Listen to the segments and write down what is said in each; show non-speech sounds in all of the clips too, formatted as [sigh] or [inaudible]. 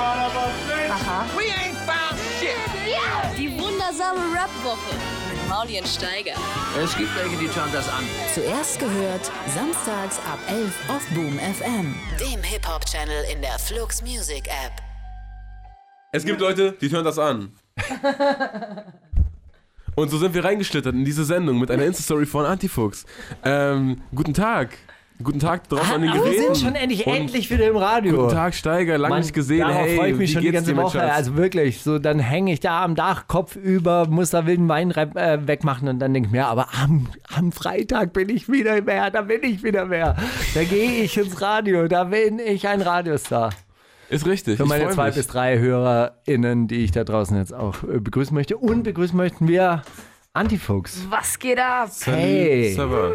Aha. We ain't found shit. Die wundersame Rap-Woche mit Maulien Steiger. Es gibt welche, die schauen das an. Zuerst gehört, samstags ab 11 auf Boom FM. Dem Hip-Hop-Channel in der Flux Music App. Es gibt Leute, die hören das an. [laughs] Und so sind wir reingeschlittert in diese Sendung mit einer Insta-Story von Antifuchs. Ähm, guten Tag. Guten Tag draußen an den Wir Geräten. sind schon endlich, Und endlich wieder im Radio. Guten Tag, Steiger. Lange nicht gesehen. Darauf hey, freue ich mich schon die ganze Woche. Schatz? Also wirklich, so dann hänge ich da am Dach, Kopf über, muss da wilden Wein äh, wegmachen und dann denke ich mir, aber am, am Freitag bin ich wieder mehr, da bin ich wieder mehr. Da gehe ich ins Radio, da bin ich ein Radiostar. Ist richtig. Für meine zwei mich. bis drei HörerInnen, die ich da draußen jetzt auch äh, begrüßen möchte. Und begrüßen möchten wir Antifuchs. Was geht ab? Hey. Server.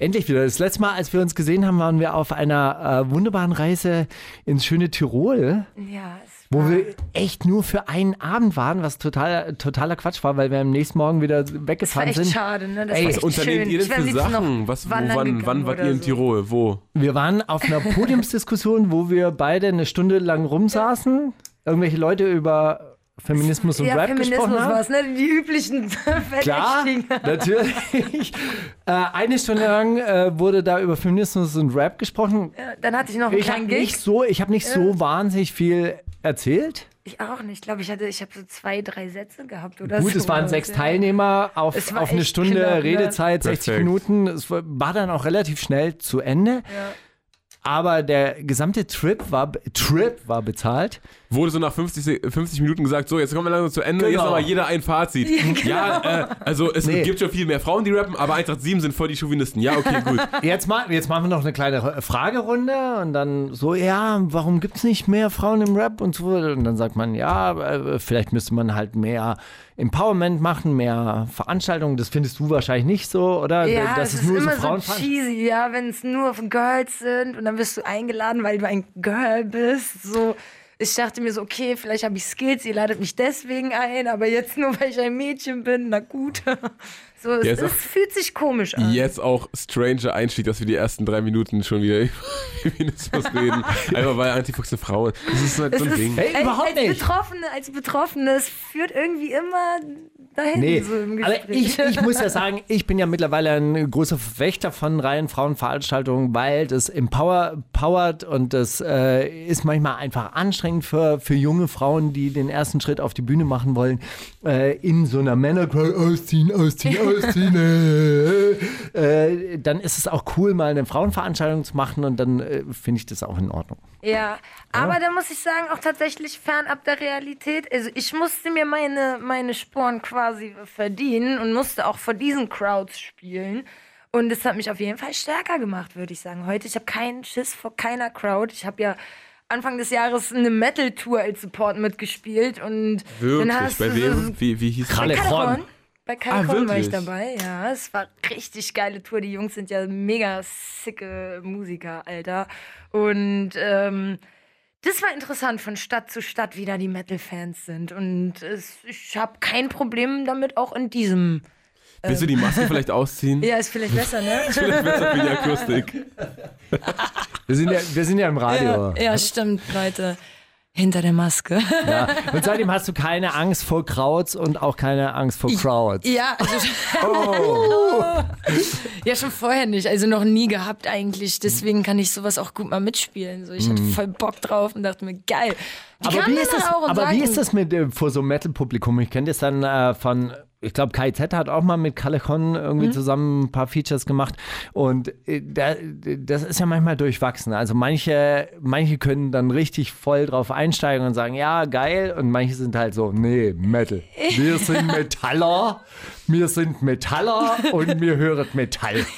Endlich wieder. Das letzte Mal, als wir uns gesehen haben, waren wir auf einer äh, wunderbaren Reise ins schöne Tirol, Ja, es wo war- wir echt nur für einen Abend waren, was total, totaler Quatsch war, weil wir am nächsten Morgen wieder das war weggefahren echt sind. schade, ne? Das Ey, war was echt Was unternehmt schön. ihr Ich denn am für liebsten Sachen? noch Was, wo, wandern wann, gegangen wann wart oder ihr in so. Tirol? Wo? Wir waren auf einer Podiumsdiskussion, wo wir beide eine Stunde lang rumsaßen, irgendwelche Leute über Feminismus und ja, Rap Feminismus gesprochen haben. war es, ne? Die üblichen [laughs] Klar, natürlich. äh, eine Stunde lang äh, wurde da über Feminismus und Rap gesprochen. Dann hatte ich noch einen Ich habe kleinen Gig. nicht so, ich habe nicht so wahnsinnig viel erzählt. Ich auch nicht. Ich glaube, ich hatte, ich habe so zwei, drei Sätze gehabt oder Gut, so. es waren sechs Ja. Teilnehmer auf, auf eine Stunde knapp, ne? Redezeit, 60 Perfekt. Minuten. Es war- war dann auch relativ schnell zu Ende. Aber der gesamte Trip war, Trip war bezahlt. Wurde so nach 50, Se- 50 Minuten gesagt, so, jetzt kommen wir langsam zu Ende, jetzt Genau. nochmal jeder ein Fazit. [laughs] Ja, äh, also es Nee. gibt schon viel mehr Frauen, die rappen, aber Eintracht 7 sind voll die Chauvinisten. Ja, okay, gut. [laughs] Jetzt, mal, jetzt machen wir noch eine kleine Fragerunde und dann so, ja, warum gibt es nicht mehr Frauen im Rap und so? Und dann sagt man, ja, äh, vielleicht müsste man halt mehr Empowerment machen, mehr Veranstaltungen. Das findest du wahrscheinlich nicht so, oder? Ja, Dass es es ist nur so immer so Frauen cheesy, ja, wenn es nur von Girls sind und dann wirst du eingeladen, weil du ein Girl bist. So, ich dachte mir so, okay, vielleicht habe ich Skills, ihr ladet mich deswegen ein, aber jetzt nur, [laughs] weil ich ein Mädchen bin, na gut. [laughs] So, es, ist es auch- fühlt sich komisch an. Jetzt auch stranger Einstieg, dass wir die ersten drei Minuten schon wieder [laughs] über Feminismus reden. Einfach weil Antifuchs eine Frau ist. Das ist halt Es so ein ist, Ding. Hey, als, überhaupt als nicht. Betroffene, als Betroffene, es führt irgendwie immer dahin Nee, so im aber ich, ich muss ja sagen, ich bin ja mittlerweile ein großer Verfechter von reinen Frauenveranstaltungen, weil das empower, empowert und das äh, ist manchmal einfach anstrengend für, für junge Frauen, die den ersten Schritt auf die Bühne machen wollen, äh, in so einer Männercrowd ausziehen, ausziehen, ausziehen. Äh, äh, dann ist es auch cool, mal eine Frauenveranstaltung zu machen und dann äh, finde ich das auch in Ordnung. Ja, aber da muss ich sagen, auch tatsächlich fernab der Realität. Also ich musste mir meine, meine Sporen quasi verdienen und musste auch vor diesen Crowds spielen. Und es hat mich auf jeden Fall stärker gemacht, würde ich sagen. Heute, ich habe keinen Schiss vor keiner Crowd. Ich habe ja Anfang des Jahres eine Metal-Tour als Support mitgespielt und dann Wirklich? hast Bei du wem? so Wie, wie hieß Kralle. Bei Ah, Califon war ich dabei, ja. Es war richtig geile Tour. Die Jungs sind ja mega sicke Musiker, Alter. Und ähm, das war interessant, von Stadt zu Stadt, wie da die Metal-Fans sind. Und es, ich habe kein Problem damit, auch in diesem. Willst du die Maske [laughs] vielleicht ausziehen? Ja, ist vielleicht besser, ne? [laughs] Vielleicht besser für die Akustik. [laughs] Wir sind ja, wir sind ja im Radio. ja, ja, stimmt, Leute. Hinter der Maske. Ja. [laughs] Und seitdem hast du keine Angst vor Crowds und auch keine Angst vor Crowds. Ja, also [laughs] ja, schon vorher nicht. Also noch nie gehabt eigentlich. Deswegen kann ich sowas auch gut mal mitspielen. So, ich hatte voll Bock drauf und dachte mir, geil. Die Mhm. Aber, wie ist, das, aber wie ist das mit äh, vor so einem Metal-Publikum? Ich kenne das dann äh, von, ich glaube, KIZ hat auch mal mit Callejon Mhm. irgendwie zusammen ein paar Features gemacht. Und äh, da, das ist ja manchmal durchwachsen. Also manche, manche können dann richtig voll drauf einsteigen und sagen, ja, geil. Und manche sind halt so, nee, Metal. Wir sind [laughs] Metaller, wir sind Metaller und wir hören Metall. [laughs]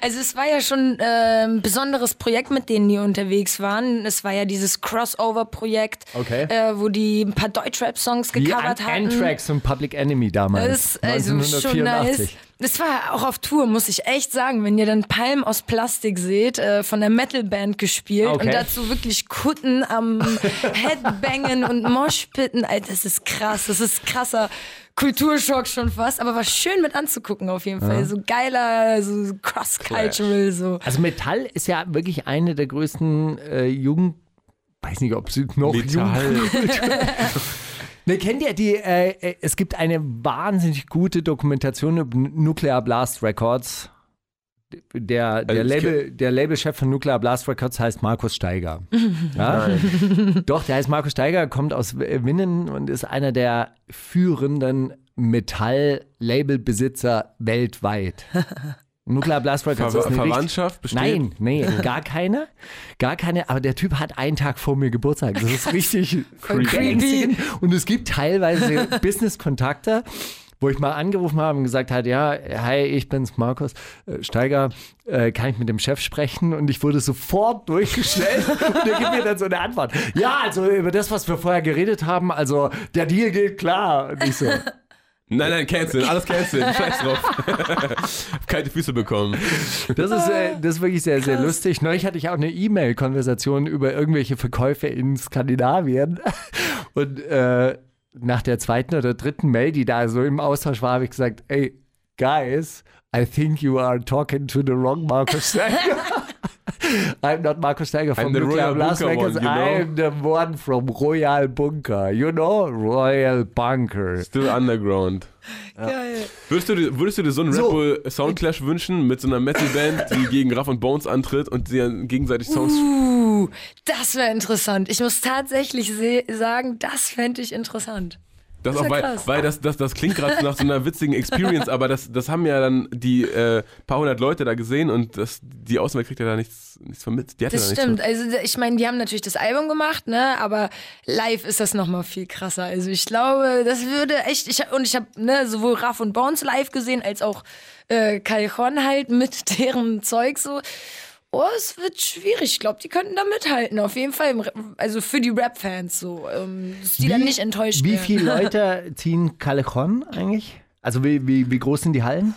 Also es war ja schon äh, ein besonderes Projekt, mit denen die unterwegs waren. Es war ja dieses Crossover-Projekt, Okay. äh, wo die ein paar Deutschrap-Songs gecovert An hatten. Anthrax und Public Enemy damals. Das also schon nice. 1984. Das war auch auf Tour, muss ich echt sagen. Wenn ihr dann Palm aus Plastik seht, äh, von der Metalband gespielt Okay. und dazu wirklich Kutten am [laughs] Headbangen und Moshpitten, Alter, das ist krass. Das ist krasser Kulturschock schon fast, aber war schön mit anzugucken auf jeden Fall. So geiler, so cross-cultural, so. Also Metall ist ja wirklich eine der größten äh, weiß nicht, ob sie noch Metall. jung [laughs] [laughs] Ne, kennt ihr die, äh, äh, es gibt eine wahnsinnig gute Dokumentation über Nuclear Blast Records. Der, der, Also Label, der Labelchef von Nuclear Blast Records heißt Markus Steiger. [laughs] ja? Doch, der heißt Markus Steiger, kommt aus Winnen und ist einer der führenden Metall-Labelbesitzer weltweit. [laughs] Nuclear Blast Records Ver ist eine Verwandtschaft besteht? Nein, nee, [laughs] gar keine. Gar keine, aber der Typ hat einen Tag vor mir Geburtstag. Das ist [laughs] richtig beängstigend. Und es gibt teilweise [laughs] Business-Kontakte, wo ich mal angerufen habe und gesagt hat, ja, hi, ich bin's, Markus äh, Steiger, äh, kann ich mit dem Chef sprechen? Und ich wurde sofort durchgestellt und der gibt mir dann so eine Antwort. Ja, also über das, was wir vorher geredet haben, also der Deal geht klar. Und ich so, Nein, nein, cancel, alles cancel, [laughs] scheiß drauf. [laughs] Kalte Füße bekommen. Das ist, äh, das ist wirklich sehr, sehr lustig. Neulich hatte ich auch eine E-Mail-Konversation über irgendwelche Verkäufe in Skandinavien. [laughs] Und äh, nach der zweiten oder dritten Mail, die da so im Austausch war, habe ich gesagt, ey, guys, I think you are talking to the wrong Markus Steiger. [laughs] I'm not Markus Steiger from I'm the Nuclear Royal Blast Bunker Records. one, you know? I'm the one from Royal Bunker. You know? Royal Bunker. Still underground. [laughs] Geil. Würdest du, dir- würdest du dir so einen So. Red Bull Soundclash wünschen mit so einer Metal-Band, die [laughs] gegen Ruff und Bones antritt und sie dann gegenseitig Songs. Uh, das wäre interessant. Ich muss tatsächlich sagen, das fände ich interessant. Das ist auch, weil, krass. weil das, das, das klingt gerade nach so einer witzigen Experience, aber das, das haben ja dann die äh, paar hundert Leute da gesehen und das, die Außenwelt kriegt ja da nichts, nichts vermittelt. Das da stimmt. Also ich meine, die haben natürlich das Album gemacht, ne? Aber live ist das noch mal viel krasser. Also ich glaube, das würde echt. Ich, und ich habe ne, sowohl Raff und Bones live gesehen als auch äh, Caljon halt mit [laughs] deren Zeug so. Oh, es wird schwierig. Ich glaube, die könnten da mithalten. Auf jeden Fall. im Also für die Rap-Fans so. Ähm, dass die dann nicht enttäuscht Wie werden. viele [laughs] Leute ziehen Callejon eigentlich? Also wie, wie, wie groß sind die Hallen?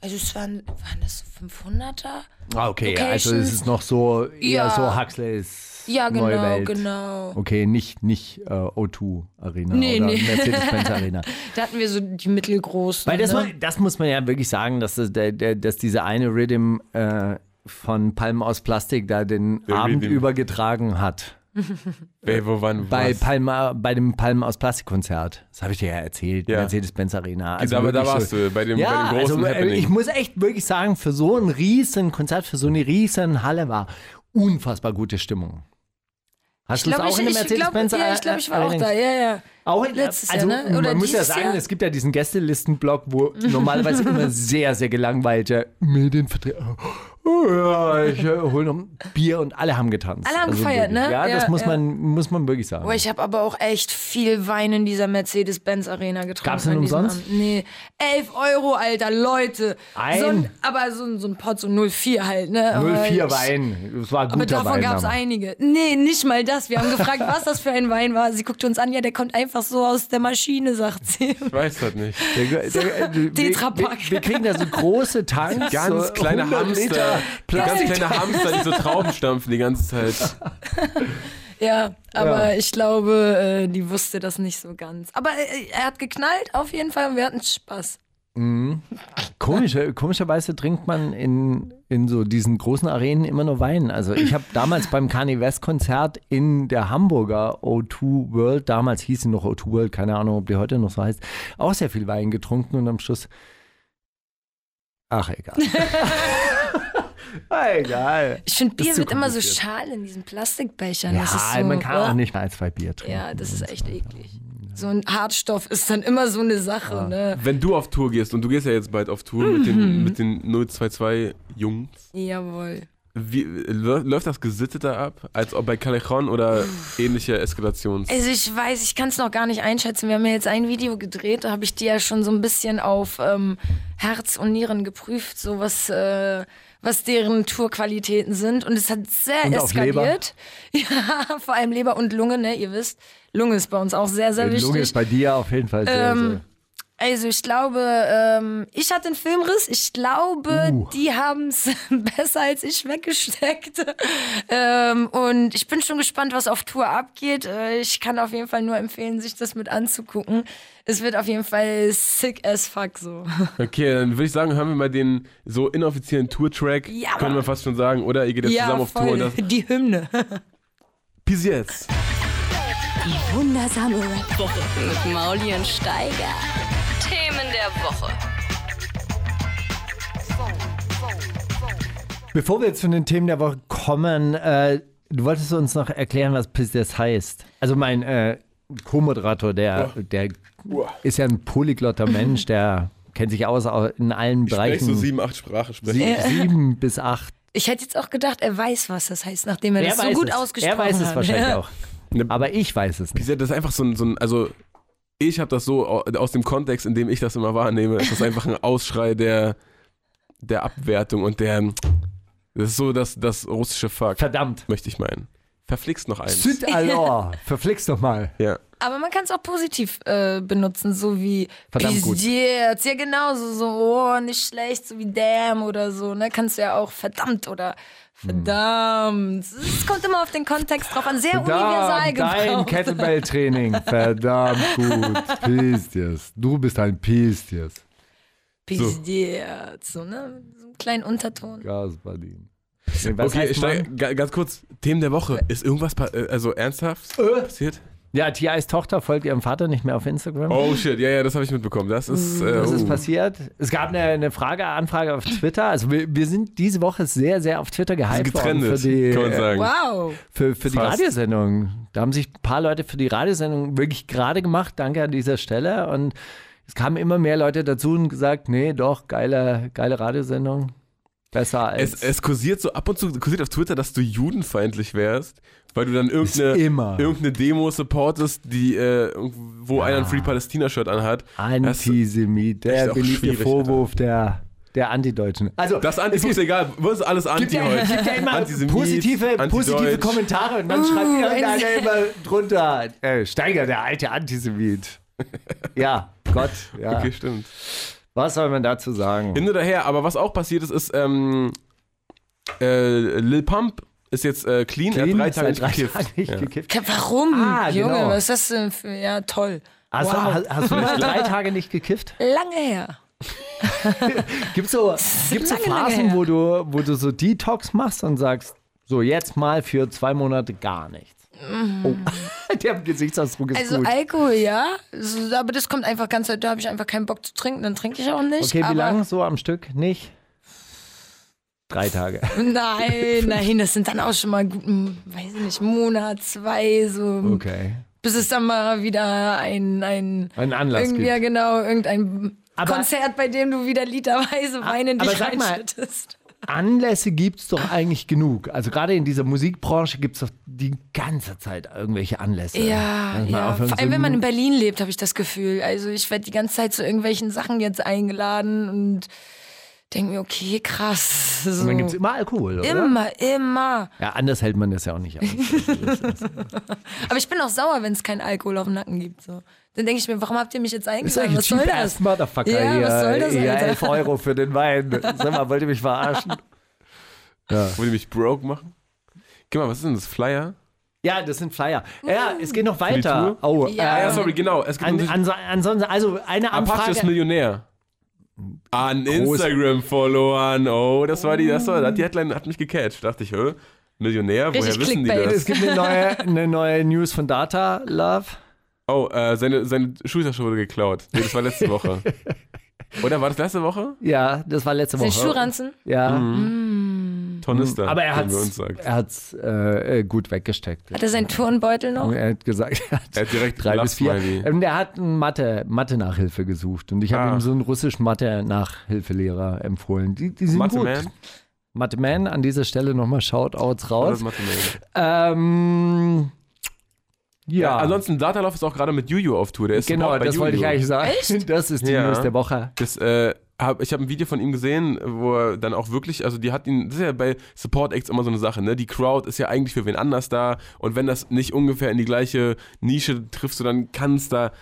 Also es waren, waren das so 500er? Ah, okay, Locations. also es ist noch so eher Ja. so Huxleys Ja, neue genau, Welt. genau. Okay, nicht, nicht äh, O2 Arena Nee, oder nee. Mercedes-Benz [laughs] Arena. Da hatten wir so die mittelgroßen. Weil das, ne? man, das muss man ja wirklich sagen, dass, das, der, der, dass diese eine Rhythm äh, von Palmen aus Plastik da den Der Abend Rhythm. übergetragen hat. [laughs] Ey, wo waren Bei, was? Palma, bei dem Palmen aus Plastik-Konzert. Das habe ich dir ja erzählt. Ja. Mercedes-Benz Arena. Also, aber da warst du, bei dem, Ja, bei dem großen also äh, Happening. ich muss echt wirklich sagen, für so ein riesen Konzert, für so eine riesen Halle war unfassbar gute Stimmung. Hast du Ich es glaube, auch ich, in der Mercedes-Benz ja, ich, glaub, ich war auch Arena? da. Ja, ja. Auch in, Letztes also, Jahr, ne? Oder man muss ja sagen, Jahr? es gibt ja diesen Gästelistenblock, wo [laughs] normalerweise immer sehr, sehr gelangweilte Medienvertreter. Oh ja, ich äh, hol noch ein Bier und alle haben getanzt. Also Alle haben gefeiert, wirklich. ne? Ja, das Ja, muss, ja. Man, muss man wirklich sagen. Boah, ich habe aber auch echt viel Wein in dieser Mercedes-Benz Arena getrunken. Gab's denn umsonst? Abend. Nee, 11 Euro, Alter, Leute. Ein? So ein, aber so, ein- so ein Pot, so 0,4 halt, ne? Aber 04 ich- Wein. Das war Aber guter davon Wein. gab es aber. einige. Nee, nicht mal das. Wir haben gefragt, was das für ein Wein war. Sie guckte uns an, ja, der kommt einfach so aus der Maschine, sagt sie. ich weiß das nicht. Der, der, der, wir, Tetrapack. wir, wir kriegen da so große Tanks. Ganz so kleine 100 Hamster. Liter Ganz Plastik. kleine Hamster, die so Trauben stampfen die ganze Zeit. [laughs] Ja, aber Ja. ich glaube, äh, die wusste das nicht so ganz. Aber äh, er hat geknallt, auf jeden Fall, und wir hatten Spaß. Komische, komischerweise trinkt man in, in so diesen großen Arenen immer nur Wein. Also ich habe damals beim Kanye West Konzert in der Hamburger O2 World, damals hieß sie noch O2 World, keine Ahnung, ob die heute noch so heißt, auch sehr viel Wein getrunken und am Schluss, ach egal. [laughs] [laughs] egal. Ich finde, Bier wird immer so schal in diesen Plastikbechern. das ist Ja, so, man kann äh, auch nicht mehr als zwei Bier trinken. Ja, das ist echt eklig. So ein Hartstoff ist dann immer so eine Sache, ne? Wenn du auf Tour gehst, und du gehst ja jetzt bald auf Tour mit den, mit den 022 Jungs, Jawohl. wie, lä- läuft das gesitteter ab, als ob bei Callejon oder ähnliche Eskalations... Also ich weiß, ich kann es noch gar nicht einschätzen. Wir haben ja jetzt ein Video gedreht, da habe ich die ja schon so ein bisschen auf ähm, Herz und Nieren geprüft, so was, äh, was deren Tourqualitäten sind. Und es hat sehr Und eskaliert. [laughs] Ja, vor allem Leber und Lunge, ne? Ihr wisst, Lunge ist bei uns auch sehr, sehr Die wichtig. Lunge ist bei dir auf jeden Fall sehr, Ähm, sehr. Also ich glaube, ähm, ich hatte einen Filmriss. Ich glaube, Uh. die haben es [laughs] besser als ich weggesteckt. [laughs] ähm, und ich bin schon gespannt, was auf Tour abgeht. Äh, ich kann auf jeden Fall nur empfehlen, sich das mit anzugucken. Es wird auf jeden Fall sick as fuck so. [laughs] Okay, dann würde ich sagen, hören wir mal den so inoffiziellen Tour-Track, Ja, können wir fast schon sagen, oder ihr geht jetzt zusammen auf Tour. Und das, die Hymne. Bis jetzt. Die wundersame Rap-Woche mit Mauli und Steiger. Woche. Bevor wir jetzt zu den Themen der Woche kommen, äh, du wolltest uns noch erklären, was Piss das heißt. Also mein äh, Co-Moderator, der, der ist ja ein polyglotter Mensch, der kennt sich aus au- in allen Ich Bereichen. so sieben, acht Sprachen. Spreche. Sie- sieben bis acht. Ich hätte jetzt auch gedacht, er weiß, was das heißt, nachdem er, Er das so gut es. ausgesprochen Er weiß hat. es wahrscheinlich Ja. [laughs] auch. Ne- Aber ich weiß es nicht. Das ist einfach so ein, so ein also ich habe das so au- aus dem Kontext, in dem ich das immer wahrnehme, ist das einfach ein Ausschrei der, der Abwertung und der, das ist so das, das russische Fuck, Verdammt. möchte ich meinen. Verflixt noch eins. Süd alors. [laughs] Verflixt doch mal. Ja. Aber man kann es auch positiv äh, benutzen, so wie Verdammt gut. Pizziert. Ja, genauso, so, oh, nicht schlecht, so wie damn oder so, ne? Kannst du ja auch verdammt oder verdammt. Es kommt immer auf den Kontext drauf an, sehr universal Verdammt, dein gebraucht. Kettlebell-Training. [laughs] Verdammt gut. Pistiers. Du bist ein Pistiers. Pizziert, so, ne? So einen kleinen Unterton. Gasbadin. Nee, was Okay, heißt ich steig, ganz kurz, Themen der Woche. Ist irgendwas äh, also ernsthaft Äh? passiert? Ja, T.I.'s Tochter folgt ihrem Vater nicht mehr auf Instagram. Oh shit, ja, ja, das habe ich mitbekommen. Das ist, äh, Was ist uh. passiert? Es gab eine, eine Frage, Anfrage auf Twitter. Also wir, wir sind diese Woche sehr, sehr auf Twitter gehypt worden getrennt, für die, kann man sagen. Wow. für, für die. Radiosendung. Da haben sich ein paar Leute für die Radiosendung wirklich gerade gemacht. Danke an dieser Stelle. Und es kamen immer mehr Leute dazu und gesagt, nee, doch, geile, geile Radiosendung. Besser als Es, es kursiert so ab und zu kursiert auf Twitter, dass du judenfeindlich wärst, weil du dann irgendeine, immer. irgendeine Demo supportest, die, äh, wo einer ein Free Palästina-Shirt anhat. Antisemit, der beliebte Vorwurf der, der Antideutschen. Also, Das Anti ist egal, wo ist alles Anti gibt ja, heute? gibt ja immer Antisemit, positive, positive. Kommentare und dann schreibt irgendeiner immer drunter, äh, Steiger, der alte Antisemit. [laughs] ja, Gott, ja. Okay, stimmt. Was soll man dazu sagen? Hin oder her, aber was auch passiert ist, ist, ähm, äh, Lil Pump ist jetzt äh, clean, er hat drei Tage nicht gekifft. Tagen nicht Ja. gekifft. Ja, Warum? Ah, Junge, genau. was ist das denn für. Ja, toll. Also, Wow. hast, hast du nicht [laughs] drei Tage nicht gekifft? Lange her. [laughs] Gibt's so, gibt's so Phasen, wo du, wo du so Detox machst und sagst, so jetzt mal für zwei Monate gar nichts? Oh, [laughs] der Gesichtsausdruck ist Also gut. Alkohol, ja. Aber das kommt einfach ganz, da habe ich einfach keinen Bock zu trinken, dann trinke ich auch nicht. Okay, wie aber lange so am Stück? Nicht? Drei Tage. [laughs] Nein, nein, das sind dann auch schon mal gut, hm, weiß ich nicht, Monat, zwei, so. Okay. Bis es dann mal wieder ein, ein, Einen Anlass irgendwie, gibt. ja genau, irgendein Aber- Konzert, bei dem du wieder literweise Wein in aber dich sag mal- Anlässe gibt's doch eigentlich genug. Also gerade in dieser Musikbranche gibt's doch die ganze Zeit irgendwelche Anlässe. Ja, ja. vor allem wenn man in Berlin lebt, habe ich das Gefühl. Also ich werde die ganze Zeit zu irgendwelchen Sachen jetzt eingeladen und denke mir, okay, krass. So. Und dann gibt's immer Alkohol, oder? Immer, immer. Ja, anders hält man das ja auch nicht aus. [laughs] Aber ich bin auch sauer, wenn es keinen Alkohol auf dem Nacken gibt. So. Dann denke ich mir, warum habt ihr mich jetzt eingeladen? eigentlich Was soll das? Motherfucker Ja, hier. was soll das, Alter? 11 Euro für den Wein. Sag mal, wollt ihr mich verarschen? [laughs] Wollt ihr mich broke machen? Geh mal, was ist denn das? Flyer? Ja, das sind Flyer. Ja, es geht noch weiter. Oh, Ja. Äh, ja, sorry, genau. Es gibt an, ansonsten, also eine Apache ist Anfrage. Millionär. An Instagram-Followern. Oh, das war die, das war, die Headline hat mich gecatcht. Dachte ich, hä? Millionär? Woher Richtig wissen die Clickbait. Es das? gibt eine neue, eine neue News von Data Love. Oh, äh, seine, seine Schultasche wurde geklaut. Nee, das war letzte Woche. [laughs] Oder war das letzte Woche? Ja, das war letzte Woche. Schuhranzen? Ja, Tornister. aber er wie hat man uns sagt. er hat's äh, äh, gut weggesteckt. Hat er seinen Turnbeutel noch? Er hat gesagt, er hat, Er hat direkt drei bis vier. Lachsmiley. Ähm, der hat einen Mathe, Mathe-Nachhilfe gesucht und ich habe Ah. ihm so einen russischen Mathe-Nachhilfelehrer empfohlen. Die, die sind Mathe gut. Man? Mathe Man, an dieser Stelle nochmal Shoutouts raus. Mathe Man? Ähm, ja, Ja, ansonsten, Datalov ist auch gerade mit Juju auf Tour. Der ist genau, das wollte ich eigentlich sagen. Das ist die Ja. News der Woche. Das, äh, hab, ich habe ein Video von ihm gesehen, wo er dann auch wirklich, also die hat ihn, das ist ja bei Support Acts immer so eine Sache, ne? Die Crowd ist ja eigentlich für wen anders da und wenn das nicht ungefähr in die gleiche Nische triffst du, dann kannst da,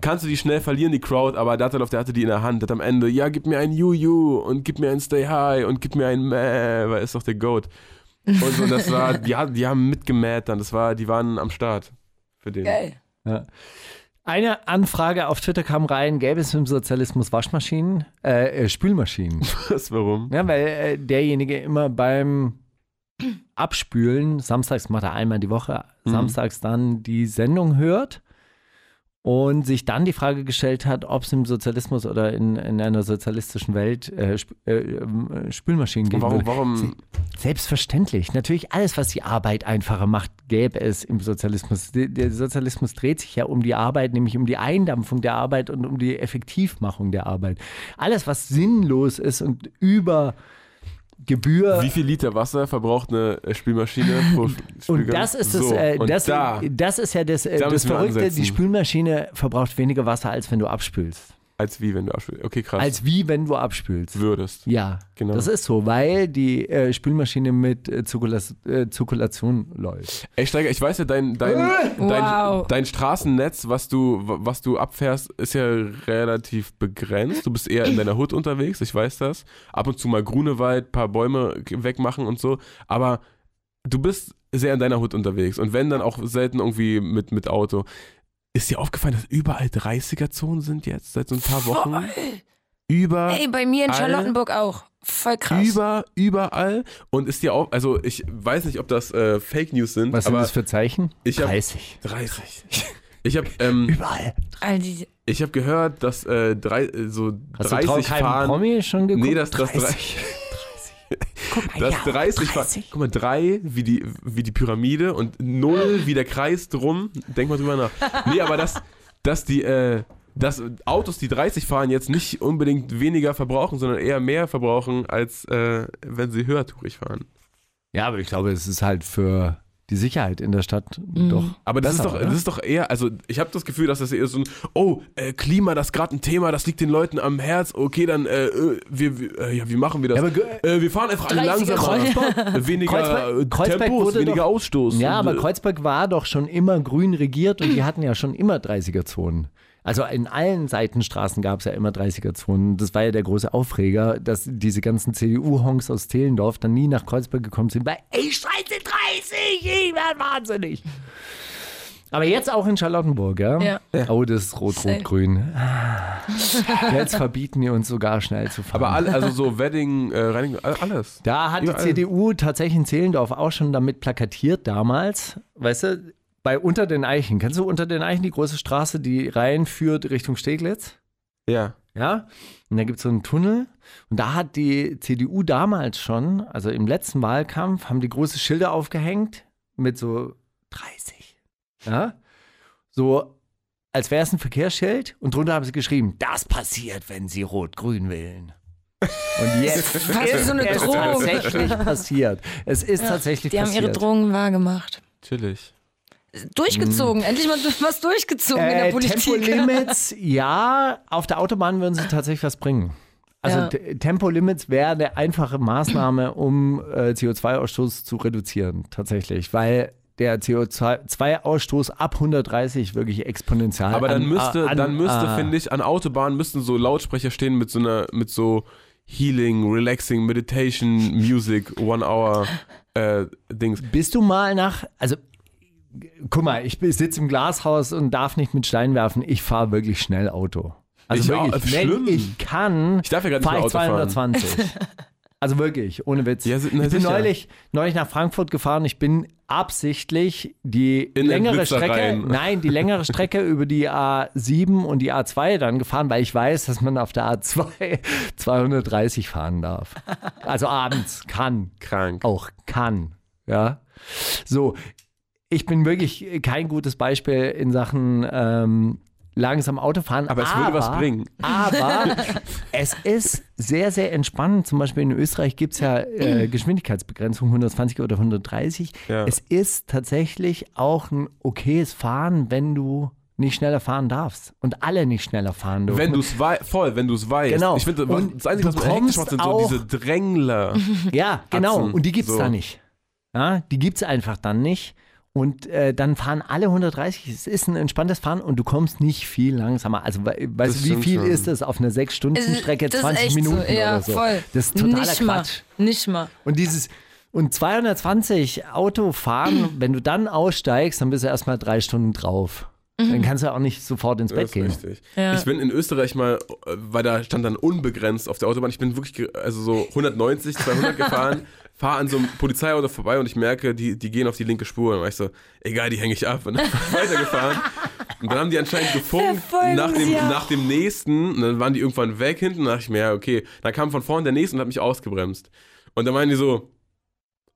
kannst du die schnell verlieren, die Crowd, aber Datalov, der hatte die in der Hand, hat am Ende, ja, gib mir ein Juju und gib mir ein Stay High und gib mir ein Mäh, weil er ist doch der Goat. Und so, das war, [laughs] die, hat- die haben mitgemäht dann, das war, die waren am Start für den. Geil. Eine Anfrage auf Twitter kam rein, gäbe es im Sozialismus Waschmaschinen, äh, äh, Spülmaschinen. [laughs] Was, warum? Ja, weil äh, derjenige immer beim Abspülen, samstags macht er einmal die Woche, Mhm. samstags dann die Sendung hört und sich dann die Frage gestellt hat, ob es im Sozialismus oder in, in einer sozialistischen Welt äh, Sp äh, äh, Spülmaschinen geben Warum, warum Selbstverständlich. Natürlich alles, was die Arbeit einfacher macht, gäbe es im Sozialismus. Der, der Sozialismus dreht sich ja um die Arbeit, nämlich um die Eindampfung der Arbeit und um die Effektivmachung der Arbeit. Alles, was sinnlos ist und über Gebühr. Wie viel Liter Wasser verbraucht eine äh, Spülmaschine [laughs] pro und Spülgang? das ist so, das, äh, und das, da, das ist ja das, äh, da das Verrückte. Die Spülmaschine verbraucht weniger Wasser, als wenn du abspülst. Als wie, wenn du abspülst. Okay, krass. Als wie wenn du abspülst. würdest. Ja, Genau. das ist so, weil die äh, Spülmaschine mit äh, Zirkulas äh, Zirkulation läuft. Ey, Steiger, ich weiß ja, dein, dein, dein, Wow. dein Straßennetz, was du, was du abfährst, ist ja relativ begrenzt. Du bist eher in deiner Hut unterwegs, ich weiß das. Ab und zu mal Grunewald, paar Bäume wegmachen und so. Aber du bist sehr in deiner Hut unterwegs. Und wenn, dann auch selten irgendwie mit, mit Auto. Ist dir aufgefallen, dass überall 30er-Zonen sind jetzt seit so ein paar Wochen? Über, Ey, bei mir in Charlottenburg auch. Voll krass. über, überall. Und ist dir auch, also ich weiß nicht, ob das äh, Fake News sind, Was sind das für Zeichen? ich hab- 30. 30. Ich habe ähm, Überall. Ich hab gehört, dass äh, drei, äh, so Hast du 30 Traukheim fahren. Promi schon geguckt? Nee, das, das 30. Guck mal, Das ja, 30, fahren. Guck mal, drei wie die, wie die Pyramide und null [laughs] wie der Kreis drum. Denk mal drüber nach. Nee, aber dass, dass die, äh, dass Autos, die 30 fahren, jetzt nicht unbedingt weniger verbrauchen, sondern eher mehr verbrauchen, als äh, wenn sie höhertourig fahren. Ja, aber ich glaube, es ist halt für die Sicherheit in der Stadt Mhm. doch. Aber das, besser, ist doch, oder? das ist doch eher, also ich habe das Gefühl, dass das eher so ein, oh, äh, Klima, das ist gerade ein Thema, das liegt den Leuten am Herz, okay, dann, äh, äh, wir, äh, ja, wie machen wir das? Ja, äh, wir fahren einfach alle 30er langsamer, weniger Kreuzberg- Kreuzberg Tempos, weniger doch- Ausstoß. Ja, Und, aber äh, Kreuzberg war doch schon immer grün regiert und die hatten ja schon immer 30er-Zonen. Also in allen Seitenstraßen gab es ja immer 30er-Zonen. Das war ja der große Aufreger, dass diese ganzen CDU-Honks aus Zehlendorf dann nie nach Kreuzberg gekommen sind, weil ich scheiße 30, ich werde wahnsinnig. Aber jetzt auch in Charlottenburg, ja? Ja. Oh, das ist rot-rot-grün. Jetzt verbieten die uns sogar schnell zu fahren. aber alle, also so Wedding, äh, Reinigung, all- alles. Da hat Überall. die CDU tatsächlich in Zehlendorf auch schon damit plakatiert damals. Weißt du, bei Unter den Eichen. Kennst du Unter den Eichen die große Straße, die reinführt Richtung Steglitz? Ja. Ja. Und da gibt es so einen Tunnel. Und da hat die CDU damals schon, also im letzten Wahlkampf, haben die große Schilder aufgehängt mit so 30. Ja. So, als wäre es ein Verkehrsschild. Und drunter haben sie geschrieben, das passiert, wenn sie Rot-Grün wählen. Und [laughs] jetzt so eine es Drohung. tatsächlich passiert. Es ist tatsächlich die haben passiert. ihre Drohungen wahrgemacht. Chillig. Durchgezogen. Endlich mal was durchgezogen in der Äh, Politik. Tempolimits, [laughs] ja, auf der Autobahn würden sie tatsächlich was bringen. Also Ja. Tempolimits wäre eine einfache Maßnahme, um äh, CO2-Ausstoß zu reduzieren, tatsächlich, weil der CO2-Ausstoß ab 130 wirklich exponentiell Aber dann an- müsste, an- dann müsste, äh, finde ich, an Autobahnen müssten so Lautsprecher stehen mit so einer, mit so Healing, Relaxing, Meditation, Music, One Hour äh, Dings. Bist du mal nach, also guck mal, ich sitze im Glashaus und darf nicht mit Stein werfen. Ich fahre wirklich schnell Auto. Also Ich auch, wirklich, wenn schlimm. ich kann, Ich darf ja gar nicht fahre mehr ich Auto fahren. 220. [laughs] also wirklich, ohne Witz. Ja, ich bin sicher. neulich, neulich nach Frankfurt gefahren. Ich bin absichtlich die In längere Strecke, rein. nein, die längere Strecke [laughs] über die A7 und die A2 dann gefahren, weil ich weiß, dass man auf der A2 230 [laughs] fahren darf. Also abends kann Krank. auch kann. Ja. So, ich bin wirklich kein gutes Beispiel in Sachen ähm, langsam Autofahren. Aber es würde was bringen. Aber [laughs] es ist sehr, sehr entspannend. Zum Beispiel in Österreich gibt es ja äh, Geschwindigkeitsbegrenzung 120 oder 130. Ja. Es ist tatsächlich auch ein okayes Fahren, wenn du nicht schneller fahren darfst. Und alle nicht schneller fahren dürfen. Wenn du es weißt, voll, wenn du es weißt. Genau. Ich finde, das Einzige, was hektisch kommst macht, sind so diese Drängler. [laughs] Ja, genau. Und die gibt es so. da nicht. Ja, die gibt es einfach dann nicht. Und äh, dann fahren alle 130. Es ist ein entspanntes Fahren und du kommst nicht viel langsamer. Also, we- weißt du, wie viel schon. ist das auf einer Es- 6-Stunden-Strecke? das ist 20 echt Minuten so. Ja, oder so. voll. Das ist totaler nicht Quatsch. Mal. Nicht mal. Und dieses. Und 220 Auto fahren, wenn du dann aussteigst, dann bist du erstmal drei Stunden drauf. Dann kannst du auch nicht sofort ins Das Bett ist gehen. richtig. Ja. Ich bin in Österreich mal, weil da stand dann unbegrenzt auf der Autobahn. Ich bin wirklich, also so 190, 200 gefahren. [laughs] fahre an so einem Polizeiauto vorbei und ich merke, die, die gehen auf die linke Spur. Und dann war ich so, egal, die hänge ich ab. Und dann bin ich weitergefahren. Und dann haben die anscheinend gefunkt nach dem, nach dem nächsten. Und dann waren die irgendwann weg hinten. Und dann dachte ich mir, ja, okay. Dann kam von vorne der nächste und hat mich ausgebremst. Und dann meinen die so,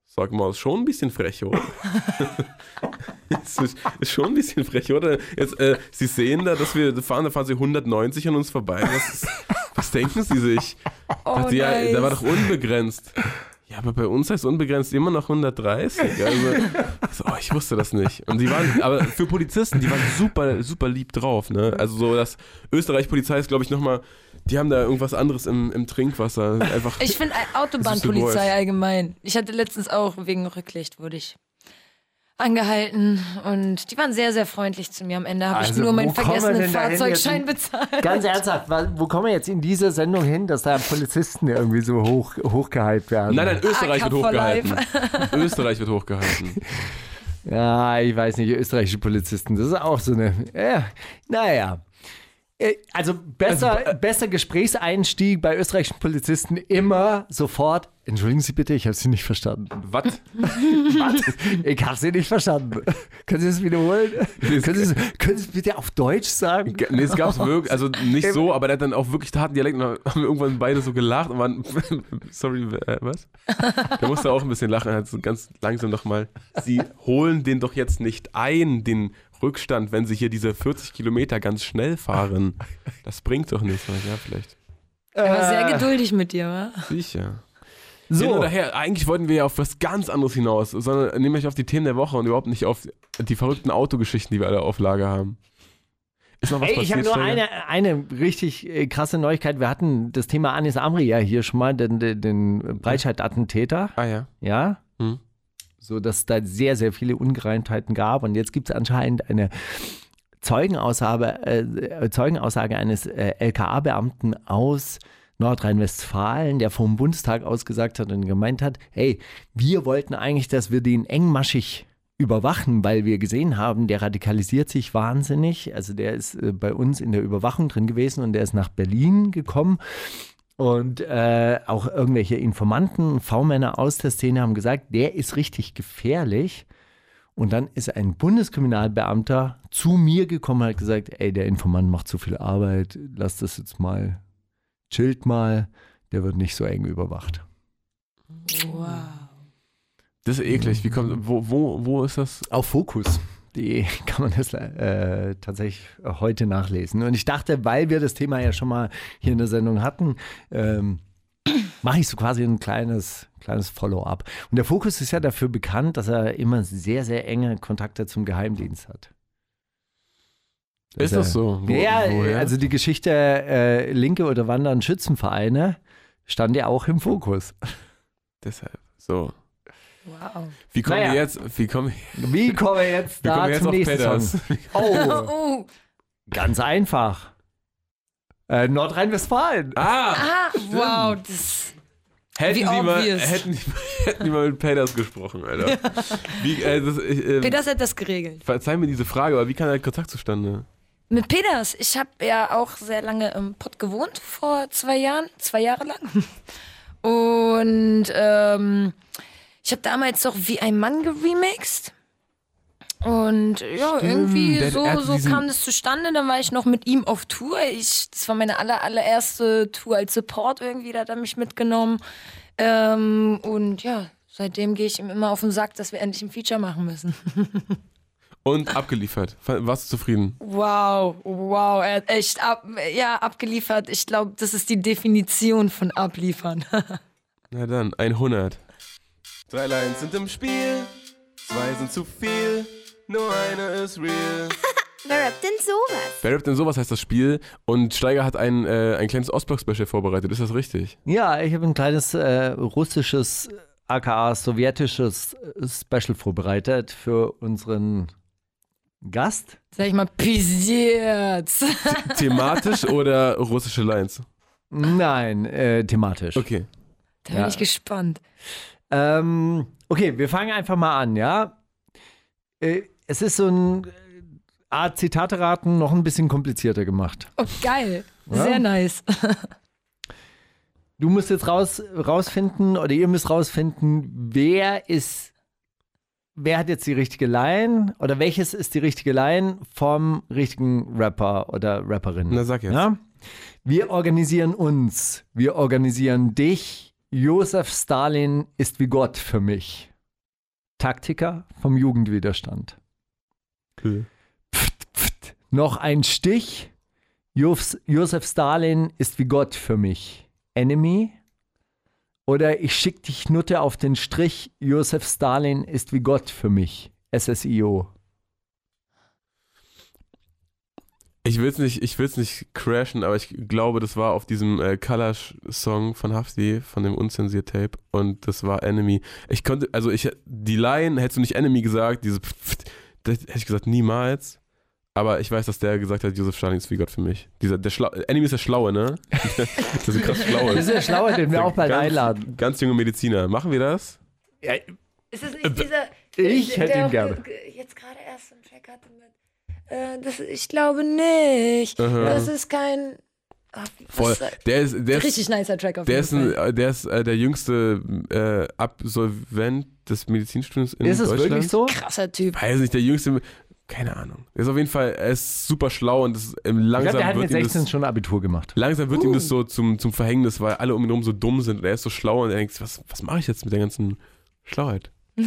sag mal, ist schon ein bisschen frech, oder? [laughs] [laughs] ist, ist schon ein bisschen frech, oder? Jetzt, äh, sie sehen da, dass wir fahren, da fahren sie 190 an uns vorbei. Was, was denken sie sich? Oh, Dachte, ja, nice. da war doch unbegrenzt. Ja, aber bei uns heißt unbegrenzt immer noch 130. Also, so, oh, ich wusste das nicht. Und die waren, aber für Polizisten, die waren super, super lieb drauf. Ne? Also so, das Österreich-Polizei ist, glaube ich, nochmal, die haben da irgendwas anderes im, im Trinkwasser. Einfach, Ich finde [laughs] Das Autobahnpolizei allgemein. Ich hatte letztens auch wegen Rücklicht wurde ich angehalten und die waren sehr, sehr freundlich zu mir. Am Ende habe ich Also, nur wo meinen vergessenen Fahrzeugschein bezahlt. Ganz ernsthaft, wo kommen wir jetzt in dieser Sendung hin, dass da Polizisten irgendwie so hoch, hochgehypt werden? nein, nein, Österreich AK wird hochgehalten. [laughs] Österreich wird hochgehalten. Ja, ich weiß nicht, österreichische Polizisten, das ist auch so eine. Ja, naja. Äh, Also besser, besser Gesprächseinstieg bei österreichischen Polizisten immer sofort. Entschuldigen Sie bitte, ich habe Sie nicht verstanden. Was? [laughs] Ich habe Sie nicht verstanden. Können Sie das wiederholen? Können Sie es können Sie es bitte auf Deutsch sagen? Nee, es gab's [laughs] wirklich, also nicht so, aber der hat dann auch wirklich harten Dialekt und dann haben wir irgendwann beide so gelacht und waren, [laughs] sorry, äh, was? Der musste auch ein bisschen lachen, hat so ganz langsam nochmal, sie holen den doch jetzt nicht ein, den Rückstand, wenn sie hier diese 40 Kilometer ganz schnell fahren. [laughs] Das bringt doch nichts. Ja, vielleicht. Er war sehr geduldig mit dir, wa? Sicher. So. Hin So, oder her, eigentlich wollten wir ja auf was ganz anderes hinaus, sondern nämlich auf die Themen der Woche und überhaupt nicht auf die verrückten Autogeschichten, die wir alle auf Lager haben. Ist noch was Ey, ich habe passiert, nur eine, eine richtig äh, krasse Neuigkeit. Wir hatten das Thema Anis Amri ja hier schon mal, den, den, den Breitscheid-Attentäter. Ah ja. Ja. Hm. So dass es da sehr, sehr viele Ungereimtheiten gab. Und jetzt gibt es anscheinend eine Zeugenaussage, äh, Zeugenaussage eines äh, LKA-Beamten aus Nordrhein-Westfalen, der vom Bundestag aus gesagt hat und gemeint hat, hey, wir wollten eigentlich, dass wir den engmaschig überwachen, weil wir gesehen haben, der radikalisiert sich wahnsinnig. Also der ist äh, bei uns in der Überwachung drin gewesen und der ist nach Berlin gekommen. Und äh, auch irgendwelche Informanten, V-Männer aus der Szene haben gesagt, der ist richtig gefährlich. Und dann ist ein Bundeskriminalbeamter zu mir gekommen und hat gesagt, ey, der Informant macht zu viel Arbeit, lass das jetzt mal, chillt mal, der wird nicht so eng überwacht. Wow. Das ist eklig. Wie kommt, wo, wo, wo ist das? Auf Fokus.de [laughs] kann man das äh, tatsächlich heute nachlesen. Und ich dachte, weil wir das Thema ja schon mal hier in der Sendung hatten, ähm, mache ich so quasi ein kleines, kleines Follow-up. Und der Fokus ist ja dafür bekannt, dass er immer sehr, sehr enge Kontakte zum Geheimdienst hat. Ist er- das so? Wo- ja, woher? also die Geschichte äh, Linke oder Wandern Schützenvereine stand ja auch im Fokus. Deshalb. So. Wow. Wie kommen Naja. wir jetzt? Wie kommen, [laughs] Wie kommen wir jetzt [laughs] wie kommen da wir jetzt zum auf nächsten? Song? [laughs] Oh, Oh. ganz einfach. Äh, Nordrhein-Westfalen. Ah! Ah, wow. Das, Hätten Wie die, mal, hätten, die, hätten die mal mit Peters gesprochen, Alter. Wie, äh, das, ich, äh, Peters hat das geregelt. verzeih mir diese Frage, aber wie kam der Kontakt zustande? Mit Peters. Ich habe ja auch sehr lange im Pott gewohnt, vor zwei Jahren, zwei Jahre lang. Und ähm, ich habe damals doch wie ein Mann geremixed. Und ja, irgendwie der- so, so kam das zustande. Dann war ich noch mit ihm auf Tour. Ich, das war meine aller, allererste Tour als Support irgendwie, da hat er mich mitgenommen. Ähm, und ja, seitdem gehe ich ihm immer auf den Sack, dass wir endlich ein Feature machen müssen. [laughs] Und abgeliefert. Warst du zufrieden? Wow, wow, er hat echt ab, ja, abgeliefert. Ich glaube, das ist die Definition von abliefern. [laughs] Na dann, 100. Drei Lines sind im Spiel, zwei sind zu viel, nur eine ist real. [laughs] Wer rappt denn sowas? Wer rappt denn sowas heißt das Spiel? Und Steiger hat ein, äh, ein kleines Ostblock-Special vorbereitet, ist das richtig? Ja, ich habe ein kleines äh, russisches, aka sowjetisches äh, Special vorbereitet für unseren Gast. Sag ich mal, pisiert. Thematisch [laughs] oder russische Lines? Nein, äh, thematisch. Okay. Da bin Ja. ich gespannt. Ähm, okay, wir fangen einfach mal an, ja. Äh, es ist so ein äh, Art Zitate raten, noch ein bisschen komplizierter gemacht. Oh, geil. Ja. Sehr nice. du musst jetzt raus, rausfinden oder ihr müsst rausfinden, wer ist, wer hat jetzt die richtige Line oder welches ist die richtige Line vom richtigen Rapper oder Rapperin. Na, sag jetzt. Ja? Wir organisieren uns, wir organisieren dich. Josef Stalin ist wie Gott für mich. Taktiker vom Jugendwiderstand. Cool. Pft, pft. Noch ein Stich. Jos- Josef Stalin ist wie Gott für mich. Enemy. Oder ich schick dich Nutte auf den Strich. Josef Stalin ist wie Gott für mich. SSIO. Ich will es nicht, ich will's nicht crashen, aber ich glaube, das war auf diesem äh, Kalash-Song von Hafti, von dem Unzensiert-Tape und das war Enemy. Ich konnte, also ich, die Line, hättest du nicht Enemy gesagt, diese Pft, das hätte ich gesagt, niemals. Aber ich weiß, dass der gesagt hat, Josef Stalin ist wie Gott für mich. Dieser, der Schlau Enemy ist der Schlaue, ne? [laughs] das ist ein krass Schlaue. Das ist der Schlauer, den wir auch bald ganz, einladen. Ganz junge Mediziner. Machen wir das? Ist es nicht dieser. Ich hätte ihn gerne. ge- Jetzt gerade erst einen Track hatte mit. Äh, das, ich glaube nicht. Aha. Das ist kein. Was Voll. Der ist, der ist, Richtig nicer Track auf der jeden ist, ein, Fall. äh, der, ist äh, der jüngste äh, Absolvent des Medizinstudiums in Ist Deutschland. wirklich so? Krasser Typ. weiß nicht, der jüngste, keine Ahnung. Er ist auf jeden Fall, er ist super schlau und das ist, ähm, Ich langsam, glaube, der hat wird mit ihm 16 das, schon Abitur gemacht. langsam wird ihm das so zum, zum Verhängnis, weil alle um ihn herum so dumm sind und er ist so schlau und er denkt, was, was mache ich jetzt mit der ganzen Schlauheit? [laughs]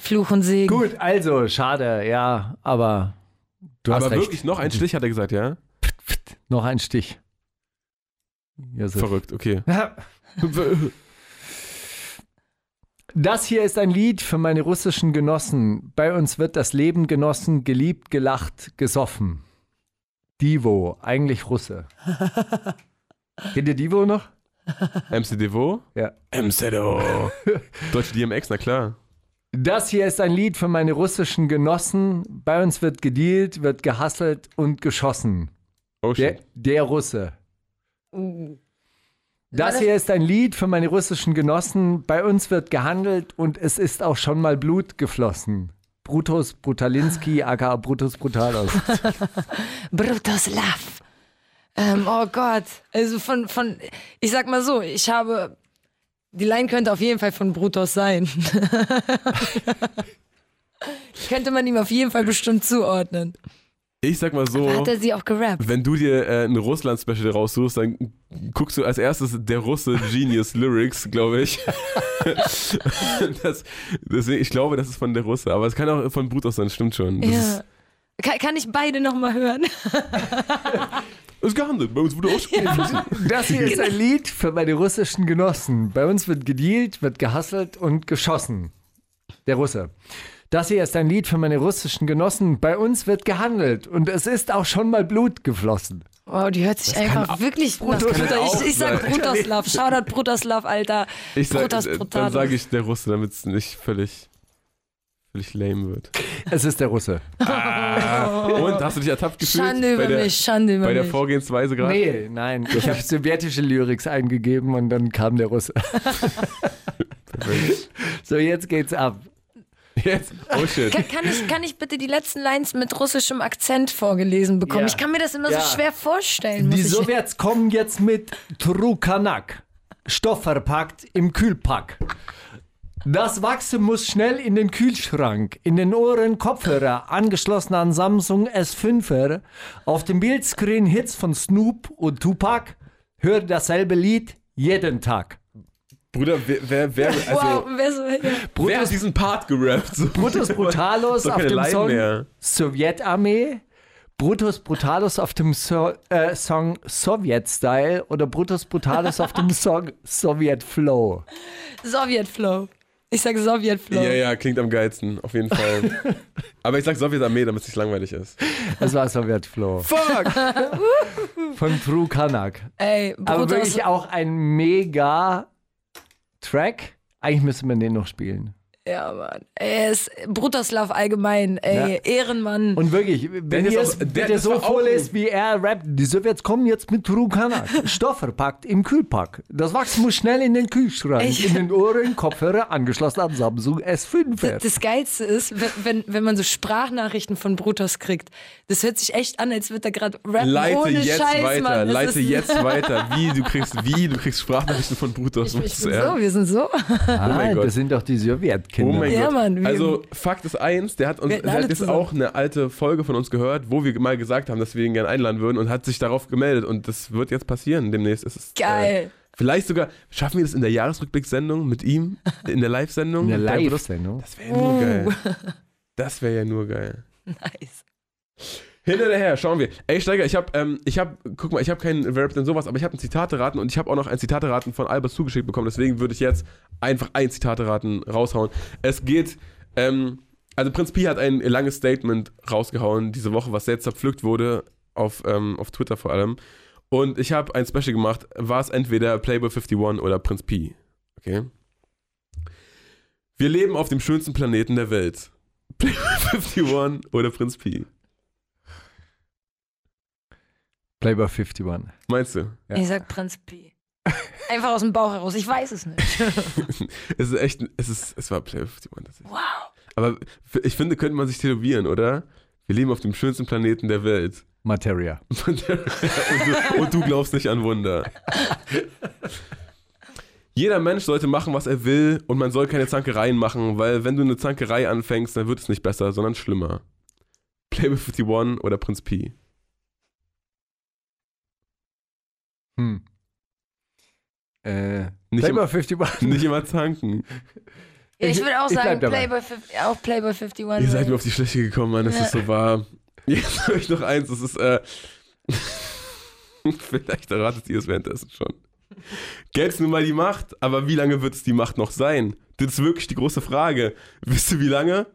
Fluch und Segen. Gut, also, schade, ja, aber du hast Aber recht. wirklich noch ein Stich, hat er gesagt, ja? Noch ein Stich. Josef. Verrückt, okay. [laughs] Das hier ist ein Lied für meine russischen Genossen. Bei uns wird das Leben genossen, geliebt, gelacht, gesoffen. Divo, eigentlich Russe. [laughs] Kennt ihr Divo noch? MC Devo? Ja. MC Devo. [laughs] Deutsche DMX, na klar. Das hier ist ein Lied für meine russischen Genossen. Bei uns wird gedealt, wird gehasselt und geschossen. Oh Der, shit. der Russe. Uh. Das hier ist ein Lied für meine russischen Genossen. Bei uns wird gehandelt und es ist auch schon mal Blut geflossen. Brutus Brutalinski, [laughs] aka Brutus Brutalos. [laughs] Brutoslav. Ähm, oh Gott. Also von, von, ich sag mal so, ich habe, die Line könnte auf jeden Fall von Brutus sein. [laughs] könnte man ihm auf jeden Fall bestimmt zuordnen. Ich sag mal so. Hat er sie auch gerappt? Wenn du dir äh, ein Russland-Special raussuchst, dann guckst du als erstes der Russe Genius Lyrics, glaube ich. [laughs] das, deswegen, ich glaube, das ist von der Russe, aber es kann auch von Brutus sein, stimmt schon. Das Ja. Kann, kann ich beide nochmal hören? [laughs] ist gehandelt, bei uns wurde ausgesprochen. Das hier ist ein Lied für meine russischen Genossen. Bei uns wird gedealt, wird gehasselt und geschossen. Der Russe. Das hier ist ein Lied für meine russischen Genossen. Bei uns wird gehandelt und es ist auch schon mal Blut geflossen. Wow, die hört sich einfach wirklich auch Ich, ich sag. Brutoslav. Shoutout Brutoslav, Alter. Ich sag, Brutus äh, dann sage ich der Russe, damit es nicht völlig, völlig lame wird. Es ist der Russe. [laughs] Und hast du dich ertappt gefühlt? Schande bei über der, mich, Schande über Bei der mich. Vorgehensweise gerade? Nee, nein. Ich [laughs] habe sowjetische Lyrics eingegeben und dann kam der Russe. so, jetzt geht's ab. Jetzt? Oh shit. Kann, kann, ich, kann ich bitte die letzten Lines mit russischem Akzent vorgelesen bekommen? Ja. Ich kann mir das immer Ja. so schwer vorstellen. Die Sowjets kommen jetzt mit Trukanak. Stoffverpackt im Kühlpack. Das Wachsen muss schnell in den Kühlschrank. In den Ohren Kopfhörer, angeschlossen an Samsung S5er. Auf dem Bildscreen Hits von Snoop und Tupac. Hör dasselbe Lied jeden Tag. Bruder, wer, wer, wer, also, Wow, wer so, ja. wer hat diesen Part gerappt? So, Brutus Brutalos So auf dem Line Song mehr. Sowjetarmee. Brutus Brutalos auf dem so äh, Song Sowjet-Style oder Brutus Brutalos auf dem [laughs] Song Sowjet Flow. Sowjetflow. Ich sag Sowjetflow. Ja, ja, klingt am geilsten, auf jeden Fall. [laughs] Aber ich sag Sowjetarmee, damit es nicht langweilig ist. Das war Sowjet Flow. Fuck! [laughs] Von True Kanak. Ey, Aber Brutus. wirklich auch ein mega Track. Eigentlich müsste man den noch spielen. Ja, Mann. Er ist Brutoslav allgemein, ey. Ehrenmann. Und wirklich, wenn ihr auch- es der- so vorlest, wie er rappt, die Sowjets kommen jetzt mit Rukanak. [laughs] Stoff verpackt im Kühlpack. Das Wachs muss schnell in den Kühlschrank. Echt? In den Ohren, Kopfhörer, angeschlossen an Samsung S5. Das, das Geilste ist, wenn, wenn, wenn man so Sprachnachrichten von Brutus kriegt. Das hört sich echt an, als würde er gerade rappen. Leite ohne jetzt Scheiß, weiter, Mann. Leite jetzt weiter. [laughs] Wie, du kriegst, wie, du kriegst Sprachnachrichten von Brutus. Ich bin so, wir sind so. ah, mein Gott. das sind doch die Sowjetkinder. Oh mein Ja, Gott. Mann, also Fakt ist eins, der hat uns, der hat jetzt zusammen. auch eine alte Folge von uns gehört, wo wir mal gesagt haben, dass wir ihn gerne einladen würden und hat sich darauf gemeldet und das wird jetzt passieren demnächst. Es ist, Geil. Äh, vielleicht sogar, schaffen wir das in der Jahresrückblickssendung mit ihm, in der Live-Sendung? Bei Brutus? Live-Sendung. Das wäre ja nur geil. Das wäre ja nur geil. [laughs] Nice. Hinter der her, schauen wir. Ey, Steiger, ich habe, ähm, ich habe, guck mal, ich habe keinen Rap denn sowas, aber ich habe ein Zitate-Raten und ich habe auch noch ein Zitate-Raten von Albert zugeschickt bekommen. Deswegen würde ich jetzt einfach ein Zitate-Raten raushauen. Es geht, ähm, also Prinz Pi hat ein langes Statement rausgehauen diese Woche, was jetzt zerpflückt wurde, auf, ähm, auf Twitter vor allem. Und ich habe ein Special gemacht, war es entweder Playboy 51 oder Prinz Pi. Okay? Wir leben auf dem schönsten Planeten der Welt. [laughs] Playboy 51 oder Prinz Pi. Playboy 51. Meinst du? Ja. Ich sag Prinz Pi. Einfach aus dem Bauch heraus. Ich weiß es nicht. [laughs] es ist echt, es ist, es war Play 51 tatsächlich. Wow. Aber ich finde, könnte man sich tätowieren, oder? Wir leben auf dem schönsten Planeten der Welt. [laughs] Materia. und, du, und du glaubst nicht an Wunder. Jeder Mensch sollte machen, was er will und man soll keine Zankereien machen, weil wenn du eine Zankerei anfängst, dann wird es nicht besser, sondern schlimmer. Playboy 51 oder Prinz Pi. Hm. Äh, Nicht Playboy immer- 51. Nicht immer zanken. Ich, Ich- würde auch ich sagen. Playboy 50, auch Playboy 51. Ihr seid mir auf die Schliche gekommen, Mann, das Ja. ist so wahr. [laughs] Jetzt habe ich noch eins, das ist, äh, [laughs] vielleicht erratet ihr es währenddessen schon. Geld ist nun mal die Macht, aber wie lange wird es die Macht noch sein? Das ist wirklich die große Frage. Wisst ihr, wie lange?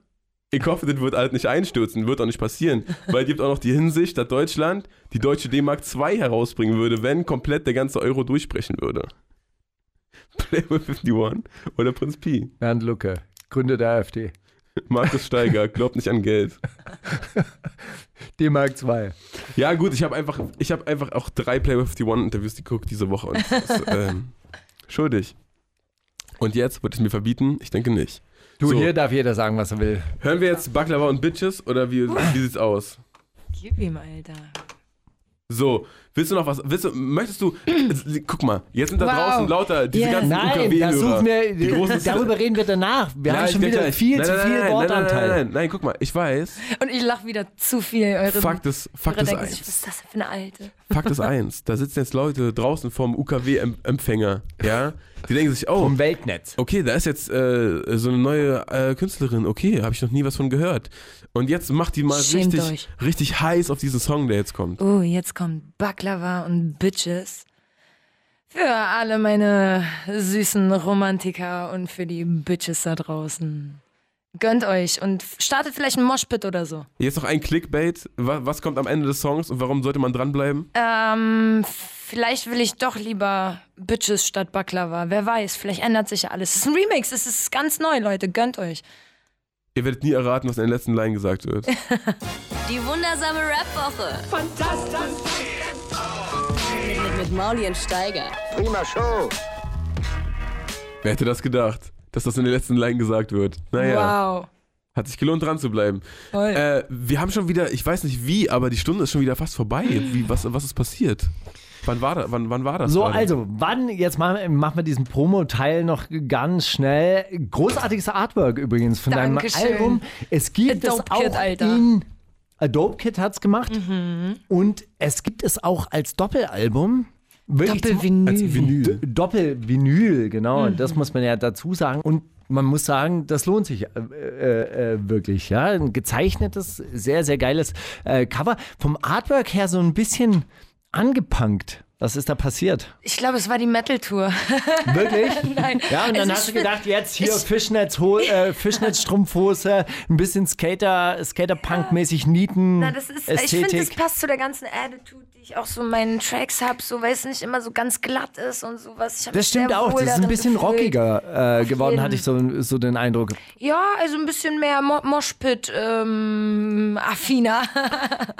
Ich hoffe, das wird halt nicht einstürzen, wird auch nicht passieren. Weil es gibt auch noch die Hinsicht, dass Deutschland die deutsche D-Mark 2 herausbringen würde, wenn komplett der ganze Euro durchbrechen würde. [laughs] Playboy 51 oder Prinz Pi. Bernd Lucke, Gründer der AfD. Markus Steiger, [laughs] glaubt nicht an Geld. D-Mark 2. Ja, gut, ich habe einfach, ich habe einfach auch drei Playboy 51 Interviews geguckt diese Woche und das [laughs] ähm, schuldig. Und jetzt wird es mir verbieten? Ich denke nicht. Du, So. hier darf jeder sagen, was er will. Hören wir jetzt Baklava und Bitches oder wie, wie sieht's aus? Gib ihm, Alter. So, willst du noch was, willst du, möchtest du, guck mal, jetzt sind da Wow. draußen lauter diese Yes. ganzen Nein, wir, Die großen [laughs] darüber reden wir danach. Wir haben Nein, schon ich wieder denke, viel nein, zu nein, viel nein, nein, Wortanteil. Nein, nein, nein, nein, guck mal, ich weiß, Und ich lach wieder zu viel. Eure Fakt ist, Fakt ist denken sich, eins. was ist das denn für eine Alte? Fakt ist eins, da sitzen jetzt Leute draußen vom UKW-Empfänger, ja, die denken sich, oh, Vom Weltnetz. okay, da ist jetzt äh, so eine neue äh, Künstlerin, okay, habe ich noch nie was von gehört. Und jetzt macht die mal Schämt richtig, euch. richtig heiß auf diesen Song, der jetzt kommt. Oh, jetzt kommt Baklava und Bitches. Für alle meine süßen Romantiker und für die Bitches da draußen. Gönnt euch und startet vielleicht ein Moshpit oder so. Jetzt noch ein Clickbait. Was, was kommt am Ende des Songs und warum sollte man dranbleiben? Ähm, vielleicht will ich doch lieber Bitches statt Baklava. Wer weiß, vielleicht ändert sich ja alles. Es ist ein Remix, es ist ganz neu, Leute. Gönnt euch. Ihr werdet nie erraten, was in der letzten Line gesagt wird. [laughs] Die wundersame Rap-Woche. Fantastisch. Mit, Mauli und Steiger. Wer hätte das gedacht, dass das in der letzten Line gesagt wird? Naja, Wow. hat sich gelohnt, dran zu bleiben. Äh, wir haben schon wieder, ich weiß nicht wie, aber die Stunde ist schon wieder fast vorbei. Wie, was, was ist passiert? Wann war, da, wann, wann war das? So, gerade? also, wann, jetzt machen, machen wir diesen Promo-Teil noch ganz schnell. Großartiges Artwork übrigens von Dankeschön. deinem Album. Es gibt Adobe es auch Kit, Alter. in Adobe Kit hat's gemacht und es gibt es auch als Doppelalbum. Doppelvinyl. Vinyl. Doppelvinyl, genau. Das muss man ja dazu sagen. Und man muss sagen, das lohnt sich äh, äh, äh, wirklich. Ja, ein gezeichnetes, sehr, sehr geiles äh, Cover. Vom Artwork her so ein bisschen angepunkt. Was ist da passiert? Ich glaube, es war die Metal-Tour. [laughs] Wirklich? Nein. Ja, und dann Also hast du gedacht, jetzt hier Fischnetz, äh, [laughs] Fischnetzstrumpfhose, ein bisschen Skater, Skaterpunk-mäßig Nieten. Na, das ist, ich finde, das Ästhetik. passt zu der ganzen Attitude, die ich auch so in meinen Tracks habe, so weil es nicht immer so ganz glatt ist und sowas. Das stimmt auch, das ist ein bisschen gefühlt. rockiger äh, geworden, hatte ich so, so den Eindruck. Ja, also ein bisschen mehr Mo Moshpit ähm.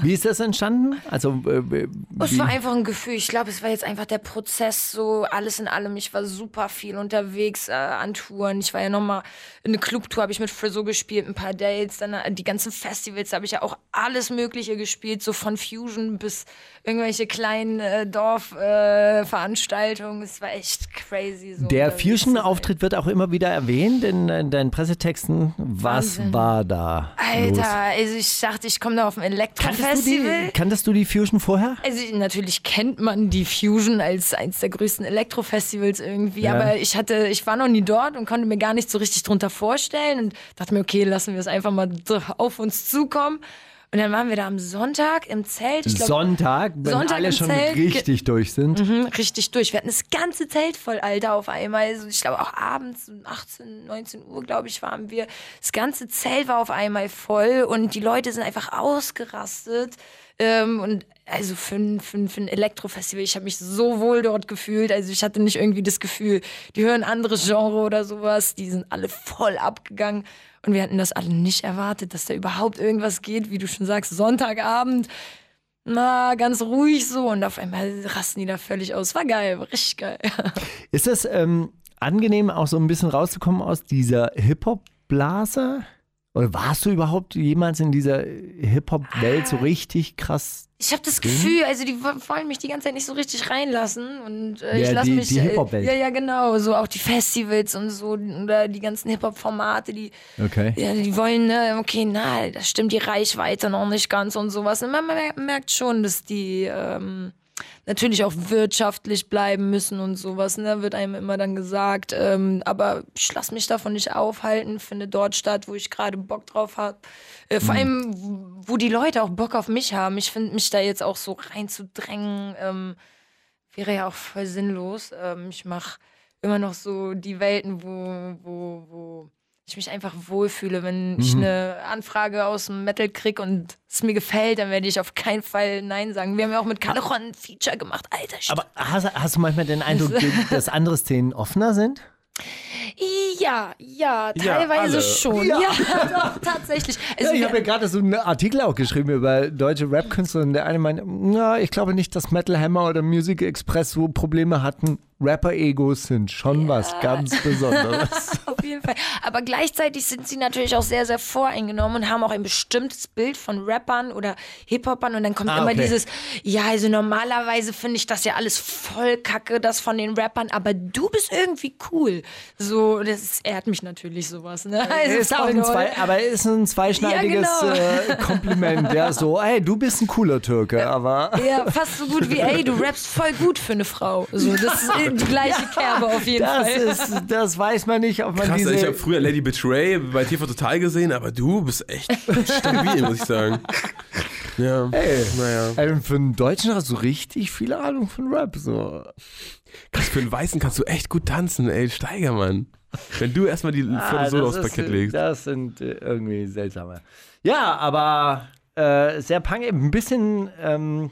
Wie ist das entstanden? Also, äh, Es war einfach ein Gefühl. Ich glaube, es war jetzt einfach der Prozess, so alles in allem. Ich war super viel unterwegs äh, an Touren. Ich war ja nochmal in eine Clubtour, habe ich mit Frizzo gespielt, ein paar Dates. Dann äh, die ganzen Festivals habe ich ja auch alles Mögliche gespielt, so von Fusion bis irgendwelche kleinen äh, Dorfveranstaltungen. Äh, es war echt crazy. So der. Fusion-Auftritt wird auch immer wieder erwähnt in, in deinen Pressetexten. Was Wahnsinn. war da? los? Alter, also ich dachte, ich komme da auf ein Kanntest du, Elektrofestival. die, kanntest du die Fusion vorher? Also natürlich kennt man die Fusion als eins der größten Elektrofestivals irgendwie, Ja. aber ich hatte, ich war noch nie dort und konnte mir gar nicht so richtig drunter vorstellen und dachte mir, okay, lassen wir es einfach mal auf uns zukommen. Und dann waren wir da am Sonntag im Zelt. Glaub, Sonntag, wenn Sonntag alle schon Zelt, richtig durch sind. Mhm, richtig durch. Wir hatten das ganze Zelt voll, Alter, auf einmal. Also ich glaube auch abends um 18, 19 Uhr, glaube ich, waren wir. Das ganze Zelt war auf einmal voll und die Leute sind einfach ausgerastet. Ähm, und also für ein, für, für ein Elektrofestival, ich habe mich so wohl dort gefühlt. Also ich hatte nicht irgendwie das Gefühl, die hören anderes Genre oder sowas. Die sind alle voll abgegangen. Und wir hatten das alle nicht erwartet, dass da überhaupt irgendwas geht, wie du schon sagst, Sonntagabend na, ganz ruhig so und auf einmal rasten die da völlig aus. War geil, war richtig geil. [laughs] Ist es ähm, angenehm, auch so ein bisschen rauszukommen aus dieser Hip-Hop-Blase? Oder warst du überhaupt jemals in dieser Hip-Hop-Welt so richtig krass? Ich habe das Gefühl, also die wo- wollen mich die ganze Zeit nicht so richtig reinlassen und äh, Ja, ich lasse die- mich die äh, Hip-Hop-Welt. Ja, ja, genau, so auch die Festivals und so oder die ganzen Hip-Hop Formate, die Okay. ja, die wollen ne, okay, na, da stimmt die Reichweite noch nicht ganz und sowas. Und man mer- merkt schon, dass die ähm, natürlich auch wirtschaftlich bleiben müssen und sowas. Ne? Wird einem immer dann gesagt. Ähm, aber ich lasse mich davon nicht aufhalten, finde dort statt, wo ich gerade Bock drauf habe. Äh, vor allem, wo die Leute auch Bock auf mich haben. Ich finde mich da jetzt auch so reinzudrängen, ähm, wäre ja auch voll sinnlos. Ähm, ich mache immer noch so die Welten, wo, wo, wo ich mich einfach wohlfühle. Wenn ich eine Anfrage aus dem Metal krieg und es mir gefällt, dann werde ich auf keinen Fall Nein sagen. Wir haben ja auch mit Calderon ein Feature gemacht. Alter, stimmt. Aber hast, hast du manchmal den Eindruck, dass andere Szenen offener sind? ja, ja, Ja, teilweise alle. schon. Ja, [laughs] doch, tatsächlich. Also Ja, ich habe ja gerade so einen Artikel auch geschrieben über deutsche Rap-Künstler und der eine meinte, na, ich glaube nicht, dass Metal Hammer oder Music Express so Probleme hatten. Rapper-Egos sind schon was ganz Besonderes. [laughs] Auf jeden Fall. Aber gleichzeitig sind sie natürlich auch sehr, sehr voreingenommen und haben auch ein bestimmtes Bild von Rappern oder Hip-Hopern. Und dann kommt Ah, immer okay. dieses, ja, also normalerweise finde ich das ja alles voll kacke, das von den Rappern, aber du bist irgendwie cool. So, das ehrt mich natürlich sowas, ne? Also ist auch ein zwei, aber ist ein zweischneidiges Ja, genau. äh, Kompliment. Ja, so, hey, du bist ein cooler Türke, aber. Ja, fast so gut wie, ey, du rappst voll gut für eine Frau. So, das [laughs] ist [laughs] die gleiche Kerbe auf jeden Das Fall. ist, das weiß man nicht, ob man Krass, diese. ich habe früher Lady Betray bei TV Total gesehen, aber du bist echt stabil, muss ich sagen. Ja, Ey. naja. Ey, für einen Deutschen hast du richtig viel Ahnung von Rap. So. Krass, für einen Weißen kannst du echt gut tanzen, ey, Steigermann. Wenn du erstmal die Ah, Fotos so das aufs Parkett legst. Das sind äh, irgendwie seltsame. Ja, aber äh, sehr punk, ein bisschen, ähm,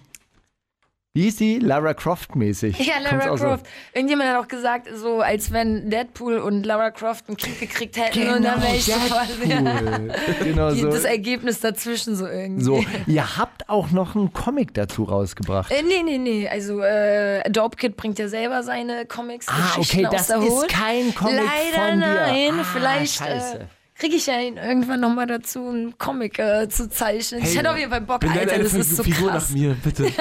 wie hieß die? Lara Croft mäßig. Ja, Kommt's Lara so? Croft. Irgendjemand hat auch gesagt, so als wenn Deadpool und Lara Croft ein Kind gekriegt hätten und dann wäre ich so quasi Cool. [laughs] genau so. das Ergebnis dazwischen so irgendwie. so. Ihr habt auch noch einen Comic dazu rausgebracht. Äh, nee, nee, nee. Also äh, Dope Kid bringt ja selber seine Comics. Ah, okay, das ist kein Comic Leider von dir. nein. Ah, Vielleicht äh, scheiße. Kriege ich ja ihn irgendwann nochmal dazu, einen Comic äh, zu zeichnen. ich hätte auf jeden Fall Bock, Alter. Das ist so Figur krass. nach mir, bitte. [laughs]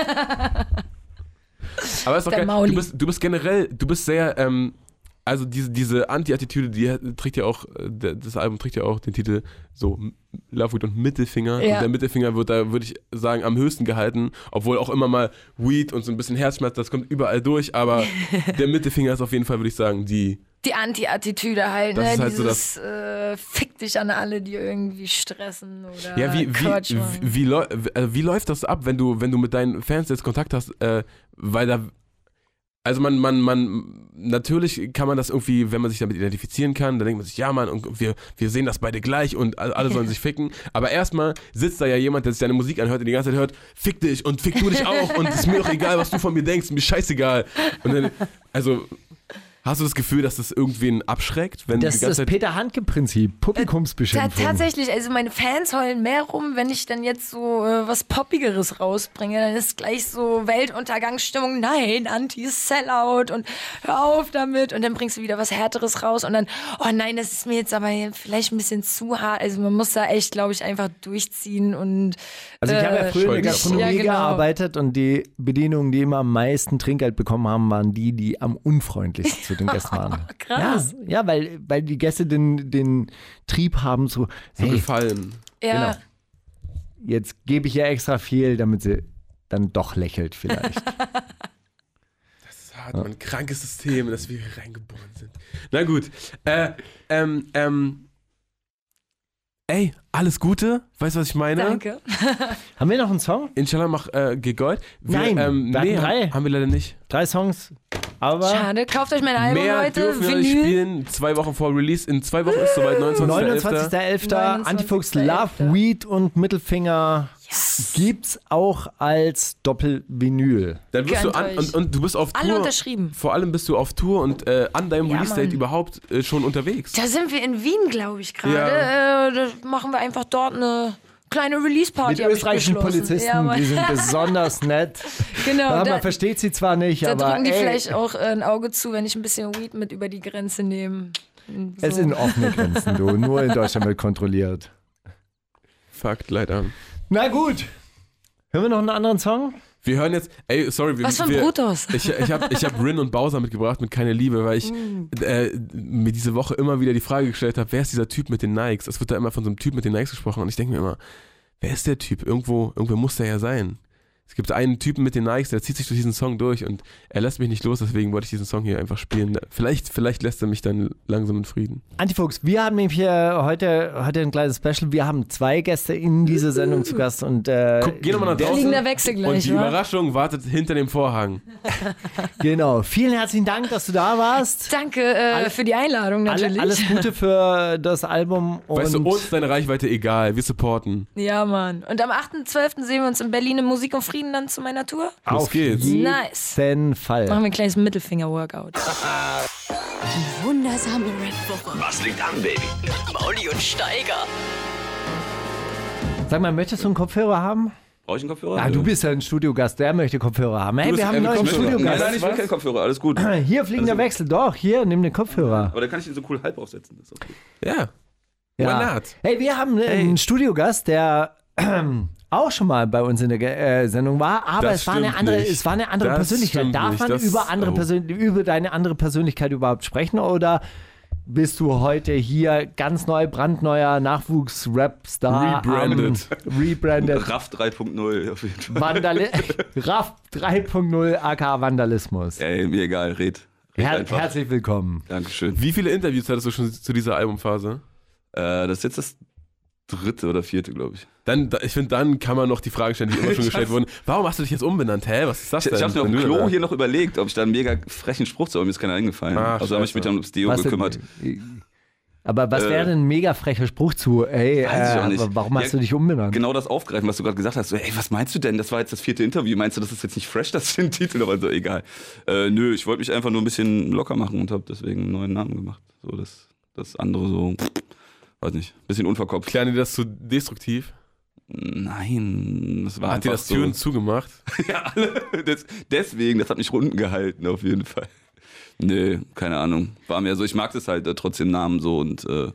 Aber ist doch geil. Du bist, du bist generell, du bist sehr, ähm, also diese, diese Anti-Attitüde, die trägt ja auch, äh, das Album trägt ja auch den Titel so Love Weed und Mittelfinger. Ja. Und der Mittelfinger wird da, würde ich sagen, am höchsten gehalten, obwohl auch immer mal Weed und so ein bisschen Herzschmerz, das kommt überall durch, aber [laughs] der Mittelfinger ist auf jeden Fall, würde ich sagen, die. Die Anti-Attitüde halt, Das ne? ist halt so Dieses äh, Fick dich an alle, die irgendwie stressen oder Ja, wie, wie, Quatsch wie, wie, läu- äh, wie läuft das ab, wenn du, wenn du mit deinen Fans jetzt Kontakt hast, äh, weil da Also man, man, man, natürlich kann man das irgendwie, wenn man sich damit identifizieren kann, dann denkt man sich, ja Mann, und wir, wir sehen das beide gleich und alle sollen [laughs] sich ficken. Aber erstmal sitzt da ja jemand, der sich deine Musik anhört und die ganze Zeit hört, fick dich und fick du dich auch und es ist mir doch egal, was du von mir denkst, mir scheißegal. Und dann, also, hast du das Gefühl, dass das irgendwen abschreckt, wenn Das die ist ganze das Zeit Peter-Handke-Prinzip, Ta Publikumsbeschimpfung. tatsächlich, also meine Fans heulen mehr rum, wenn ich dann jetzt so äh, was Poppigeres rausbringe. Dann ist gleich so Weltuntergangsstimmung. Nein, Anti-Sellout und hör auf damit. Und dann bringst du wieder was Härteres raus und dann, oh nein, das ist mir jetzt aber vielleicht ein bisschen zu hart. Also man muss da echt, glaube ich, einfach durchziehen und Also ich habe ja äh, früher in der Gastronomie Ja, genau. gearbeitet und die Bedienungen, die immer am meisten Trinkgeld bekommen haben, waren die, die am unfreundlichsten zu den Gästen waren. [laughs] Krass. Ja, ja weil, weil die Gäste den, den Trieb haben, so, so hey, gefallen. ja. genau. jetzt gebe ich ihr extra viel, damit sie dann doch lächelt vielleicht. [laughs] Das ist hart, man. Krankes System, in das wir hier reingeboren sind. Na gut. Äh, ähm, ähm. Ey, alles Gute. Weißt du, was ich meine? Danke. [laughs] haben wir noch einen Song? Inshallah mach äh, gegold. Wir, Nein, ähm, nee, drei. haben, haben wir leider nicht. Drei Songs. Aber Schade. Kauft euch mein Album, Mehr Leute. dürfen wir Vinyl. spielen. Zwei Wochen vor Release. In zwei Wochen ist soweit, [laughs] 29.11. 29.11. Antifuchs 29.11.. Love, Weed und Mittelfinger gibt's auch als Doppelvinyl. Dann wirst du an, und, und du bist auf Alle Tour. unterschrieben. Vor allem bist du auf Tour und äh, an deinem Ja, Release-Date Mann. überhaupt äh, schon unterwegs. Da sind wir in Wien, glaube ich, gerade. Ja. Äh, da machen wir einfach dort eine kleine Release-Party. Ich österreichischen. Polizisten, Ja, die sind [laughs] besonders nett. genau. Ja, da, man versteht sie zwar nicht, da aber drücken die ey, vielleicht auch äh, ein Auge zu, wenn ich ein bisschen Weed mit über die Grenze nehme. So. es sind offene Grenzen, du. Nur in Deutschland wird kontrolliert. Fakt, leider. Na gut. Hören wir noch einen anderen Song? Wir hören jetzt, ey, sorry, wir, Was für ein wir, Brutus. Ich, ich habe ich hab Rin und Bowser mitgebracht mit Keine Liebe, weil ich äh, mir diese Woche immer wieder die Frage gestellt habe, wer ist dieser Typ mit den Nikes? Es wird da immer von so einem Typ mit den Nikes gesprochen und ich denke mir immer, wer ist der Typ? Irgendwo, irgendwo muss der ja sein. Es gibt einen Typen mit den Nikes, der zieht sich durch diesen Song durch und er lässt mich nicht los, deswegen wollte ich diesen Song hier einfach spielen. Vielleicht, vielleicht lässt er mich dann langsam in Frieden. Antifuchs, wir haben nämlich hier heute, heute ein kleines Special. Wir haben zwei Gäste in dieser Sendung zu Gast und äh, Guck, geh nochmal nach der- draußen. Fliegender Wechsel Und gleich, die wa? Überraschung wartet hinter dem Vorhang. [laughs] Genau. Vielen herzlichen Dank, dass du da warst. Danke äh, für die Einladung natürlich. alles Gute für das Album. Und Weißt du, uns deine Reichweite egal, wir supporten. Ja, Mann. Und am 8.12. sehen wir uns in Berlin im Musik und Frieden dann zu meiner Tour. Auf geht's. Nice. jeden Fall. Machen wir ein kleines Mittelfinger-Workout. Die wundersame Red Booker. Was liegt an, Baby? Mauli und Steiger. Sag mal, möchtest du einen Kopfhörer haben? Brauche ich einen Kopfhörer? Ah, du bist ja ein Studiogast, der möchte Kopfhörer haben. Hey, wir haben einen ein neuen Kopfhörer. Nein, Studiogast. nein, ich will keinen Kopfhörer, alles gut. [clears throat] Hier fliegender Also- Wechsel. Doch, hier, nimm den Kopfhörer. Aber dann kann ich ihn so cool halb aufsetzen. Das ist okay. Ja. Ja. Why not? Hey, wir haben einen Studiogast, der [clears throat] auch schon mal bei uns in der äh, Sendung war, aber Das es war, eine andere, nicht. es war eine andere Das Persönlichkeit. Darf nicht. man Das- über, andere oh. Persön über deine andere Persönlichkeit überhaupt sprechen oder bist du heute hier ganz neu, brandneuer Nachwuchs-Rap-Star? Rebranded. rebranded. [laughs] RAF 3.0 auf jeden Fall. Vandali RAF 3.0 aka Vandalismus. Ey, mir egal, red. red Her einfach. herzlich willkommen. Dankeschön. Wie viele Interviews hattest du schon zu dieser Albumphase? Äh, das ist jetzt das dritte oder vierte, glaube ich. Dann, da- ich finde, dann kann man noch die Frage stellen, die immer schon [laughs] gestellt wurden. Warum hast du dich jetzt umbenannt? Hä, was ist das Ich, denn? ich habe mir auf dem du Klo hier noch überlegt, ob ich da einen mega frechen Spruch zu, aber mir ist keiner eingefallen. Ah, also habe ich mich dann ums Deo Was denn- gekümmert. Aber was Äh, wäre denn ein mega frecher Spruch zu, ey, Weiß ich äh, auch nicht. aber warum hast Ja, du dich umbenannt? Genau das aufgreifen, was du gerade gesagt hast. So, ey, was meinst du denn? Das war jetzt das vierte Interview. Meinst du, das ist jetzt nicht fresh, das ist [laughs] den Titel? Aber so, egal. Äh, nö, ich wollte mich einfach nur ein bisschen locker machen und habe deswegen einen neuen Namen gemacht. So, das, das andere so, weiß nicht, bisschen unverkopft. Klären dir das zu destruktiv? Nein, das war Hat dir das Türen so. [laughs] zugemacht? Ja, alle. Das, deswegen, das hat mich runden gehalten, auf jeden Fall. Nö, keine Ahnung. War mir so, ich mag das halt äh, trotzdem Namen so und äh,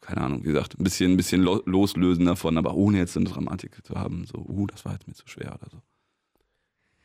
keine Ahnung, wie gesagt, ein bisschen, ein bisschen lo loslösen davon, aber ohne jetzt eine Dramatik zu haben. So, uh, das war jetzt mir zu schwer oder so.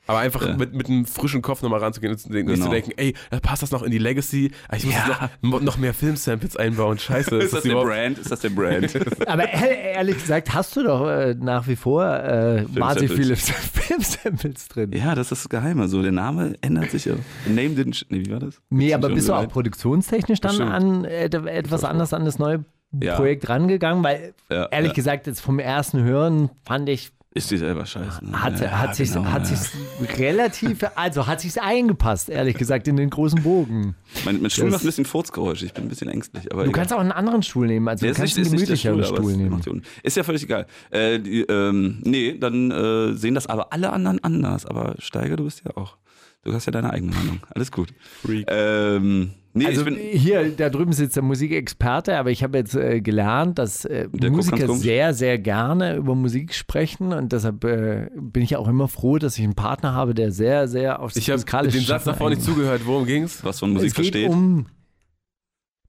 Aber einfach Ja. mit, mit einem frischen Kopf nochmal ranzugehen und zu denken, nicht zu Genau. denken, ey, da passt das noch in die Legacy? Ah, Ich muss jetzt noch, noch mehr Filmsamples einbauen. Scheiße. Ist das der überhaupt- Brand? Ist das der Brand? [laughs] Aber ehr- ehrlich gesagt, hast du doch äh, nach wie vor äh, wahnsinnig viele [laughs] Filmsamples drin. ja, das ist das Geheime. So, der Name ändert sich ja. The Name didn't. Nee, wie war das? Nee, Gibt's aber bist du auch produktionstechnisch dann Bestimmt. an äh, etwas anders an das neue Ja. Projekt rangegangen? Weil, Ja, ehrlich ja. gesagt, jetzt vom ersten Hören fand ich, Ist sie selber scheiße. Ne? Hat, Ja, hat sich genau, hat ja. sich's relativ, also hat sich's eingepasst, ehrlich gesagt, in den großen Bogen. Mein, mein Stuhl Das- macht ein bisschen Furzgeräusche. Ich bin ein bisschen ängstlich. Aber Du egal. kannst auch einen anderen Stuhl nehmen, also Der du kannst nicht- einen gemütlicheren Stuhl, Stuhl nehmen. Ist ja völlig egal. Äh, die, ähm, nee, dann äh, sehen das aber alle anderen anders. Aber Steiger, du bist ja auch. Du hast ja deine eigene Meinung. Alles gut. Freak. Ähm, nee, Also ich bin. hier, da drüben sitzt der Musikexperte, aber ich habe jetzt äh, gelernt, dass äh, Musiker sehr, sehr gerne über Musik sprechen und deshalb äh, bin ich ja auch immer froh, dass ich einen Partner habe, der sehr, sehr auf Ich habe den Satz davor nicht zugehört. Worum ging's? Was von Musik Es geht versteht. um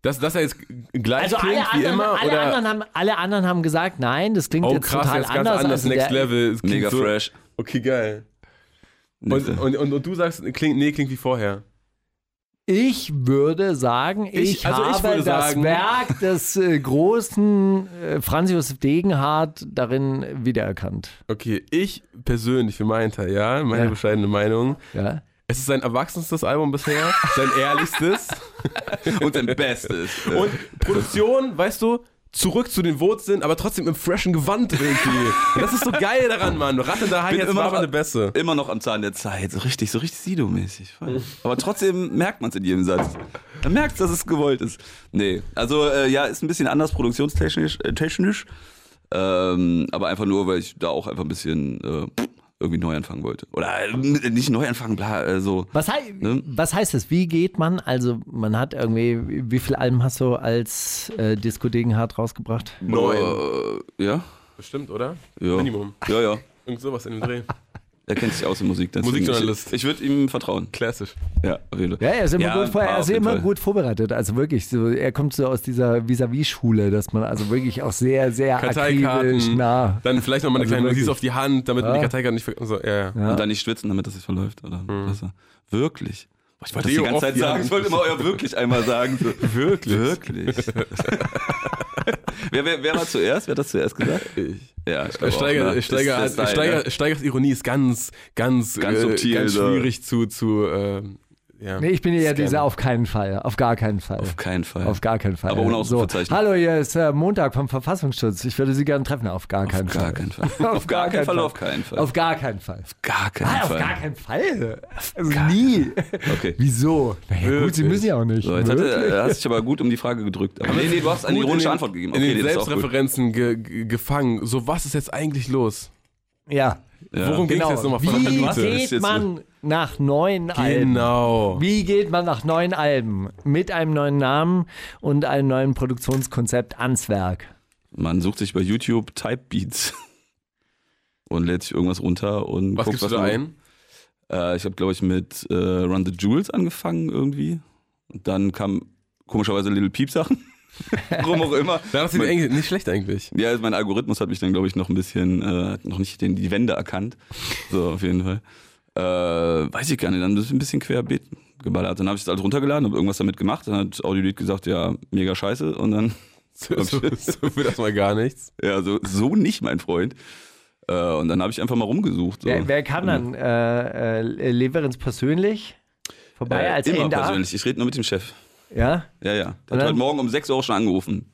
Dass, dass er jetzt gleich Also klingt alle wie anderen, immer? alle, oder? anderen haben, alle anderen haben gesagt, nein, das klingt oh jetzt krass, total jetzt ganz anders. anders, also Next der, Level. Es Mega so, fresh. Okay, geil. Und, und, und, und du sagst, klingt, nee, klingt wie vorher. Ich würde sagen, ich, Ich- also ich habe würde das sagen- Werk [laughs] des äh, großen äh, Franz Josef Degenhardt darin wiedererkannt. Okay, ich persönlich für meinen Teil, ja, meine Ja. bescheidene Meinung. Ja? Es ist sein erwachsenstes Album bisher, sein [laughs] ehrlichstes. [laughs] Und dein Bestes. Und Produktion, weißt du, zurück zu den Wurzeln, aber trotzdem im freshen Gewand irgendwie. Das ist so geil daran, Mann. Ratte da jetzt immer war noch, eine Besse. immer noch am Zahn der Zeit. So richtig, so richtig Sido-mäßig. Aber trotzdem merkt man es in jedem Satz. Man merkt, dass es gewollt ist. Nee, also äh, ja, ist ein bisschen anders produktionstechnisch. Äh, technisch, ähm, aber einfach nur, weil ich da auch einfach ein bisschen äh, irgendwie neu anfangen wollte. Oder äh, nicht neu anfangen, bla, äh, so. Was, hei Ne? was heißt das? Wie geht man? Also, man hat irgendwie, wie viele Alben hast du als äh, Disco Degenhardt rausgebracht? Neun. Äh, ja, Bestimmt, oder? ja. Minimum. Ja, ja. Irgend sowas in dem Dreh. Er kennt sich aus in Musik. Musikjournalist. Ich, ich würde ihm vertrauen. Klassisch. Ja, auf jeden Fall. Ja, er ist immer, Ja, gut, vor, er ist immer gut vorbereitet. Also wirklich, so, er kommt so aus dieser Vis-à-vis-Schule, dass man also wirklich auch sehr, sehr akribisch Karteikarten. nah. Dann vielleicht nochmal eine Also kleine Notiz wirklich. auf die Hand, damit man die Ja. Karteikarten nicht ver so, ja, ja. Ja. Und dann nicht schwitzen, damit das sich verläuft. Oder was? Wirklich. Ich wollte das die ganze Zeit sagen. Ich wollte immer euer wirklich einmal sagen. So. [laughs] Wirklich? Wirklich. [laughs] wer, wer, wer war zuerst? Wer hat das zuerst gesagt? Ich. Ja, ich Steiger, auch, ne? Steiger, Ist der Style, Steiger, ne? Steigers Ironie ist ganz, ganz, Ganz äh, subtil, ganz so. schwierig zu, zu ähm, ja. Nee, ich bin ja dieser auf keinen Fall. Auf gar keinen Fall. Auf keinen Fall. Auf gar keinen Fall. Aber ohne so, Ausrufezeichen. Hallo, hier ist äh, Montag vom Verfassungsschutz. Ich würde Sie gerne treffen. Auf gar keinen Auf gar Fall. keinen Fall. [laughs] Auf gar keinen Fall, auf keinen Fall. Auf gar keinen Fall. gar keinen Ah, auf Fall. gar keinen Fall. Also nie. Okay. [laughs] Wieso? Naja, gut, Sie müssen ja auch nicht. So, jetzt hat Wirklich? er, hast dich aber gut um die Frage gedrückt. Aber nee, nee, du hast eine in ironische den- Antwort gegeben. In Okay, den auch gut. Selbstreferenzen ge ge gefangen. So, was ist jetzt eigentlich los? ja. Ja. Worum ging es Genau. jetzt nochmal von Wie Was? Minute? geht man nach neun Alben? Genau. Wie geht man nach neun Alben mit einem neuen Namen und einem neuen Produktionskonzept ans Werk? Man sucht sich bei YouTube Type Beats [laughs] und lädt sich irgendwas runter und Was guckt, gibst du da ein? Äh, ich habe, glaube ich, mit äh, Run the Jewels angefangen irgendwie. Und dann kam komischerweise Little Peep Sachen. [laughs] Warum auch immer. Das sieht Mein- eigentlich nicht schlecht eigentlich. Ja, also mein Algorithmus hat mich dann, glaube ich, noch ein bisschen, äh, hat noch nicht den, die Wände erkannt. So, auf jeden Fall. Äh, weiß ich gar nicht, dann ist ein bisschen querbeet geballert. Dann habe ich es alles runtergeladen, habe irgendwas damit gemacht. Dann hat Audiolied gesagt, ja, mega scheiße. Und dann, [laughs] So, so, so wird das mal gar nichts. [laughs] ja, so, so nicht, mein Freund. Äh, und dann habe ich einfach mal rumgesucht. So. Wer, wer kam dann? Äh, äh, Leverenz persönlich vorbei Äh, als immer persönlich. Ich rede nur mit dem Chef. Ja? Ja, ja. Der hat dann- heute Morgen um 6 Uhr auch schon angerufen.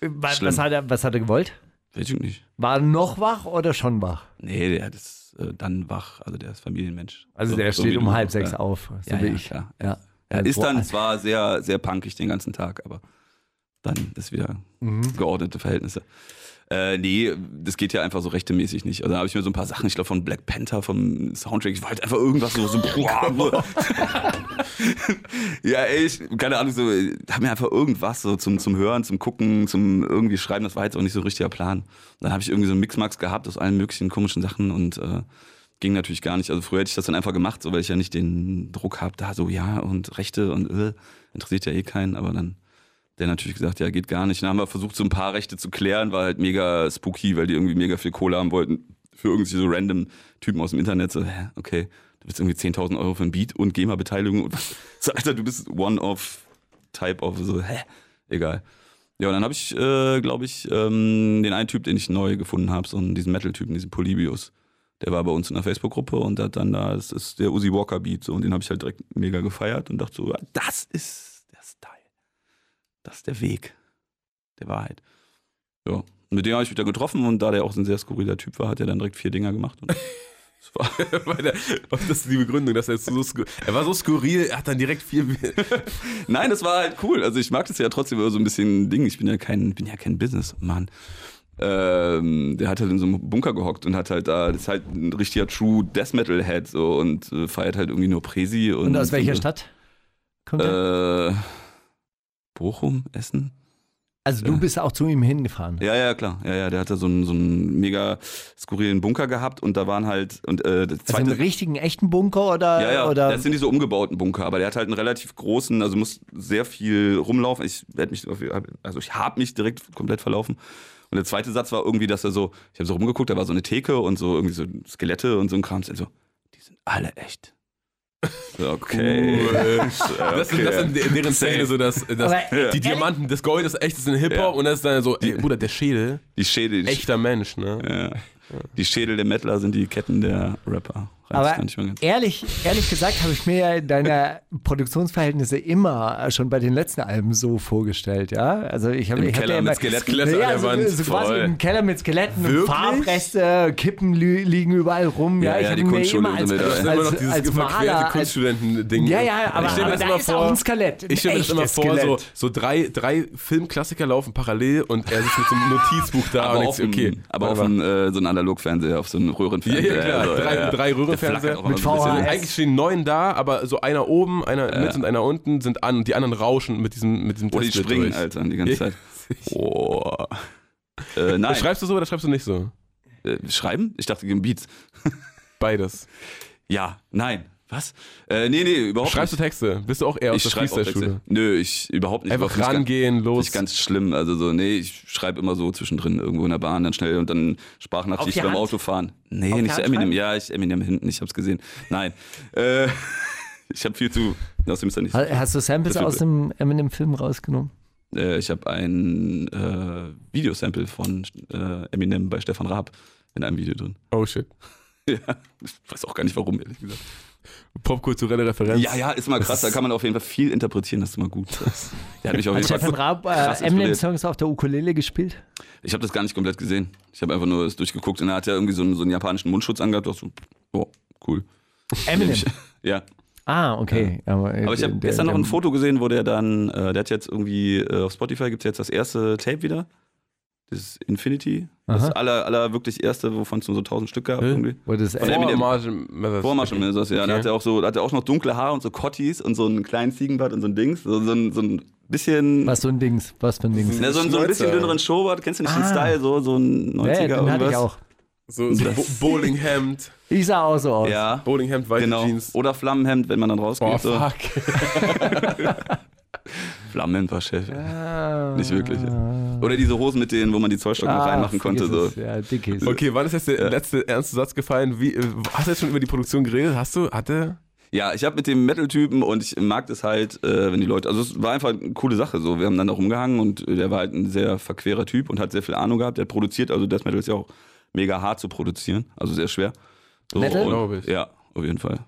Was, was, hat er, was hat er gewollt? Weiß ich nicht. War er noch wach oder schon wach? Nee, der ist äh, dann wach. Also der ist Familienmensch. Also So- der so steht wie um halb sechs ja. auf, so Ja, wie ja, ich. klar. Ja. Er Also, ist dann zwar sehr, sehr punkig den ganzen Tag, aber dann ist wieder Mhm. geordnete Verhältnisse. Äh, nee, das geht ja einfach so rechtemäßig nicht. Also da habe ich mir so ein paar Sachen, ich glaube von Black Panther, vom Soundtrack, ich wollte einfach irgendwas so, so [laughs] Ja, ey, ich, keine Ahnung, so, habe mir einfach irgendwas so zum, zum Hören, zum Gucken, zum irgendwie Schreiben, das war jetzt auch nicht so ein richtiger Plan. Dann habe ich irgendwie so einen Mixmax gehabt aus allen möglichen komischen Sachen und äh, ging natürlich gar nicht. Also früher hätte ich das dann einfach gemacht, so weil ich ja nicht den Druck habe, da so ja und Rechte und äh, interessiert ja eh keinen, aber dann der natürlich gesagt, ja, geht gar nicht. Dann haben wir versucht, so ein paar Rechte zu klären, war halt mega spooky, weil die irgendwie mega viel Kohle haben wollten für irgendwie so random Typen aus dem Internet. So, hä, okay, du bist irgendwie 10.000 Euro für ein Beat und GEMA-Beteiligung und was? [laughs] So, Alter, du bist one of type of, so, hä? Egal. Ja, und dann habe ich, äh, glaube ich, ähm, den einen Typ, den ich neu gefunden habe, so diesen Metal-Typen, diesen Polybius. Der war bei uns in der Facebook-Gruppe und hat dann da, das ist der Uzi Walker-Beat, so, und den habe ich halt direkt mega gefeiert und dachte so, das ist. Das ist der Weg der Wahrheit. Ja, Mit dem habe ich wieder getroffen und da der auch ein sehr skurriler Typ war, hat er dann direkt vier Dinger gemacht. Und [laughs] das war [laughs] Weil der, das ist die Begründung, dass er jetzt so skur Er war so skurril, er hat dann direkt viel. [laughs] Nein, das war halt cool. Also ich mag das ja trotzdem so ein bisschen Ding. Ich bin ja kein, bin ja kein Businessmann. Ähm, der hat halt in so einem Bunker gehockt und hat halt da, das ist halt ein richtiger True Death Metal Head so und äh, feiert halt irgendwie nur Presi und. Und aus welcher Stadt kommt er? Bochum, Essen? Also du bist auch zu ihm hingefahren. Ja, ja, klar. Ja, ja, der hatte so einen, so einen mega skurrilen Bunker gehabt und da waren halt, und äh, das Also einen zweite. richtigen, echten Bunker oder? ja, ja, oder das sind diese umgebauten Bunker, aber der hat halt einen relativ großen, also muss sehr viel rumlaufen. Ich werde mich, also ich habe mich direkt komplett verlaufen. Und der zweite Satz war irgendwie, dass er so, ich habe so rumgeguckt, da war so eine Theke und so irgendwie so Skelette und so ein Kram. Also, die sind alle echt. Okay. [laughs] Das, sind, das sind deren Szene, so dass, dass Aber die Diamanten, das Gold ist echt, das ist ein Hip-Hop Ja. und das ist dann so, ey, Bruder, der Schädel, Die Schädel, die, echter Mensch, ne? ja. die Schädel der Mettler sind die Ketten der Rapper. Aber ehrlich, ehrlich gesagt habe ich mir ja deine Produktionsverhältnisse immer schon bei den letzten Alben so vorgestellt, ja. Also ich habe ich hab Keller ja mit immer, Skeletten. Skelette ja, so, so quasi im Keller mit Skeletten und Wirklich? Farbreste, Kippen liegen überall rum. Ja, Ja, ich ja, habe die mir Kunstschule immer und als, ist immer noch als, dieses als Maler, als, Kunststudenten-Ding. ja, ja, aber, ich stell mir das immer vor, ein Skelett. ein Ich stelle mir das immer vor, so, Skelett. so drei, drei Filmklassiker laufen parallel und er sitzt mit so einem Notizbuch da Aber und ich, okay. aber auf äh, so einem Analogfernseher, auf so einem Röhrenfernseher. ja, klar. Also, drei, Röhrenfernseher. Auch Mit. VHS. Eigentlich stehen neun da, aber so einer oben, einer mit und einer unten sind an und die anderen rauschen mit diesem, mit diesem Oh, die springen, durch. Alter, die ganze. [laughs] Zeit. Boah. Äh, nein. Schreibst du so oder schreibst du nicht so? äh, schreiben? Ich dachte, Beats. Beides. Ja, nein. Was? Äh, nee, nee, überhaupt Schreibst du nicht. Texte? Bist du auch eher aus Ich der Freestyle-Schule? Nö, ich überhaupt nicht. Einfach rangehen, Ganz, los. nicht ganz schlimm. Also so, nee, ich schreibe immer so zwischendrin irgendwo in der Bahn, dann schnell und dann Sprachnachricht die beim? Autofahren. Nee, Auf nicht so Eminem. schreiben? Ja, ich Eminem hinten, ich hab's gesehen. Nein. Äh, [laughs] ich habe viel zu. Außerdem ist er nicht. Hast du Samples aus dem Eminem-Film rausgenommen? Äh, ich habe ein äh, Videosample von äh, Eminem bei Stefan Raab in einem Video drin. Oh shit. [laughs] Ja, ich weiß auch gar nicht warum, ehrlich gesagt. Popkulturelle Referenz. Ja, ja, ist mal krass, da kann man auf jeden Fall viel interpretieren, das ist mal gut. Das, [laughs] der hat mich auf jeden Fall Stefan Raab äh. Eminem-Songs auf der Ukulele gespielt? Ich habe das gar nicht komplett gesehen. Ich habe einfach nur das durchgeguckt und er hat ja irgendwie so einen, so einen japanischen Mundschutz angehabt. Ich dachte so, oh, cool. Eminem? [laughs] Ja. Ah, okay. Aber, Aber ich habe gestern noch ein Foto gesehen, wo der dann, äh, der hat jetzt irgendwie, äh, auf Spotify gibt es jetzt das erste Tape wieder. Das Infinity. Das Aha. aller, aller wirklich erste, wovon es nur so 1000 Stück gab. Irgendwie. Wo das Von Eminem. Margin Mathers. Vormarsch okay. das, ja. Da Okay. hat er auch so, da hat er auch noch dunkle Haare und so Cottis und so einen kleinen Ziegenbart und so ein Dings. So, so, ein, so ein bisschen. was so ein Dings? Was für ein Dings? Na, so, ein, so ein bisschen dünneren Schnurrbart. Kennst du nicht den Ah. Style? So, so ein 90er Ja, den hatte irgendwas? ich auch. So, so Bo Bowlinghemd. Ich sah auch so aus. Ja. Bowlinghemd, weite Genau. Jeans. Oder Flammenhemd, wenn man dann rausgeht. Oh, so. fuck. Flammenhemd [laughs] [laughs] [laughs] war Chef. Ah. Nicht wirklich. Ja. Oder diese Hosen mit denen, wo man die Zollstocken noch Ah, reinmachen konnte. So. Ja, Dickies. Okay, wann ist jetzt der letzte ernste Satz gefallen? Wie, äh, hast du jetzt schon über die Produktion geredet? Hast du? Hatte? Ja, ich habe mit dem Metal-Typen und ich mag das halt, äh, wenn die Leute, also es war einfach eine coole Sache so. Wir haben dann da rumgehangen und äh, der war halt ein sehr verquerer Typ und hat sehr viel Ahnung gehabt. Der produziert, also Death Metal ist ja auch mega hart zu produzieren, also sehr schwer. So, Metal? und-. Ja, auf jeden Fall.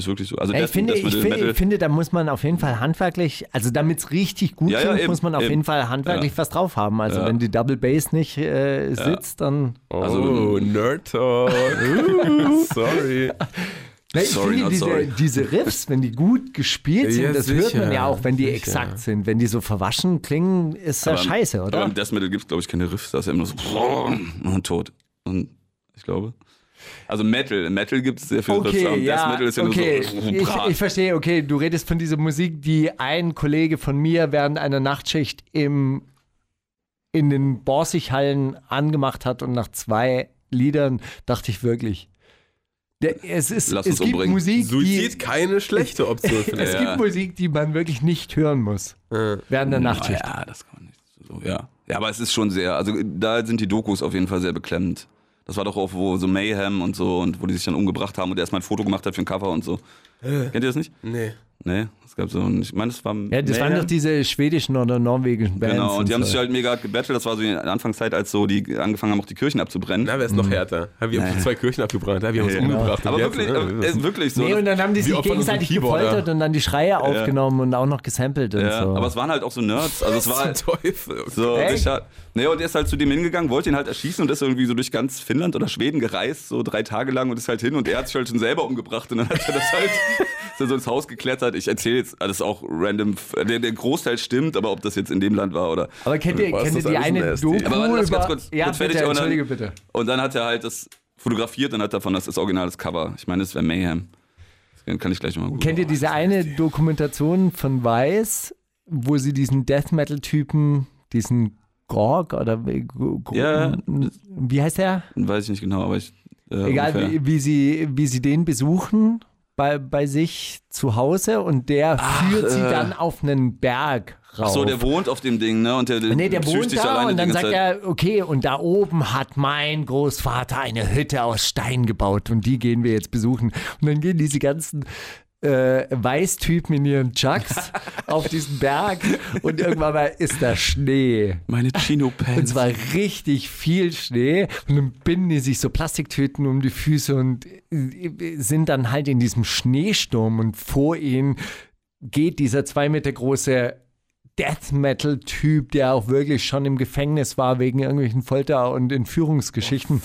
Ist wirklich so. Also Ey, ich, finde, ich, finde, ich finde, da muss man auf jeden Fall handwerklich, also damit es richtig gut Ja, ja, klingt, eben, muss man auf eben. jeden Fall handwerklich Ja. was drauf haben. Also Ja. wenn die Double Bass nicht äh, sitzt, dann. Oh, Also- Nerd Talk. Uh, [laughs] sorry. Na, ich Sorry, finde diese, diese Riffs, wenn die gut gespielt sind, Ja, das hört man sicher, ja auch, wenn die sicher. exakt sind. Wenn die so verwaschen klingen, ist ja Aber- scheiße, Aber oder? im Death Metal gibt es, glaube ich, keine Riffs. Da ist ja immer so [laughs] und tot. Und ich glaube. Also Metal. Metal gibt es sehr viele Riffs. aber Okay, im ja, Death Metal ist ja okay. nur so. [laughs] ich, ich verstehe, okay, du redest von dieser Musik, die ein Kollege von mir während einer Nachtschicht im, in den Borsighallen angemacht hat und nach zwei Liedern dachte ich wirklich, der, es, ist, Lass es uns gibt umbringen. Musik, Suizid die, keine schlechte Option. es ich. gibt Musik, die man wirklich nicht hören muss Ja. während der Nachtschicht. Ja, das kann man nicht so. Ja. ja, aber es ist schon sehr. Also da sind die Dokus auf jeden Fall sehr beklemmend. Das war doch auch, wo so Mayhem und so und wo die sich dann umgebracht haben und er erstmal ein Foto gemacht hat für ein Cover und so. Kennt ihr das nicht? Nee. Nee, es gab so ein, ich meine, das war Ja, das waren Mayhem. doch diese schwedischen oder norwegischen Bands. Genau, und die haben so. sich halt mega gebettelt. Das war so in der Anfangszeit, als so die angefangen haben, auch die Kirchen abzubrennen. Na, wer ist noch härter? Ja, wir haben schon zwei Kirchen abgebrannt, ja, wir haben uns Ja, genau. umgebracht. Aber jetzt, wirklich, ne? äh, wirklich so. Nee, und dann haben die sich gegenseitig gefoltert und dann die Schreie aufgenommen und auch noch gesampelt und ja, so. aber es waren halt auch so Nerds. Also es war halt Teufel. okay. so. Echt? Richard, nee, und er ist halt zu dem hingegangen, wollte ihn halt erschießen und ist irgendwie so durch ganz Finnland oder Schweden gereist, so drei Tage lang und ist halt hin und er hat sich halt schon selber umgebracht und dann hat er das halt [laughs] er so ins Haus geklettert. Ich erzähle jetzt alles auch random. Der, der Großteil stimmt, aber ob das jetzt in dem Land war oder. Aber kennt ihr, kennt ihr die eine? Doku Aber lass ganz kurz- ja, kurz bitte, fertig und dann- entschuldige bitte. Und dann hat er halt das fotografiert und hat davon das, das originales Cover. Ich meine, das wäre Mayhem. Das kann ich gleich nochmal Kennt ihr diese eine Dokumentation von Weiß, wo sie diesen Death Metal-Typen, diesen Gorg oder Ja. wie heißt der? Weiß ich nicht genau, aber ich. Äh, Egal, wie, wie, sie, wie sie den besuchen bei, bei sich zu Hause und der führt sie äh. dann auf einen Berg rauf. Ach so, der wohnt auf dem Ding, ne? Und der, Nee, der wohnt da und dann sagt Zeit. er, okay, und da oben hat mein Großvater eine Hütte aus Stein gebaut und die gehen wir jetzt besuchen. Und dann gehen diese ganzen äh, Weißtypen in ihren Chucks [laughs] auf diesen Berg und irgendwann mal ist da Schnee. Meine Chino Und zwar richtig viel Schnee. Und dann binden die sich so Plastiktüten um die Füße und äh, sind dann halt in diesem Schneesturm. Und vor ihnen geht dieser zwei Meter große Death Metal Typ, der auch wirklich schon im Gefängnis war wegen irgendwelchen Folter- und Entführungsgeschichten.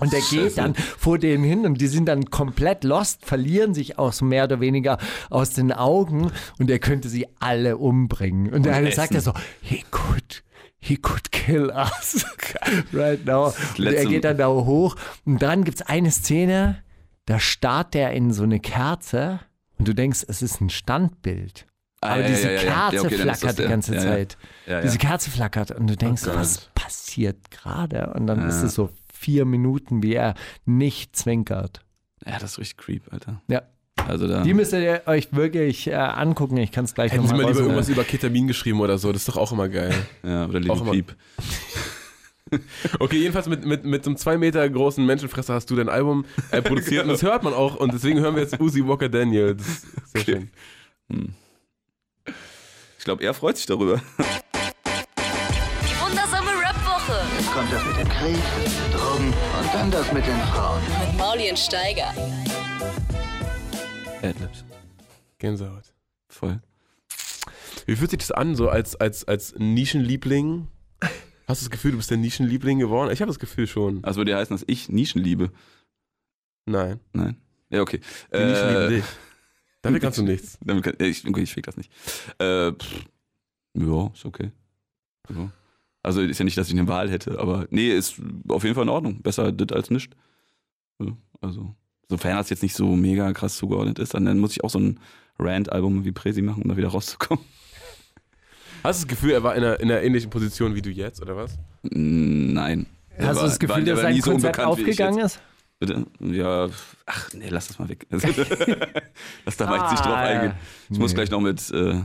Und der geht dann vor denen hin und die sind dann komplett lost, verlieren sich auch so mehr oder weniger aus den Augen und er könnte sie alle umbringen. Und, der eine sagt er so, he could, he could kill us [laughs] right now. Und er geht dann da hoch und dann gibt es eine Szene, da starrt der in so eine Kerze und du denkst, es ist ein Standbild. Ah, Aber ja, diese ja, ja. Kerze okay, flackert die ganze. Zeit. Diese Kerze flackert und du denkst, Gott. was passiert gerade? Und dann ist es so vier Minuten, wie er nicht zwinkert. Ja, das ist richtig creep, Alter. Ja. Also da. Die müsst ihr euch wirklich äh, angucken. Ich kann es gleich Hätten sie nochmal mal lieber rausholen. irgendwas über Ketamin geschrieben oder so, das ist doch auch immer geil. [laughs] ja, oder immer- Peep. [laughs] Okay, jedenfalls mit, mit, mit so einem zwei Meter großen Menschenfresser hast du dein Album äh, produziert [laughs] und das hört man auch und deswegen hören wir jetzt Uzi Walker Daniel. Das ist sehr Okay. schön. Ich glaube, er freut sich darüber. Die wundersame Rap-Woche Kommt das mit dem Krieg, das mit den Frauen. mit Mauli und Steiger. Adlibs. Gänsehaut. Voll. Wie fühlt sich das an, so als, als, als Nischenliebling? Hast du das Gefühl, du bist der Nischenliebling geworden? Ich habe das Gefühl schon. Also würde ja heißen, dass ich Nischen liebe. Nein. Nein. Ja, okay. Die Nischen lieben Äh, dich. Damit kannst du [laughs] nichts. damit kann, ja, ich, okay, ich fick das nicht. Äh, pff, ja, ist okay. Ja. Also ist ja nicht, dass ich eine Wahl hätte, aber nee, ist auf jeden Fall in Ordnung. Besser das als nicht. Also, sofern das jetzt nicht so mega krass zugeordnet ist, dann, dann muss ich auch so ein Rant-Album wie Presi machen, um da wieder rauszukommen. Hast du das Gefühl, er war in einer, in einer ähnlichen Position wie du jetzt, oder was? Nein. Der Hast war- du das Gefühl, war- der dass sein so Konzept aufgegangen ist? Bitte? Ja, ach nee, lass das mal weg. [laughs] [laughs] lass da mal jetzt nicht drauf Ah, eingehen. Ich muss nee. gleich noch mit, äh,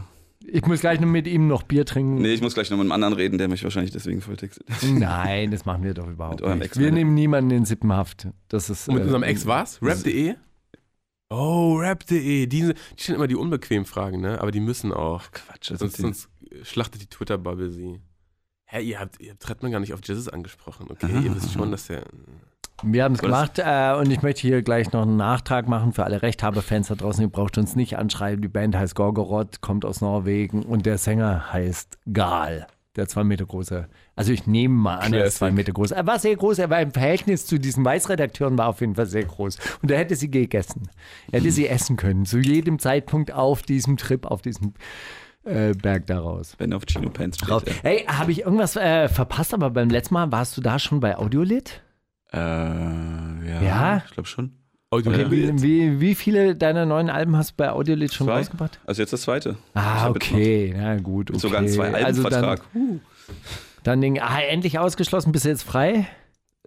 Ich muss gleich noch mit ihm noch Bier trinken. nee, ich muss gleich noch mit einem anderen reden, der mich wahrscheinlich deswegen volltextet. Nein, das machen wir doch überhaupt nicht. Wir nehmen niemanden in Sippenhaft. Das ist, Und mit äh, unserem Ex was? Rap.de? Oh, Rap.de. Die, die stellen immer die unbequemen Fragen, ne? Aber die müssen auch. Quatsch, das Sonst, sonst schlachtet die Twitter-Bubble sie. Hä, ihr habt, ihr habt Trettmann gar nicht auf Jesus angesprochen, okay? ihr wisst schon, dass der. Wir haben es gemacht äh, und ich möchte hier gleich noch einen Nachtrag machen für alle Rechthaber-Fans da draußen. Ihr braucht uns nicht anschreiben. Die Band heißt Gorgoroth, kommt aus Norwegen und der Sänger heißt Gal. Der zwei Meter große. Also ich nehme mal an, er ist zwei. Meter groß. Er war sehr groß, er war im Verhältnis zu diesen Weißredakteuren war auf jeden Fall sehr groß. Und er hätte sie gegessen. Er hätte sie essen können. Zu jedem Zeitpunkt auf diesem Trip, auf diesem äh, Berg daraus. Wenn auf Chino Pants steht. Ja. Hey, habe ich irgendwas äh, verpasst? Aber beim letzten Mal warst du da schon bei Audiolit? Äh, ja, Ja? ich glaube schon. Okay, Wie, wie, wie viele deiner neuen Alben hast du bei Audiolit schon Zwei? rausgebracht? Also jetzt das zweite. Ah, okay, na gut. Okay. Sogar einen zwei also dann, Albenvertrag. dann den, ah, endlich ausgeschlossen, bist du jetzt frei?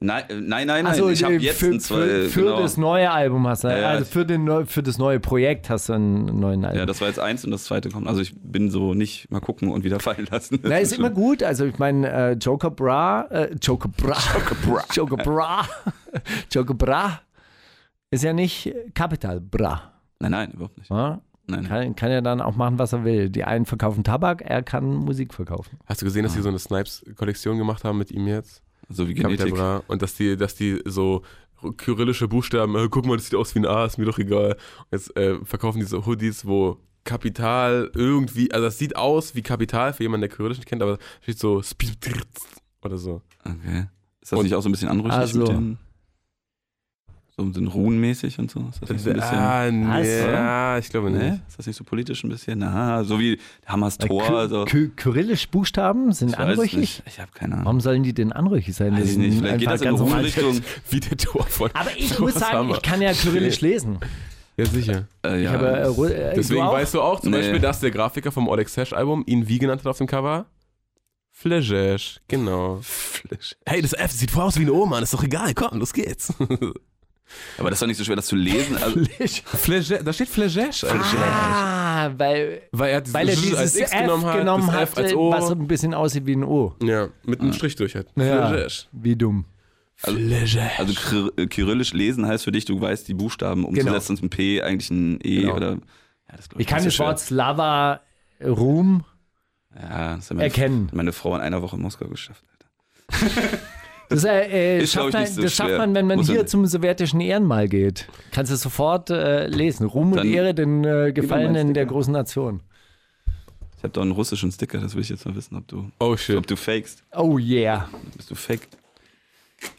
Nein, äh, nein, nein, nein. Also ich habe äh, jetzt für, ein zwei. für, für genau. das neue Album hast du, Ja, ja, also für, den, für das neue Projekt hast du einen neuen Album. Ja, das war jetzt eins und das zweite kommt. Also ich bin so nicht mal gucken und wieder [laughs] fallen lassen. Na, ist immer gut. Also ich meine, äh, Joker Bra, äh, Joker Bra, Joker Bra, [laughs] Joker Bra, [laughs] Joker Bra ist ja nicht Capital Bra. Nein, nein, überhaupt nicht. Ja? Nein. Kann, kann er dann auch machen, was er will. Die einen verkaufen Tabak, er kann Musik verkaufen. Hast du gesehen, dass die so eine Snipes-Kollektion gemacht haben mit ihm jetzt? So wie Genetik. Capdebra. Und dass die, dass die so kyrillische Buchstaben, äh, guck mal, das sieht aus wie ein A, ist mir doch egal. Jetzt äh, verkaufen die so Hoodies, wo Kapital irgendwie, also das sieht aus wie Kapital für jemanden, der Kyrillisch nicht kennt, aber steht so oder so. Okay. Ist das Und- nicht auch so ein bisschen anrüchig Also- mit den, so ein bisschen runenmäßig und so? Ist das nicht so ein bisschen, ah, nee, ja, ich glaube ne? nicht. Ist das nicht so politisch ein bisschen? Na, so wie Hammers Tor. Ky- so. Ky- Kyrillisch Buchstaben sind Ich anrüchig? Ich habe keine Ahnung. Warum sollen die denn anrüchig sein? Weiß ich nicht. Vielleicht geht das in eine Richtung. [laughs] Wie der Tor von. Aber ich [laughs] Thomas muss sagen, Hammer. ich kann ja Kyrillisch lesen. Ja, sicher. Äh, Ich ja, habe, äh, äh, Deswegen du weißt du auch zum Nee. Beispiel, dass der Grafiker vom Oleg Sesh Album ihn wie genannt hat auf dem Cover? Flejesh, genau. Flash. Hey, das F sieht voll aus wie ein O, Mann, ist doch egal, komm, los geht's. [laughs] Aber das ist doch nicht so schwer, das zu lesen. Also, [laughs] Flejesh, da steht eigentlich. Ah, weil, Weil er, dieses weil er dieses als X F genommen hat, genommen das hat, F als O. was so ein bisschen aussieht wie ein O. ja, mit einem Strich durch hat. Ja, wie dumm. Also Kyr- äh, Kyrillisch lesen heißt für dich, du weißt die Buchstaben umzusetzen, ein P eigentlich ein E Genau. oder. Ja, das glaub Ich kann nicht das Wort Slava Ruhm. Ja, das hat meine, erkennen. meine Frau in einer Woche in Moskau geschafft. Alter. [laughs] Das, äh, äh, schafft man, nicht so das schafft man, wenn man Muss hier zum sowjetischen Ehrenmal geht. Kannst du sofort äh, lesen. Ruhm und Ehre den äh, Gefallenen der großen Nation. Ich habe da einen russischen Sticker, das will ich jetzt mal wissen, ob du, Oh ob shit. du fakest. Oh yeah. Bist du fake?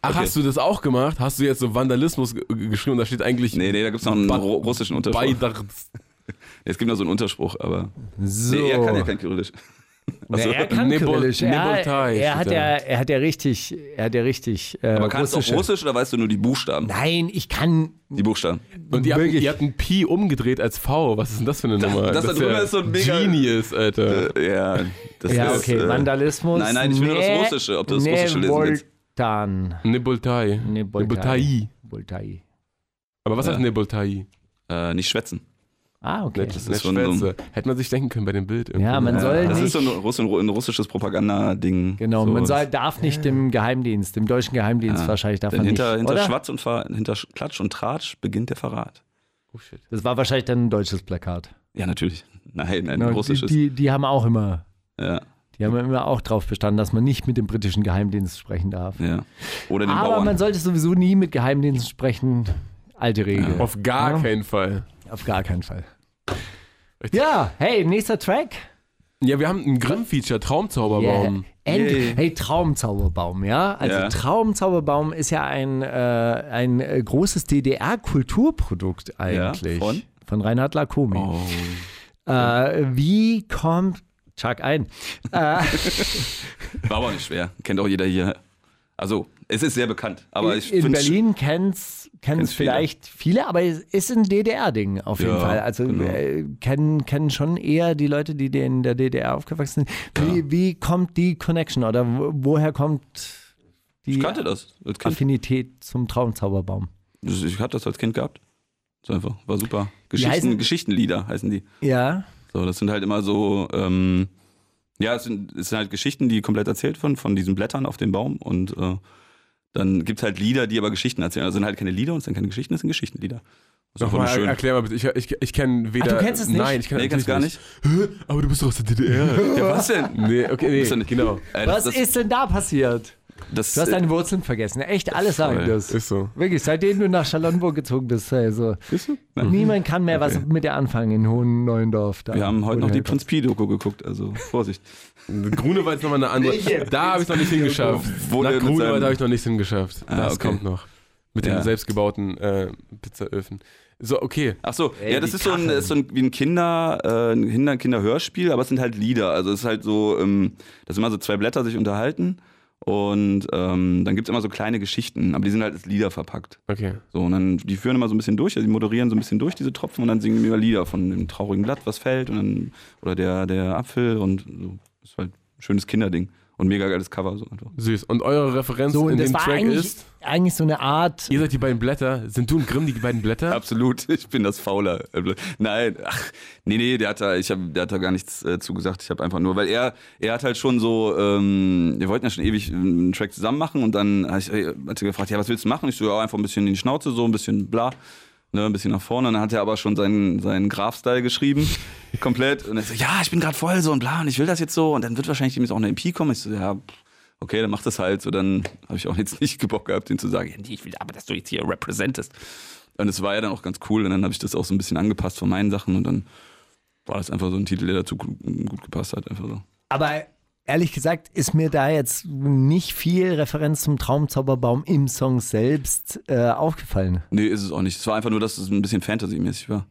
Ach, Okay. hast du das auch gemacht? Hast du jetzt so Vandalismus ge- geschrieben? Da steht eigentlich Nee, nee, da gibt es noch einen Ba- ru- russischen Unterspruch. Beidarts. [laughs] Es gibt noch so einen Unterspruch, aber. So. Nee, er kann ja kein Kyrillisch. Na, Achso. er [laughs] kann Nebul- Kyrillisch. Er, Nebultai er, hat da. ja, er hat ja richtig, er hat ja richtig äh, Aber kannst du auch. Russisch oder weißt du nur die Buchstaben? Nein, ich kann. Die Buchstaben. Und ihr habt, ihr habt ein Pi umgedreht als V. Was ist denn das für eine Nummer? das da ist drüber ja ist so ein mega- Genius, Alter. Äh, ja, das Ja, ist. okay, äh, Vandalismus. Nein, nein, ich will nur das Russische, ob du das Russische lesen willst. Voltan. Nebultai. Aber was Ja. heißt Nebultai? Äh, nicht schwätzen. Ah, okay. Das ist ist schon so-. Hätte man sich denken können bei dem Bild. irgendwie. Ja, man Ja, soll das nicht. ist so ein, Russ ein russisches Propagandading. Genau, so. man soll, darf nicht dem Geheimdienst, dem deutschen Geheimdienst Ja. wahrscheinlich darf Denn man hinter, nicht. hinter oder? Schwatz und Ver hinter Sch- Klatsch und Tratsch beginnt der Verrat. Oh shit. Das war wahrscheinlich dann ein deutsches Plakat. Ja, natürlich. Nein, ein Genau, die, russisches. die, die haben auch immer, ja, die haben immer auch drauf bestanden, dass man nicht mit dem britischen Geheimdienst sprechen darf. ja. Oder den Aber Bauern. man sollte sowieso nie mit Geheimdiensten sprechen. Alte Regel. Auf gar Ja. keinen Fall. Auf gar keinen Fall. Ja, hey, nächster Track. Ja, wir haben ein Grimm-Feature, Traumzauberbaum. Yeah. End Yay. hey, Traumzauberbaum, ja? Also Ja. Traumzauberbaum ist ja ein, äh, ein äh, großes DDR-Kulturprodukt eigentlich. von? Von Reinhard Lacomi. Oh. Äh, wie kommt Chuck ein? Äh, [laughs] War aber nicht schwer. Kennt auch jeder hier. Also, es ist sehr bekannt. Aber ich in Berlin kennt's kennen es vielleicht viele, aber es ist ein DDR-Ding auf jeden Ja, Fall. Also genau. äh, kennen, kennen schon eher die Leute, die in der DDR aufgewachsen sind. Wie, wie kommt die Connection oder wo, woher kommt die. Affinität zum Traumzauberbaum? Ich hatte das als Kind gehabt. So einfach. War super. Geschichten, heißen- Geschichtenlieder heißen die. Ja. So, das sind halt immer so, ähm, ja, es sind, es sind halt Geschichten, die komplett erzählt von, von diesen Blättern auf dem Baum und äh, dann gibt es halt Lieder, die aber Geschichten erzählen. Also sind halt keine Lieder und es sind keine Geschichten, es sind Geschichtenlieder. Das ist einfach nur Nochmal, schön. erklär mal bitte. Ich, ich, ich kenne weder. Ach, du kennst es nicht? Nein, ich kenne Nee, kannst gar nicht. Hä? Aber du bist doch aus der DDR. Ja, was denn? nee, okay, nee, genau. Äh, Was das, das, ist denn da passiert? Das, Du hast äh, deine Wurzeln vergessen. Echt, alle sagen das. Ist so. Wirklich, seitdem du nach Charlottenburg gezogen bist. Also, Bist du? Nein. niemand kann mehr was mit dir anfangen in Hohen Neuendorf. Da, Wir haben heute noch die. Prinz Pi-Doku geguckt, also Vorsicht. [laughs] Grunewald ist nochmal eine andere. Da habe ich noch nicht hingeschafft. Wo Nach Grunewald habe ich noch nicht hingeschafft. Ah, das okay. kommt noch. Mit den Ja. selbstgebauten äh, Pizzaöfen. So, okay. Ach so, Ey, ja, das ist so, ein, ist so ein, wie ein Kinder, äh, ein Kinder, Kinderhörspiel, aber es sind halt Lieder. Also es ist halt so, ähm, dass immer so zwei Blätter sich unterhalten und ähm, dann gibt es immer so kleine Geschichten, aber die sind halt als Lieder verpackt. Okay. So, und dann, die führen immer so ein bisschen durch, also die moderieren so ein bisschen durch diese Tropfen und dann singen die immer Lieder von dem traurigen Blatt, was fällt und dann, oder der, der Apfel und so. Das ist halt ein schönes Kinderding und mega geiles Cover so einfach. Süß. Und eure Referenz So, in dem Track eigentlich, ist. eigentlich so eine Art. Ihr seid die beiden Blätter. Sind du und Grimm die beiden Blätter? Absolut, ich bin das Fauler. Nein, ach, nee, nee, der hat da, ich hab, der hat da gar nichts äh, zugesagt. Ich habe einfach nur, weil er, er hat halt schon so, ähm, wir wollten ja schon ewig einen Track zusammen machen und dann hat, ich, äh, hat er gefragt, ja, was willst du machen? Ich so, ja, einfach ein bisschen in die Schnauze, so ein bisschen bla. Ne, ein bisschen nach vorne. Und dann hat er aber schon seinen, seinen Graf-Style geschrieben, [laughs] komplett. Und er so, ja, ich bin gerade voll so und bla und ich will das jetzt so. Und dann wird wahrscheinlich demnächst auch eine EP kommen. Ich so, ja, okay, dann mach das halt. So, dann habe ich auch jetzt nicht Bock gehabt, den zu sagen, ja, nee, ich will aber, dass du jetzt hier representest. Und es war ja dann auch ganz cool. Und dann habe ich das auch so ein bisschen angepasst von meinen Sachen. Und dann war das einfach so ein Titel, der dazu gut, gut gepasst hat. Einfach so. Aber ehrlich gesagt ist mir da jetzt nicht viel Referenz zum Traumzauberbaum im Song selbst äh, aufgefallen. Nee, ist es auch nicht. Es war einfach nur, dass es ein bisschen Fantasy-mäßig war.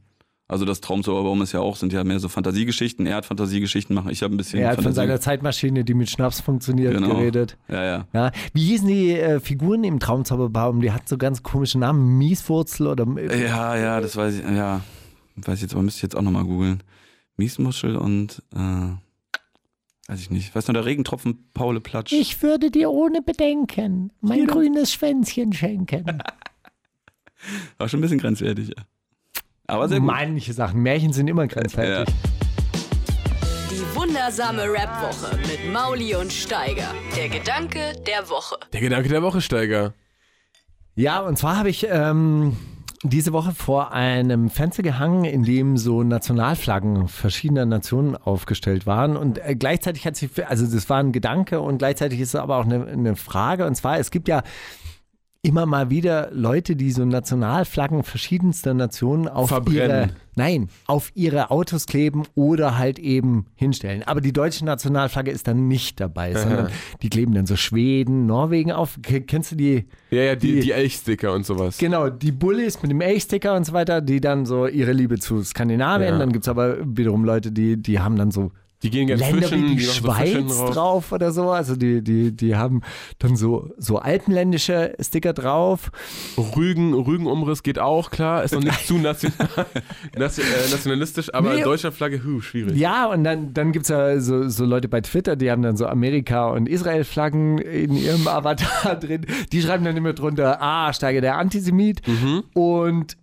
Also das Traumzauberbaum ist ja auch, sind ja mehr so Fantasiegeschichten. Er hat Fantasiegeschichten machen, ich habe ein bisschen Er hat von Fantasie- seiner Zeitmaschine, die mit Schnaps funktioniert, Genau. geredet. Ja, ja. Ja. Wie hießen die äh, Figuren im Traumzauberbaum? Die hat so ganz komische Namen. Mieswurzel oder. Ja, ja, das weiß ich, ja. Weiß ich jetzt, aber müsste ich jetzt auch nochmal googeln. Miesmuschel und, äh, weiß ich nicht. Weiß noch, der Regentropfen Paule Platsch. Ich würde dir ohne Bedenken mein grünes Schwänzchen schenken. [laughs] War schon ein bisschen grenzwertig, ja. Aber sehr gut. Manche Sachen. Märchen sind immer grenzwertig. Die wundersame Rap-Woche mit Mauli und Steiger. Der Gedanke der Woche. Der Gedanke der Woche, Steiger. Ja, und zwar habe ich ähm, diese Woche vor einem Fenster gehangen, in dem so Nationalflaggen verschiedener Nationen aufgestellt waren. Und äh, gleichzeitig hat sich, also das war ein Gedanke und gleichzeitig ist es aber auch eine, eine Frage. Und zwar, es gibt ja immer mal wieder Leute, die so Nationalflaggen verschiedenster Nationen auf Verbrennen. ihre, nein, auf ihre Autos kleben oder halt eben hinstellen. Aber die deutsche Nationalflagge ist dann nicht dabei, sondern die kleben dann so Schweden, Norwegen auf. Kennst du die? Ja, ja, die, Die- die Elchsticker und sowas. Genau, die Bullies mit dem Elchsticker und so weiter, die dann so ihre Liebe zu Skandinavien. Ja. Dann gibt es aber wiederum Leute, die, die haben dann so Die gehen gerne Länder fischen, wie die so Fischen Schweiz drauf. drauf oder so. Also die, die, die haben dann so, so alpenländische Sticker drauf. Rügen, Rügenumriss geht auch, klar. Ist noch nicht [laughs] zu äh, nationalistisch, aber Nee. Deutschlandflagge, huh, schwierig. Ja, und dann, dann gibt es ja so, so Leute bei Twitter, die haben dann so Amerika- und Israel-Flaggen in ihrem [laughs] Avatar drin. Die schreiben dann immer drunter, ah, steige der Antisemit. Und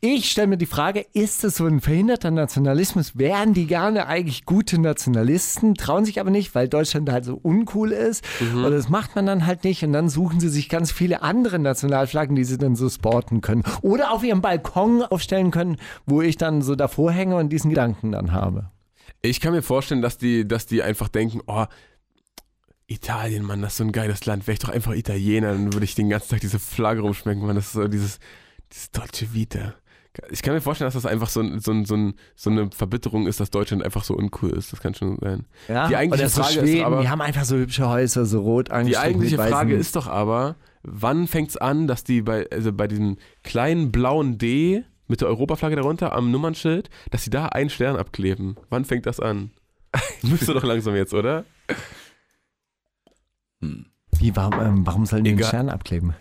ich stelle mir die Frage, ist das so ein verhinderter Nationalismus? Wären die gerne eigentlich gute Nationalisten, trauen sich aber nicht, weil Deutschland halt so uncool ist. Oder das macht man dann halt nicht. Und dann suchen sie sich ganz viele andere Nationalflaggen, die sie dann so sporten können. Oder auf ihrem Balkon aufstellen können, wo ich dann so davor hänge und diesen Gedanken dann habe. Ich kann mir vorstellen, dass die, dass die einfach denken, oh, Italien, Mann, das ist so ein geiles Land. Wäre ich doch einfach Italiener, dann würde ich den ganzen Tag diese Flagge rumschmecken, Mann. Das ist so dieses, dieses deutsche Vita. Ich kann mir vorstellen, dass das einfach so, ein- so, ein- so, ein- so eine Verbitterung ist, dass Deutschland einfach so uncool ist. Das kann schon sein. Ja? Die eigentliche Oder so Frage Schweden, ist aber, die haben einfach so hübsche Häuser, so rot die eigentliche Frage ist doch aber, wann fängt es an, dass die bei, also bei diesem kleinen blauen D mit der Europaflagge darunter am Nummernschild, dass sie da einen Stern abkleben? Wann fängt das an? [laughs] Müsste doch langsam jetzt, oder? Wie, warum, ähm, warum sollen die den Egal. Stern abkleben?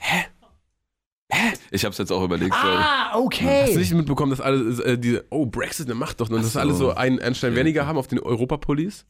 Ich habe es jetzt auch überlegt. Ah, Hast du okay. nicht mitbekommen, dass alle äh, diese, oh, Brexit, ne, macht doch, und dass so. alle so einen, einen Stern weniger haben auf den Europapullis?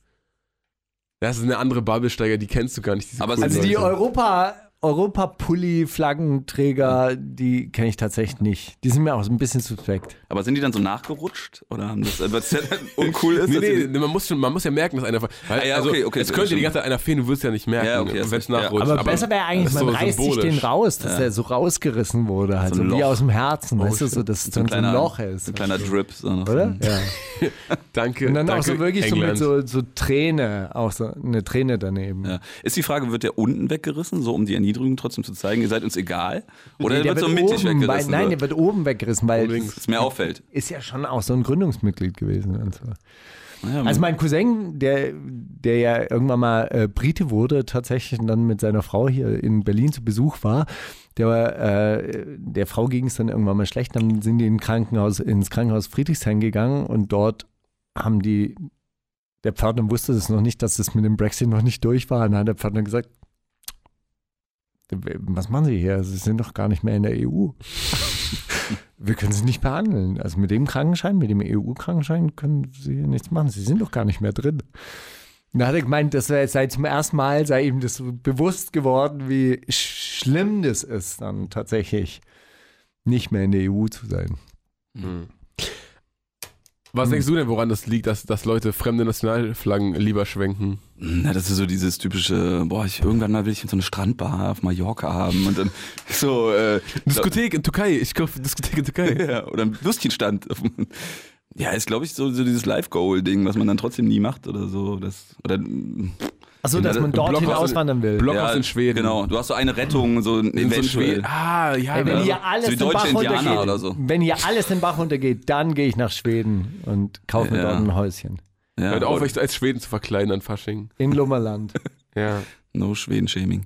Das ist eine andere Bubblesteiger, die kennst du gar nicht. diese Aber Also die. Europa, Europa-Pulli-Flaggenträger, die kenne ich tatsächlich nicht. Die sind mir auch so ein bisschen suspekt. Aber sind die dann so nachgerutscht? Oder haben das, weil es ja dann [laughs] uncool ist? Nee, nee, sie- man muss, schon, man muss ja merken, dass einer. Weil, Ah, ja, also, okay, okay, es könnte stimmt. die ganze Zeit einer fehlen, du wirst ja nicht merken, Ja, okay, wenn es ja. nachrutscht. Aber, besser wäre eigentlich, man so reißt sich symbolisch. den raus, dass der so rausgerissen wurde, halt So wie aus dem Herzen, Oh, weißt du, so, dass es so ein dann so ein kleiner, Loch ist. so ein kleiner Drip. So noch Oder? Ja. [laughs] Danke. Und dann danke, auch so wirklich England. so mit so, so Träne, auch so eine Träne daneben. Ja. Ist die Frage, wird der unten weggerissen, so um die Erniedrigung trotzdem zu zeigen, ihr seid uns egal? Oder Nee, der wird so mittig oben, weil, weggerissen? nein, so, der wird oben weggerissen, weil das dass es mir auffällt. ist ja schon auch so ein Gründungsmitglied gewesen. Und so. Naja, Also mein Cousin, der, der ja irgendwann mal äh, Brite wurde, tatsächlich und dann mit seiner Frau hier in Berlin zu Besuch war, der, war, äh, der Frau ging es dann irgendwann mal schlecht, dann sind die in Krankenhaus, ins Krankenhaus Friedrichshain gegangen und dort haben die, der Pförtner wusste es noch nicht, dass es mit dem Brexit noch nicht durch war. Und dann hat der Pförtner gesagt, was machen Sie hier? Sie sind doch gar nicht mehr in der EU. [laughs] Wir können Sie nicht behandeln. Also mit dem Krankenschein, mit dem EU-Krankenschein können Sie hier nichts machen. Sie sind doch gar nicht mehr drin. Da hat er gemeint, das sei, zum ersten Mal, sei ihm das bewusst geworden, wie sch- schlimm das ist, dann tatsächlich nicht mehr in der EU zu sein. Hm. Was denkst du denn, woran das liegt, dass, dass Leute fremde Nationalflaggen lieber schwenken? Na, das ist so dieses typische, boah, ich, irgendwann mal will ich so eine Strandbar auf Mallorca haben und dann [laughs] so, äh, Diskothek in Türkei, ich kaufe Diskothek in Türkei. [laughs] ja, oder ein Würstchenstand. [laughs] Ja, ist glaube ich so, so dieses Live-Goal-Ding, was man dann trotzdem nie macht oder so. Das, oder, Achso, dass man dorthin Blockhaus auswandern will. Blockhaus in Schweden. Genau, du hast so eine Rettung, so ein In so. Schweden. Ah, ja. Ey, wenn ja. hier alles so den Bach Indianer runtergeht, oder so. wenn hier alles den Bach runtergeht, dann gehe ich nach Schweden und kaufe mir Ja. dort ein Häuschen. Ja, Hört auf, euch als Schweden zu verkleiden an Fasching. In Lummerland. [laughs] Ja. No Schweden-Shaming.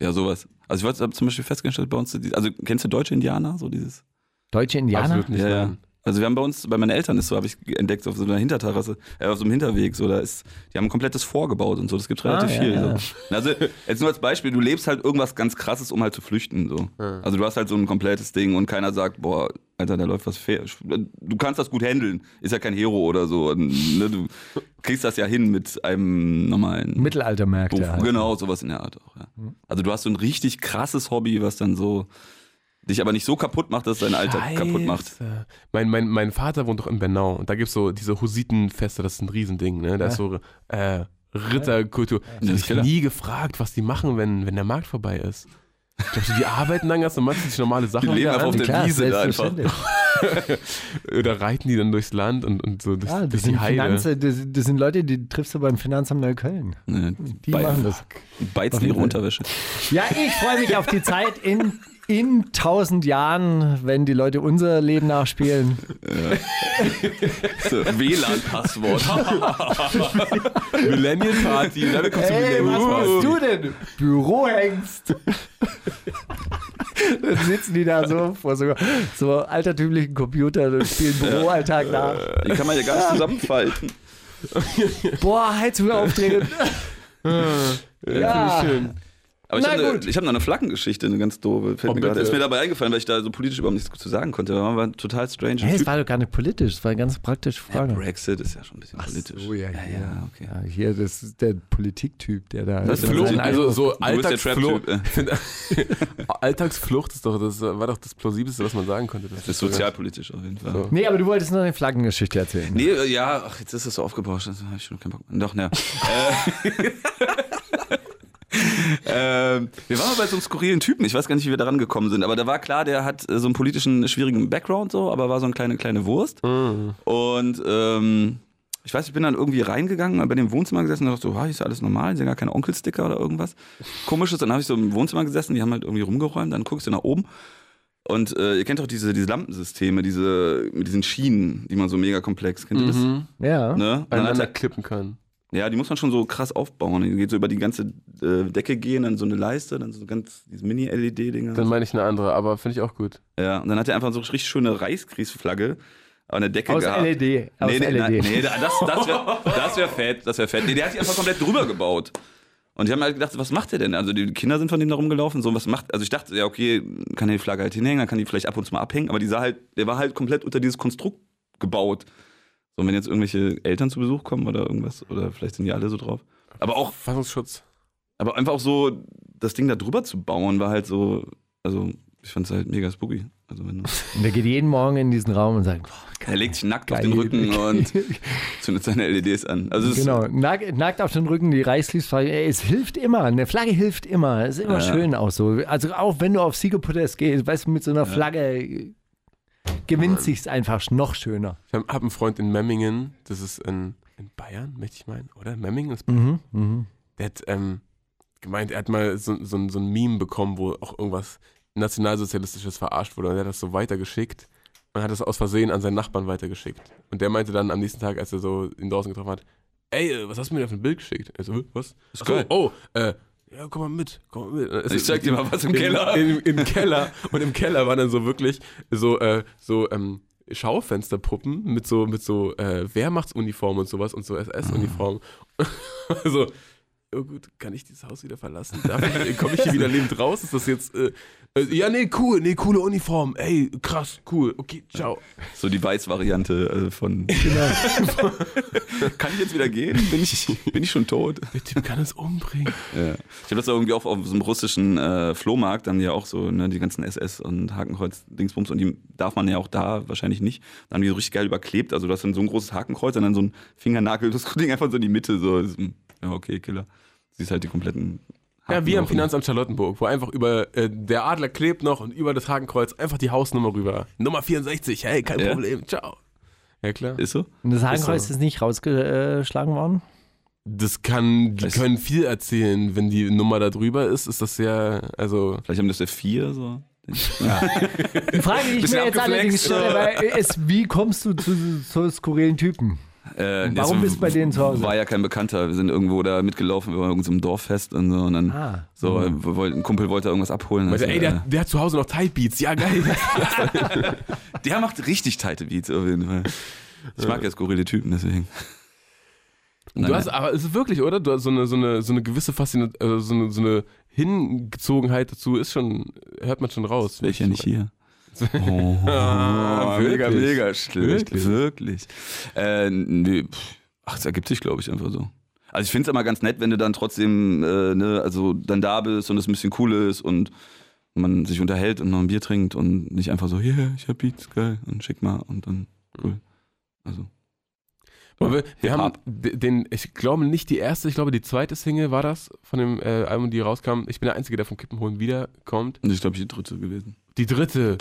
Ja, sowas. Also ich habe zum Beispiel festgestellt bei uns, also kennst du deutsche Indianer, so dieses? Deutsche Indianer? Absolut nicht. ja, ja. Also wir haben bei uns, bei meinen Eltern ist so, habe ich entdeckt, auf so einer Hinterterrasse, äh, auf so einem Hinterweg, so, da ist, die haben ein komplettes vorgebaut und so, das gibt relativ Ah, viel. ja. So. Also jetzt nur als Beispiel, du lebst halt irgendwas ganz krasses, um halt zu flüchten, so. Also du hast halt so ein komplettes Ding und keiner sagt, boah, Alter, da läuft was fair. Du kannst das gut handeln, ist ja kein Hero oder so. Und, ne, du kriegst das ja hin mit einem normalen Mittelaltermärkte. Halt. Genau, sowas in der Art auch. Ja. Also du hast so ein richtig krasses Hobby, was dann so dich aber nicht so kaputt macht, dass es deinen Alltag kaputt macht. Scheiße. Mein, mein, mein Vater wohnt doch in Bernau und da gibt es so diese Husitenfeste, das ist ein Riesending, ne? Da ist so äh, Ritterkultur. Ich Ja, habe klar. nie gefragt, was die machen, wenn, wenn der Markt vorbei ist. Ich glaube, die arbeiten dann ganz normal, sich normale Sachen Die leben einfach auf der Klar, Wiese da einfach. [laughs] Oder reiten die dann durchs Land und, und so durch, Ah, durch das, die sind Heide. Finanze, das, das sind Leute, die triffst du beim Finanzamt Neukölln. Ne, Die bei- machen das. Die beizen ihre. Unterwäsche. Ja, ich freue mich auf die Zeit in, in tausend Jahren, wenn die Leute unser Leben nachspielen. So, WLAN-Passwort. [laughs] Millennial Party. Ey, was Party. machst du denn? Bürohengst. Dann sitzen die da so vor so, so altertümlichen Computern und spielen Büroalltag nach. Die kann man ja gar nicht zusammenfalten. Boah, Heizung aufdrehen. ja. Schön. Aber ich habe ne, ich hab noch eine Flaggengeschichte, eine ganz doofe. Fällt Oh, mir. Ist mir dabei eingefallen, weil ich da so politisch überhaupt nichts zu sagen konnte. Aber war total strange. Hey, es war doch gar nicht politisch, es war eine ganz praktische Ja, Frage. Brexit ist ja schon ein bisschen politisch. So, ja, ja, ja, okay. Ja, hier, das ist der Politiktyp, der da. Das ist Flucht, Sein also so Alltagsflucht. [laughs] Alltagsflucht ist doch, das war doch das plausibelste, was man sagen konnte. Das ist sozialpolitisch auf jeden Fall. So. Nee, aber du wolltest noch eine Flaggengeschichte erzählen. Nee, äh, ja, ach, jetzt ist es so aufgebauscht. Da habe ich schon keinen Bock mehr. Doch, ne. [laughs] [laughs] Äh, [laughs] ähm, wir waren mal bei so einem skurrilen Typen. Ich weiß gar nicht, wie wir da rangekommen sind. Aber da war klar, der hat äh, so einen politischen, schwierigen Background, so, aber war so eine kleine, kleine Wurst. Und ähm, ich weiß, ich bin dann irgendwie reingegangen, bei dem Wohnzimmer gesessen und dachte so, ah, ist ja alles normal, sind gar keine Onkelsticker oder irgendwas. Komisches. Dann habe ich so im Wohnzimmer gesessen, die haben halt irgendwie rumgeräumt. Dann guckst du nach oben. Und äh, ihr kennt doch diese, diese Lampensysteme, diese, mit diesen Schienen, die man so mega komplex, kennt ihr das? Mhm. Ja. Ne? Und dann hat Aneinander er, klippen kann. Ja, die muss man schon so krass aufbauen. Die geht so über die ganze äh, Decke gehen, dann so eine Leiste, dann so ganz diese Mini-LED-Dinger. Dann meine ich eine andere, aber finde ich auch gut. Ja, und dann hat er einfach so eine richtig schöne Reichskriegsflagge an der Decke Aus gehabt. LED. Aus nee, nee, LED. nein, nee, das, das wäre das wär fett, das wäre fett. Nee, der hat die einfach komplett drüber gebaut. Und die haben halt gedacht, was macht der denn? Also die Kinder sind von dem da rumgelaufen, so was macht, also ich dachte, ja okay, kann er die Flagge halt hinhängen, dann kann die vielleicht ab und zu mal abhängen, aber die sah halt, der war halt komplett unter dieses Konstrukt gebaut. So, und wenn jetzt irgendwelche Eltern zu Besuch kommen oder irgendwas, oder vielleicht sind die alle so drauf. Aber auch, Fassungsschutz. aber einfach auch so, das Ding da drüber zu bauen, war halt so, also ich fand es halt mega spooky. Also wenn Und der geht jeden Morgen in diesen Raum und sagt, boah, er legt sich nackt auf geil. den Rücken und [laughs] zündet seine LEDs an. Also Genau, nackt, nackt auf den Rücken, die Reichskriegsflagge. Ey, Es hilft immer, eine Flagge hilft immer. Es ist immer Ja. schön auch so. Also auch wenn du auf Siegerprotest gehst, weißt du, mit so einer Flagge gewinnt sich's einfach noch schöner. Ich habe hab einen Freund in Memmingen, das ist in, in Bayern, möchte ich meinen, oder? Memmingen ist Mhm, mhm. Der hat ähm, gemeint, er hat mal so, so, so ein Meme bekommen, wo auch irgendwas Nationalsozialistisches verarscht wurde und er hat das so weitergeschickt und hat das aus Versehen an seinen Nachbarn weitergeschickt. Und der meinte dann am nächsten Tag, als er so ihn draußen getroffen hat, ey, äh, was hast du mir da für ein Bild geschickt? Er so, "Hä, was? Ist geil. oh, äh, ja, komm mal mit, komm mal mit. Also Ich zeig dir mal was im in, Keller. In, Im Keller. Und im Keller waren dann so wirklich so, äh, so, ähm, Schaufensterpuppen mit so, mit so äh, Wehrmachtsuniformen und sowas und so SS-Uniformen. [laughs] also, oh gut, kann ich dieses Haus wieder verlassen? Komme ich hier wieder lebend raus? Ist das jetzt, Äh, ja, nee, cool, nee, coole Uniform. Ey, krass, cool. Okay, ciao. So die Weiß-Variante äh, von. [laughs] Genau. [laughs] kann ich jetzt wieder gehen? Bin ich, bin ich schon tot? Der Typ kann es umbringen. Ja. Ich habe das irgendwie auch auf so einem russischen äh, Flohmarkt, dann ja auch so ne, die ganzen SS und Hakenkreuz-Dingsbums und die darf man ja auch da wahrscheinlich nicht. Dann haben die so richtig geil überklebt. Also du hast dann so ein großes Hakenkreuz und dann so ein Fingernagel, das [laughs] Ding einfach so in die Mitte. So, ist, ja, okay, Killer. Siehst halt die kompletten. Ja, wie am Finanzamt Charlottenburg, wo einfach über äh, der Adler klebt noch und über das Hakenkreuz einfach die Hausnummer rüber. Nummer 64, hey, kein Ja. Problem, ciao. Ja, klar. Ist so? Und das Hakenkreuz Ist so. ist nicht rausgeschlagen worden? Das kann, die Das- können viel erzählen. Wenn die Nummer da drüber ist, ist das ja, also. Vielleicht haben das ja vier so. Die Frage, die ich mir jetzt allerdings stelle, weil, ist, wie kommst du zu so skurrilen Typen? Äh, das warum bist du bei denen zu Hause? War ja kein Bekannter. Wir sind irgendwo da mitgelaufen, wir waren irgendwo einem Dorffest und so. Und dann Ah. so, äh, wir wollten, ein Kumpel wollte irgendwas abholen. Also, ey, der, äh, der hat zu Hause noch Tight Beats. Ja, geil. [laughs] [laughs] der macht richtig tighte Beats auf jeden Fall. Ich mag ja skurrile Typen, deswegen. du hast, aber es ist wirklich, oder? Du hast so eine, so eine, so eine gewisse Faszination, also so eine, so eine Hingezogenheit dazu ist schon, hört man schon raus. Wäre ich ja nicht hier. Oh, Ah, [laughs] mega, mega schlecht. Wirklich? Wirklich. Äh, nee, pff, ach, es ergibt sich, glaube ich, einfach so. Also ich finde es immer ganz nett, wenn du dann trotzdem, äh, ne, also dann da bist und es ein bisschen cool ist und man sich unterhält und noch ein Bier trinkt und nicht einfach so, hier, ich hab Beats, geil, und schick mal und dann cool. Also. Aber wir, wir haben den, ich glaube nicht die erste, ich glaube die zweite Single war das von dem äh, Album, die rauskam. Ich bin der Einzige, der vom Kippenholen wiederkommt. Und ich glaube, ich die dritte gewesen. Die dritte,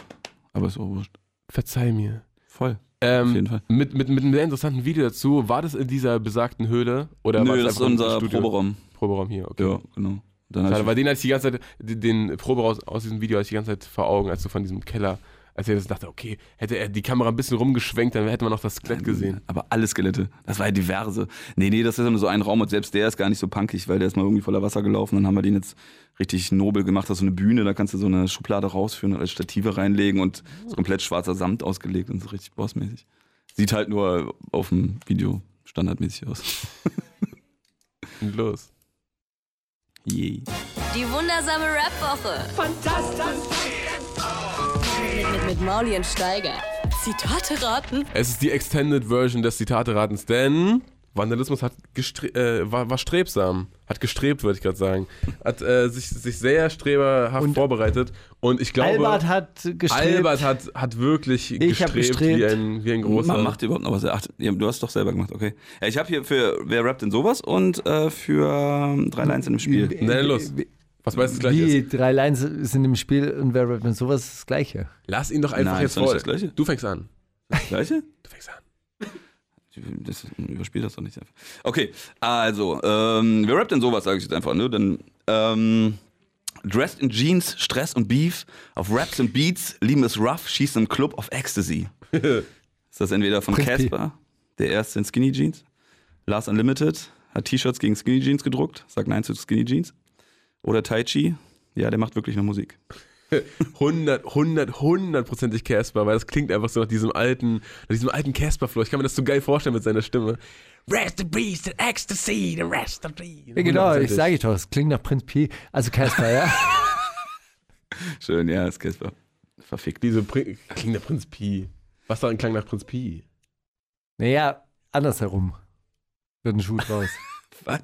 Aber ist auch wurscht. verzeih mir. Voll. Auf Ähm, jeden Fall. mit, mit, mit einem sehr interessanten Video dazu. War das in dieser besagten Höhle? Oder war Nö, es das ist unser Studio? Proberaum. Proberaum hier, okay. Ja, genau. Dann Schade, weil den hatte ich die ganze Zeit, den den Proberaum aus, aus diesem Video hatte ich die ganze Zeit vor Augen, als du von diesem Keller, als er das dachte, okay, hätte er die Kamera ein bisschen rumgeschwenkt, dann hätte man noch das Skelett gesehen. Aber alle Skelette. Das war ja diverse. Nee, nee, das ist nur so ein Raum und selbst der ist gar nicht so punkig, weil der ist mal irgendwie voller Wasser gelaufen. Dann haben wir den jetzt richtig nobel gemacht. Das ist so eine Bühne, da kannst du so eine Schublade rausführen und als Stative reinlegen und ist komplett schwarzer Samt ausgelegt und so richtig bossmäßig. Sieht halt nur auf dem Video standardmäßig aus. [laughs] Und los. Yay. Die wundersame Rap-Woche. Fantastisch. Mit, Mauli und Steiger. Zitate raten. Es ist die Extended Version des Zitate-Ratens, denn Vandalismus hat gestre äh, war, war strebsam. Hat gestrebt, würde ich gerade sagen. Hat äh, sich, sich sehr streberhaft Und vorbereitet. Und ich glaube, Albert hat gestrebt. Albert hat, hat wirklich Ich gestrebt, gestrebt. Wie, ein, wie ein großer. Ma- Macht überhaupt noch was? Ach, du hast doch selber gemacht, okay. Ja, ich habe hier für Wer rappt denn sowas und äh, für ähm, drei Lines in dem Spiel. Na, dann los. Was weißt du das gleiche Wie ist? drei Lines sind im Spiel und wer rappt und sowas ist das Gleiche. Lass ihn doch einfach Nein, jetzt ist vor. das Gleiche. Du fängst an. Das gleiche? Du fängst an. [laughs] Das, überspiel das doch nicht einfach. Okay, also, ähm, wer rappt denn sowas, sage ich jetzt einfach, ne? Dann, ähm, dressed in Jeans, Stress und Beef, auf Raps und Beats, lieben es rough, schießt im Club auf Ecstasy. [laughs] ist das entweder von. Casper, der erste in Skinny Jeans, Lars Unlimited, hat T-Shirts gegen Skinny Jeans gedruckt, sagt Nein zu Skinny Jeans, oder Tai Chi, ja, der macht wirklich noch Musik. [laughs] 100, 100, hundertprozentig Casper, weil das klingt einfach so nach diesem alten, nach diesem alten Casper-Flow. Ich kann mir das so geil vorstellen mit seiner Stimme. Rest the beast and ecstasy, the rest of the. Ja, genau, ich sage ich doch, es klingt nach Prinz Pi. Also Casper, ja. [laughs] Schön, ja, ist Casper. Verfickt. Diese Pri klingt nach Prinz Pi. Was daran klang nach Prinz Pi? Naja, andersherum. Wird ein Schuh draus. [laughs] Was?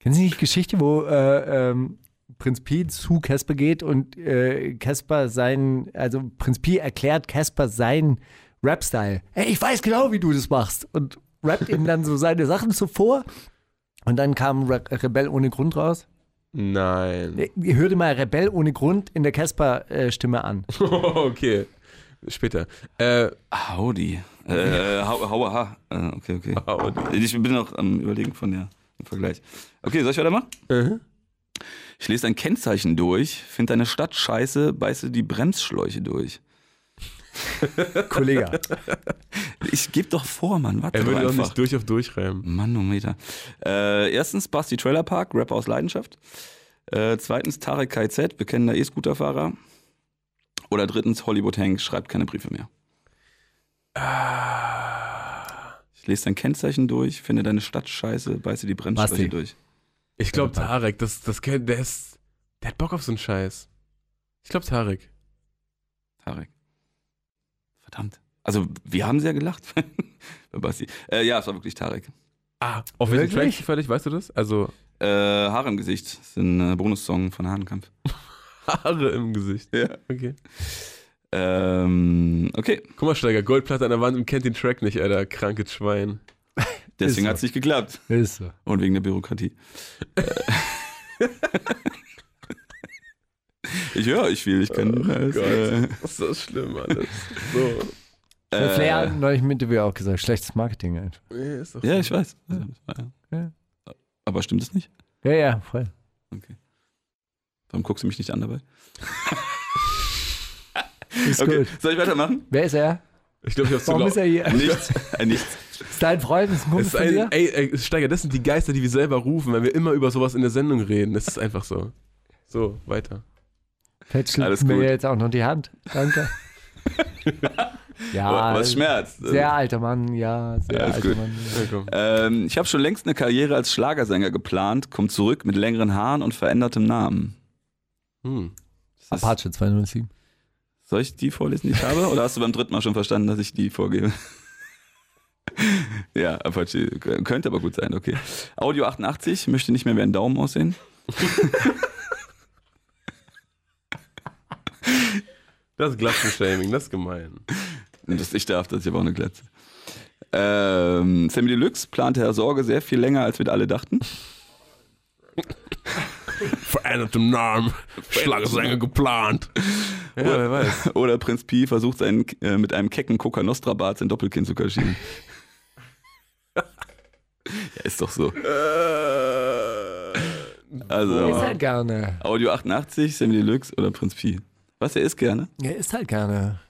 Kennen Sie nicht die Geschichte, wo äh, ähm, Prinz Pi zu Casper geht und äh, Casper sein, also Prinz Pi erklärt Casper seinen Rap-Style. Hey, ich weiß genau, wie du das machst. Und rappt ihm dann so seine Sachen so vor. Und dann kam Re Rebell ohne Grund raus. Nein. Ihr hört mal Rebell ohne Grund in der Casper-Stimme an. [laughs] okay. Später. Äh, Howdy. Äh, hau, hau, ha. Äh, okay, okay. Howdy. Ich bin noch am Überlegen von der im Vergleich. Okay, soll ich weitermachen? Mhm. Ich lese dein Kennzeichen durch, finde deine Stadt scheiße, beiße die Bremsschläuche durch. [laughs] Kollege. Ich geb doch vor, Mann. Warte er würde doch nicht durch auf durchreimen. Manometer. Äh, erstens Basti Trailer Park, Rapper aus Leidenschaft. Äh, zweitens Tarek KZ, bekennender E-Scooter-Fahrer. Oder drittens Hollywood Hank, schreibt keine Briefe mehr. Ich lese dein Kennzeichen durch, finde deine Stadt scheiße, beiße die Bremsschläuche durch. Ich glaube, Tarek, das, das kennt, der ist. Der hat Bock auf so einen Scheiß. glaube Tarek. Tarek. Verdammt. Also, wir haben sehr gelacht. [laughs] Bei Basti. Äh, ja, es war wirklich Tarek. Ah, auf welchen Track Wirklich? zufällig, weißt du das? Also Äh, Haare im Gesicht. Das ist ein äh, Bonussong von Hahnenkampf. [laughs] Haare im Gesicht. Ja. Okay. Ähm, okay. Guck mal, Steiger, Goldplatte an der Wand und kennt den Track nicht, Alter. Krankes Schwein. [laughs] Deswegen so. hat es nicht geklappt. Ist so. Und wegen der Bürokratie. Äh. [laughs] ich höre euch viel. Ich kann. Oh alles, Gott, äh, das ist das schlimm alles. So. Der [laughs] Flair hat äh, neulich im Interview auch gesagt, schlechtes Marketing einfach. Nee, ist doch ja, so. ich weiß. Ja. Aber stimmt es nicht? Ja, ja, voll. Warum guckst du mich nicht an dabei? Ist Okay, gut. soll ich weitermachen? Wer ist er? Ich glaube, ich hab's zu Warum laut. ist er hier? Nichts. Äh, nichts. Ist dein Freund? Ist ein Kumpel Es ist von dir? ein, ey, ey, Steiger, das sind die Geister, die wir selber rufen, wenn wir immer über sowas in der Sendung reden. Das ist einfach so. So, weiter. Tätschelt Alles mir gut. jetzt auch noch die Hand. Danke. [laughs] ja, Was schmerzt? sehr alter Mann, ja, sehr Alles alter gut. Mann. Ja, komm. Ähm, ich habe schon längst eine Karriere als Schlagersänger geplant, komme zurück mit längeren Haaren und verändertem Namen. Hm. Apache 207. Soll ich die vorlesen, die ich habe? Oder hast du beim dritten Mal schon verstanden, dass ich die vorgebe? [laughs] ja, Apache. Könnte aber gut sein, okay. Audio 88 möchte nicht mehr wie ein Daumen aussehen. [laughs] Das ist Glatzenshaming, das ist gemein. Das ich darf, das ist aber auch eine Glatze. Ähm, Sammy Deluxe plante Herr Sorge sehr viel länger, als wir alle dachten. Verändertem Namen, Schlagersänger geplant. Ja, wer weiß. [laughs] Oder Prinz Pi versucht seinen, äh, mit einem kecken Coca Nostra Bart sein Doppelkinn zu kaschieren. [laughs] ja, ist doch so. Also, Ist halt gerne. Audio 88, Sammy Deluxe oder Prinz Pi. Was, er ist gerne? Er ist halt gerne.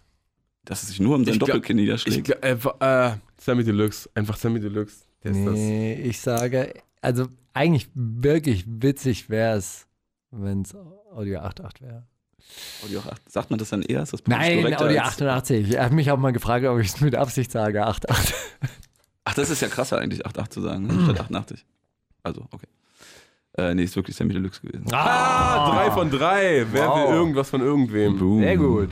Dass es sich nur um sein Ich Doppelkinn Ich, niederschlägt. glaub, äh, äh, Sammy Deluxe, einfach Sammy Deluxe. Der ist Nee, ich sage, also eigentlich wirklich witzig wäre es, wenn es Audio 88 wäre. Audio 8, sagt man das dann eher? Ist das Nein, als- 88. Er hat mich auch mal gefragt, ob ich es mit Absicht sage. 88. Ach, das ist ja krasser eigentlich, 88 zu sagen, ne? statt 88. Also, okay. Äh, nee, ist wirklich Sammy Deluxe gewesen. das. Ah, drei von drei. Wer Wow. will irgendwas von irgendwem? Boom. Sehr gut.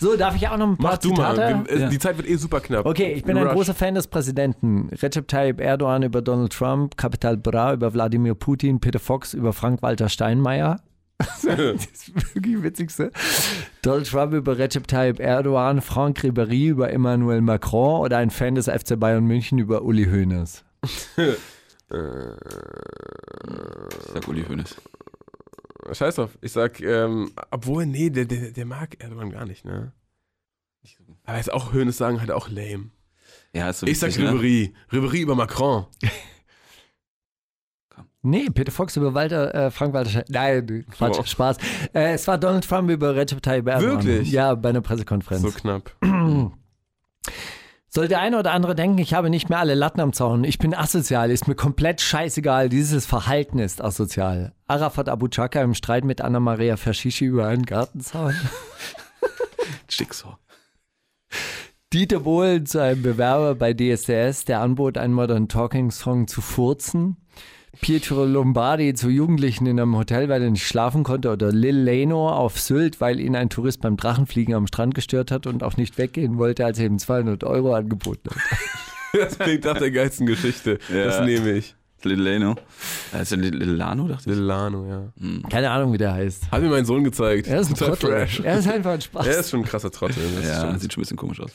So, darf ich auch noch ein paar Mach du mal. Äh. Die Zeit wird eh super knapp. Okay, ich bin ein Rush. großer Fan des Präsidenten. Recep Tayyip Erdogan über Donald Trump, Capital Bra über Wladimir Putin, Peter Fox über Frank-Walter Steinmeier. Das ist [laughs] wirklich Witzigste. Donald Trump über Recep Tayyip Erdogan, Franck Ribéry über Emmanuel Macron oder ein Fan des FC Bayern München über Uli Hoeneß. [laughs] Ich sag Uli Hoeneß. Scheiß drauf. Ich sag, ähm, obwohl, nee, der, der, der mag Erdogan gar nicht, ne? Aber jetzt auch Hönes sagen, halt auch lame. Ja, ist so Ich sag ne? Ribery. Ribery über Macron. [laughs] Nee, Peter Fox über Walter, äh, Frank-Walter Steinmeier. Nein, Quatsch, Wow. Spaß. Äh, es war Donald Trump über Recep Tayyip Erdogan. Wirklich? Ja, bei einer Pressekonferenz. So knapp. Soll der eine oder andere denken, ich habe nicht mehr alle Latten am Zaun, ich bin asozial, ist mir komplett scheißegal, dieses Verhalten ist asozial. Arafat Abu Chaka im Streit mit Anna-Maria Fashishi über einen Gartenzaun. [laughs] Schicksal. Dieter Bohlen zu einem Bewerber bei DSDS, der anbot, einen Modern Talking Song zu furzen. Pietro Lombardi zu Jugendlichen in einem Hotel, weil er nicht schlafen konnte. Oder Lil Leno auf Sylt, weil ihn ein Tourist beim Drachenfliegen am Strand gestört hat und auch nicht weggehen wollte, als er ihm 200 Euro angeboten hat. [laughs] Das klingt nach der geilsten Geschichte. Ja. Das nehme ich. Little Leno. Äh, ist der Little Lano, dachte ich. Lilano, ja. Keine Ahnung, wie der heißt. Hat mir mein Sohn gezeigt. Er ist ein Total Trottel. fresh. Er ist einfach ein Spaß. Er ist schon ein krasser Trottel. Das Ja, stimmt. sieht schon ein bisschen komisch aus.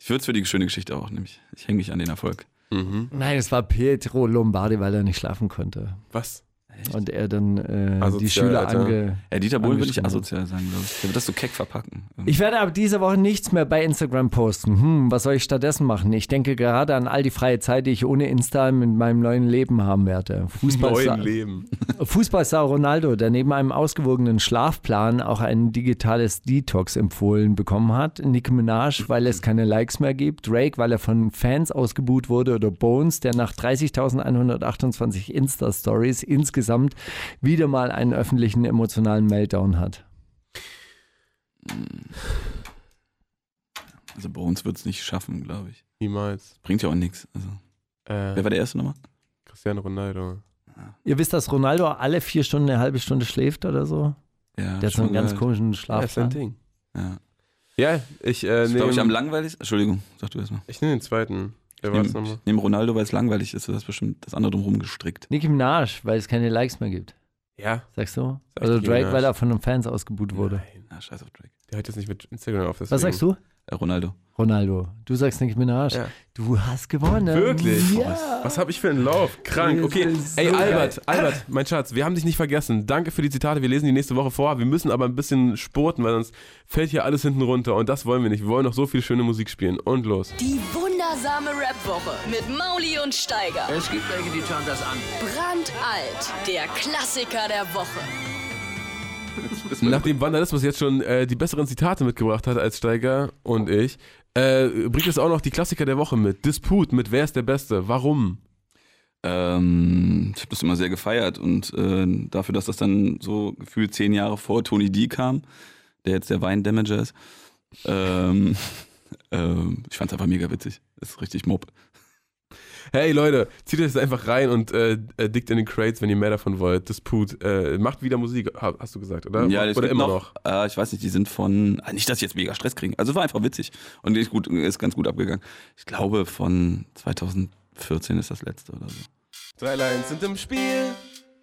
Ich würde es für die schöne Geschichte auch, nämlich. Ich hänge mich an den Erfolg. Mhm. Nein, es war Pietro Lombardi, weil er nicht schlafen konnte. Was? Und er dann äh, Asozial, die Schüler Alter. ange. Ja, Dieter Bohlen würde ich asozial sagen, glaube ich. Der wird das so keck verpacken. Ich werde ab dieser Woche nichts mehr bei Instagram posten. Hm, was soll ich stattdessen machen? Ich denke gerade an all die freie Zeit, die ich ohne Insta mit meinem neuen Leben haben werde. Fußballstar, Neuen Leben. [laughs] Fußballstar Ronaldo, der neben einem ausgewogenen Schlafplan auch ein digitales Detox empfohlen bekommen hat. Nicki Minaj, weil es keine Likes mehr gibt. Drake, weil er von Fans ausgebuht wurde. Oder Bones, der nach 30.128 Insta-Stories insgesamt wieder mal einen öffentlichen emotionalen Meltdown hat. Also bei uns wird es nicht schaffen, glaube ich. Niemals. Bringt ja auch nichts. Also, Äh, wer war der erste nochmal? Cristiano Ronaldo. Ihr wisst, dass Ronaldo alle vier Stunden eine halbe Stunde schläft oder so? Ja, Der hat so einen ganz gehört. komischen Ja, ist sein Schlafplan. Ding. Ja. Ja, ich äh, glaube ich, am nehme langweiligsten. Entschuldigung, sag du erstmal. ich nehm den zweiten. Wer Ich war es nehme nehm Ronaldo, weil es langweilig ist. Du hast bestimmt das andere drumherum gestrickt. Nicki Minaj, weil es keine Likes mehr gibt. Ja. Sagst du? Sag Also Drake, Minaj. weil er von den Fans ausgebuht wurde. Nein, Ja, scheiß auf Drake. der hört jetzt nicht mit Instagram auf. Was deswegen. sagst du? Äh, Ronaldo. Ronaldo. Du sagst Nicki Minaj. Ja. Du hast gewonnen. Wirklich? Ja. Was habe ich für einen Lauf? Krank. Okay. Ey, Albert, Albert, mein Schatz, wir haben dich nicht vergessen. Danke für die Zitate. Wir lesen die nächste Woche vor. Wir müssen aber ein bisschen spurten, weil sonst fällt hier alles hinten runter. Und das wollen wir nicht. Wir wollen noch so viel schöne Musik spielen. Und los. Die wundersame Rap-Woche mit Mauli und Steiger. Es gibt welche, die schauen das an. Brandalt, der Klassiker der Woche. Nachdem Vandalismus jetzt schon äh, die besseren Zitate mitgebracht hat als Steiger und ich, äh, bringt es auch noch die Klassiker der Woche mit. Disput mit Wer ist der Beste? Warum? Ähm, ich habe das immer sehr gefeiert und äh, dafür, dass das dann so gefühlt zehn Jahre vor Tony D kam, der jetzt der Wein-Damager ist, ähm, [laughs] ähm, ich fand's einfach mega witzig. Das ist richtig Mob. Hey Leute, zieht euch das einfach rein und äh, äh, dickt in den Crates, wenn ihr mehr davon wollt. Disput. Äh, macht wieder Musik, ha- hast du gesagt, oder? Ja, das oder immer noch. noch. Äh, ich weiß nicht, die sind von. Äh, nicht, dass ich jetzt mega Stress kriegen. Also es war einfach witzig und ist, gut, ist ganz gut abgegangen. Ich glaube, von 2014 ist das letzte oder so. Drei Lines sind im Spiel,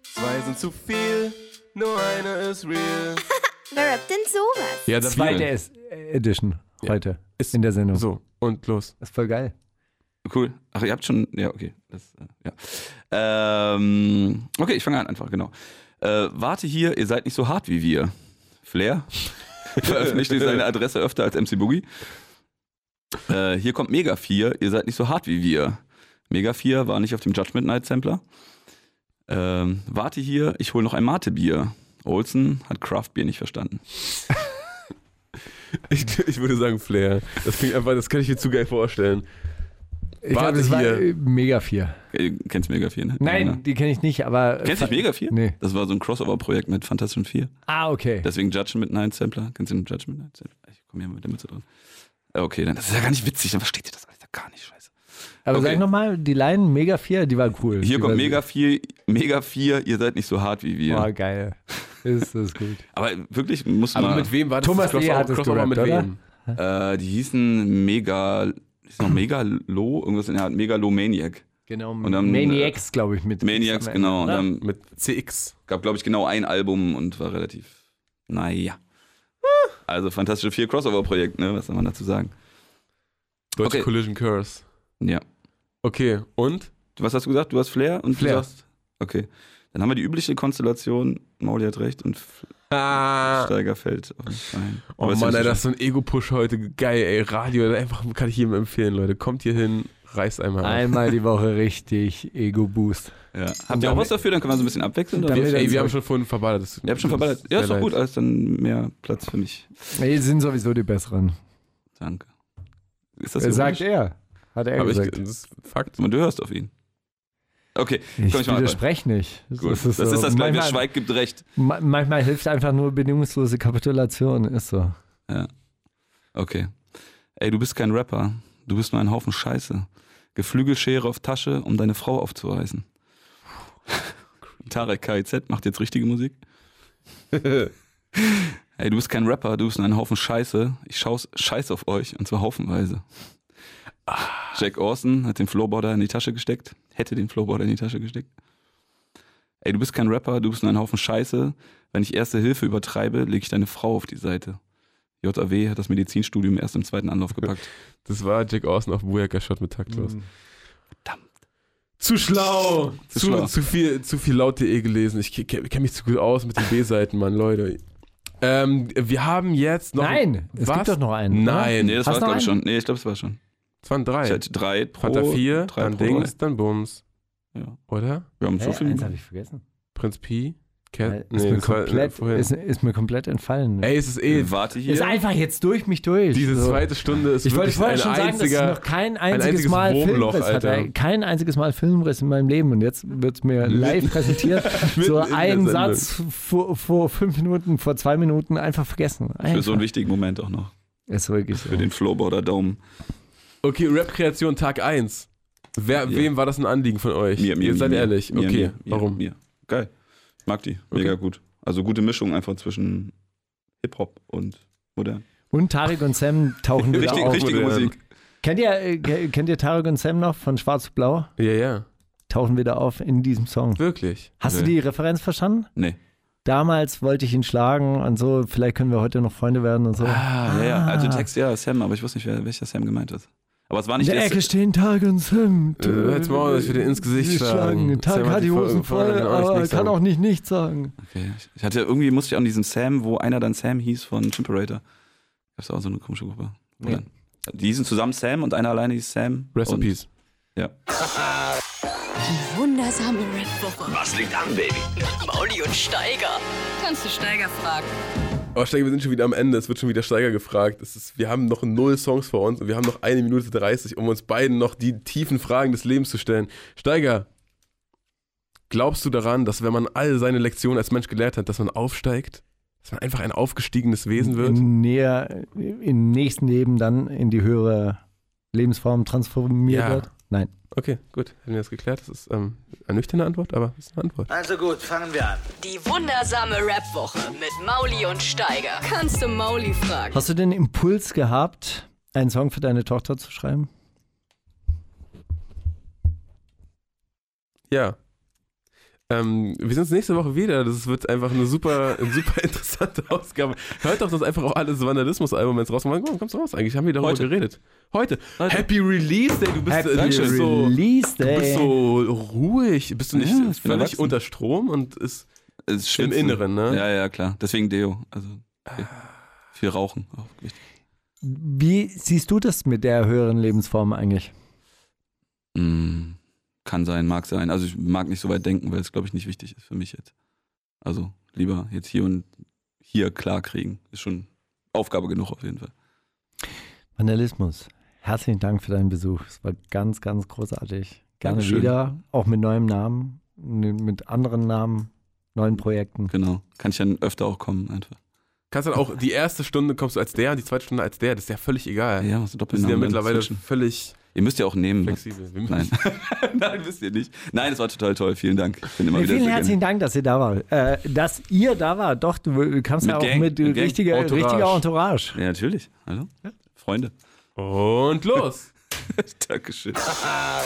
zwei sind zu viel, nur eine ist real. [laughs] Wer rappt denn sowas? Ja, das Zweite ist Edition Ja. heute Ist- in der Sendung. So, und los. Das ist voll geil. Cool. Ach, ihr habt schon. Ja, okay. Das, äh, ja. Ähm, okay, ich fange an einfach, genau. Äh, warte hier, ihr seid nicht so hart wie wir. Flair [laughs] veröffentlichte seine Adresse öfter als MC Boogie. Äh, hier kommt Mega 4, ihr seid nicht so hart wie wir. Mega 4 war nicht auf dem Judgment Night Sampler. Ähm, warte hier, ich hole noch ein Mate-Bier. Olsen hat Craft Bier nicht verstanden. [laughs] Ich, ich würde sagen Flair. Das klingt einfach, das kann ich mir zu geil vorstellen. Ich Warte glaube, das war hier. äh, Mega 4. Äh, kennst Mega 4, ne? Nein, Ja. die kenne ich nicht, aber. Kennst du nicht Mega 4? Nee. Das war so ein Crossover-Projekt mit Phantasm 4. Ah, okay. Deswegen Judgment Night Sampler. Kennst du den Judgment Night Sampler? Ich komme hier mal mit der Mütze dran. Äh, Okay, dann das ist ja gar nicht witzig, dann versteht ihr das alles ja gar nicht, scheiße. Aber okay. sag nochmal, die Line Mega 4, die war cool. Hier die kommt Mega 4, Mega 4, ihr seid nicht so hart wie wir. Boah, geil. Ist das gut. [laughs] Aber wirklich muss Aber man. mit wem war das? Thomas das Crossover, du Crossover mit gerappt, wem? Äh, die hießen Mega. Ist noch Megalo? Irgendwas in der Art. Megalomaniac. Genau, Und dann, Maniacs, glaube ich, mit. Maniacs, am Ende, genau. Und dann Mit CX. gab, glaube ich, genau ein Album und war relativ. Naja. Also Fantastische 4 Crossover-Projekt, ne? Was soll man dazu sagen? Deutsche Okay. Collision Curse. Ja. Okay, und? Was hast du gesagt? Du hast Flair und Flair. du sagst. Okay. Dann haben wir die übliche Konstellation. Mauli hat recht und Ah. Steiger fällt auf den Stein. Oh Mann, ey, nicht das ist so ein Ego-Push heute. Geil, ey. Radio, einfach kann ich jedem empfehlen, Leute. Kommt hier hin, reißt einmal auf. Einmal die Woche richtig Ego-Boost. Ja. Habt ihr auch was dafür? Dann können wir so ein bisschen abwechseln. Wir, wir ey, wir haben schon vorhin verballert. Das, Ihr habt schon verballert. Ja, ist doch gut. Alles dann mehr Platz für mich. Die sind sowieso die Besseren. Danke. Ist das Das sagt er. Hat er Aber ich, gesagt. das ist Fakt. Und du hörst auf ihn. Okay, Ich, komm ich mal widerspreche nicht. Das Gut. Das ist, ist, so. das gleiche. Wer schweigt, gibt recht. ma- manchmal hilft einfach nur bedingungslose Kapitulation. Ist so. Okay. Ey, du bist kein Rapper. Du bist nur ein Haufen Scheiße. Geflügelschere auf Tasche, um deine Frau aufzureißen. [laughs] Tarek KIZ macht jetzt richtige Musik. [laughs] Ey, du bist kein Rapper, du bist nur ein Haufen Scheiße. Ich schau's Scheiß auf euch und zwar haufenweise. Jack Orson hat den Flowboarder in die Tasche gesteckt. Hätte den Flowboarder in die Tasche gesteckt. Ey, du bist kein Rapper, du bist nur ein Haufen Scheiße. Wenn ich erste Hilfe übertreibe, lege ich deine Frau auf die Seite. JAW hat das Medizinstudium erst im zweiten Anlauf gepackt. [laughs] Das war Jack Austin auf Booyaka Shot mit taktlos. Mhm. Verdammt. Zu schlau! Zu Zu, schlau. zu viel, zu viel laut.de gelesen. Ich kenne kenn mich zu gut aus mit den B-Seiten, Mann, Leute. Ähm, wir haben jetzt noch. Nein, es Was? gibt doch noch einen. Nein, Nee, das war du glaube ich schon. Nee, ich glaube, es war schon. Es waren Ich drei. hatte drei pro. Fanta 4, drei dann pro Dings, dann Bums. drei. Ja. Oder? Wir haben Hä? so viel. Eins habe ich vergessen. Prinz P? Cat? ist, Nee, mir das war, äh, komplett, vorhin. ist, ist mir komplett entfallen. Ey, es ist eh. Warte hier. ist einfach jetzt durch mich durch. Diese So. zweite Stunde ist Ich wollte wirklich vorher ein schon sagen, dass ich einziger. noch kein einziges, einziges Mal Wurmloch, Filmriss hatte. Alter. Kein einziges Mal Filmriss in meinem Leben. Und jetzt wird es mir live präsentiert. so ein Sendung. Satz vor, vor fünf Minuten, vor zwei Minuten einfach vergessen. Für Einfach. so einen wichtigen Moment auch noch. ist wirklich so. Für den Flowboarder Dome. Okay, Rap-Kreation Tag 1. Wer, Ja. Wem war das ein Anliegen von euch? Mir, mir, Ihr seid mir, ehrlich. Mir, okay, warum? Mir. Geil. Mag die. Mega Okay. gut. Also gute Mischung einfach zwischen Hip-Hop und modern. Und Tarek und Sam tauchen wieder Richtig, auf. richtige modern. Musik. Kennt ihr, äh, ke- kennt ihr Tarek und Sam noch von Schwarz und Blau? Ja, ja. Tauchen wieder auf in diesem Song. Wirklich. Hast du Nee. die Referenz verstanden? Nee. Damals wollte ich ihn schlagen und so, vielleicht können wir heute noch Freunde werden und so. Ah, ja, ja. Also Text, ja, Sam, aber ich wusste nicht, wer, welcher Sam gemeint ist. Aber es war In nicht der der Ecke stehen Tarek und Sam. Äh, halt's Maul, ich will dir ins Gesicht schlagen. Sam hat die Hosen voll- aber kann sagen. auch nicht nichts sagen. Okay. Ich- Ich hatte irgendwie, musste ich an diesen Sam, wo einer dann Sam hieß von Chimperator. Das ist auch so eine komische Gruppe. Dann- Die hießen zusammen Sam und einer alleine hieß Sam. Rest in Peace. Ja. Die wundersame Rap-Woche. Was liegt an, Baby? Mauli und Steiger. Kannst du Steiger fragen? Oh, Steiger, wir sind schon wieder am Ende. Es wird schon wieder Steiger gefragt. Ist, wir haben noch null Songs vor uns und wir haben noch eine Minute 30, um uns beiden noch die tiefen Fragen des Lebens zu stellen. Steiger, glaubst du daran, dass wenn man all seine Lektionen als Mensch gelehrt hat, dass man aufsteigt? Dass man einfach ein aufgestiegenes Wesen wird? Im, näher, Im nächsten Leben dann in die höhere Lebensform transformiert Ja. wird? Nein. Okay, gut. Hätten wir das geklärt? Das ist ähm, eine nüchterne Antwort, aber es ist eine Antwort. Also gut, fangen wir an. Die wundersame Rap-Woche mit Mauli und Steiger. Kannst du Mauli fragen? Hast du den Impuls gehabt, einen Song für deine Tochter zu schreiben? Ja. Ähm, wir sehen uns nächste Woche wieder. Das wird einfach eine super, [laughs] eine super interessante Ausgabe. Hört doch das einfach auch alles Vandalismus-Album, wenn es rauskommt. Wann kommt's raus eigentlich? Haben wir darüber Heute. geredet? Heute. Happy Release Day. Du bist, Happy äh, du bist so, Release du Day. bist so ruhig. Bist du nicht Ja, völlig erwachsen. unter Strom und ist ist im. Inneren, ne? Ja, ja, klar. Deswegen Deo. Also okay. viel Rauchen. Auch wichtig. Wie siehst du das mit der höheren Lebensform eigentlich? Mm, kann sein, mag sein. Also ich mag nicht so weit denken, weil es, glaube ich, nicht wichtig ist für mich jetzt. Also lieber jetzt hier und hier klar kriegen. Ist schon Aufgabe genug auf jeden Fall. Vandalismus. Herzlichen Dank für deinen Besuch. Es war ganz, ganz großartig. Gerne Dankeschön. wieder, auch mit neuem Namen, mit anderen Namen, neuen Projekten. Genau. Kann ich dann öfter auch kommen einfach. Kannst dann auch die erste Stunde kommst du als der, die zweite Stunde als der. Das ist ja völlig egal. Ja, was wir sind ja Doppelnamen. mittlerweile switchen. völlig Ihr müsst ja auch nehmen. flexibel. Wir Nein. [laughs] Nein, wisst ihr nicht. Nein, es war total toll. Vielen Dank. Vielen herzlichen gerne. Dank, dass ihr da wart. Äh, dass ihr da wart. Doch, du kamst Mit ja auch Gang, mit, mit Gang. richtiger, Entourage. richtiger Entourage. Ja, natürlich. Hallo? Freunde. Und los. [laughs] Dankeschön. [laughs]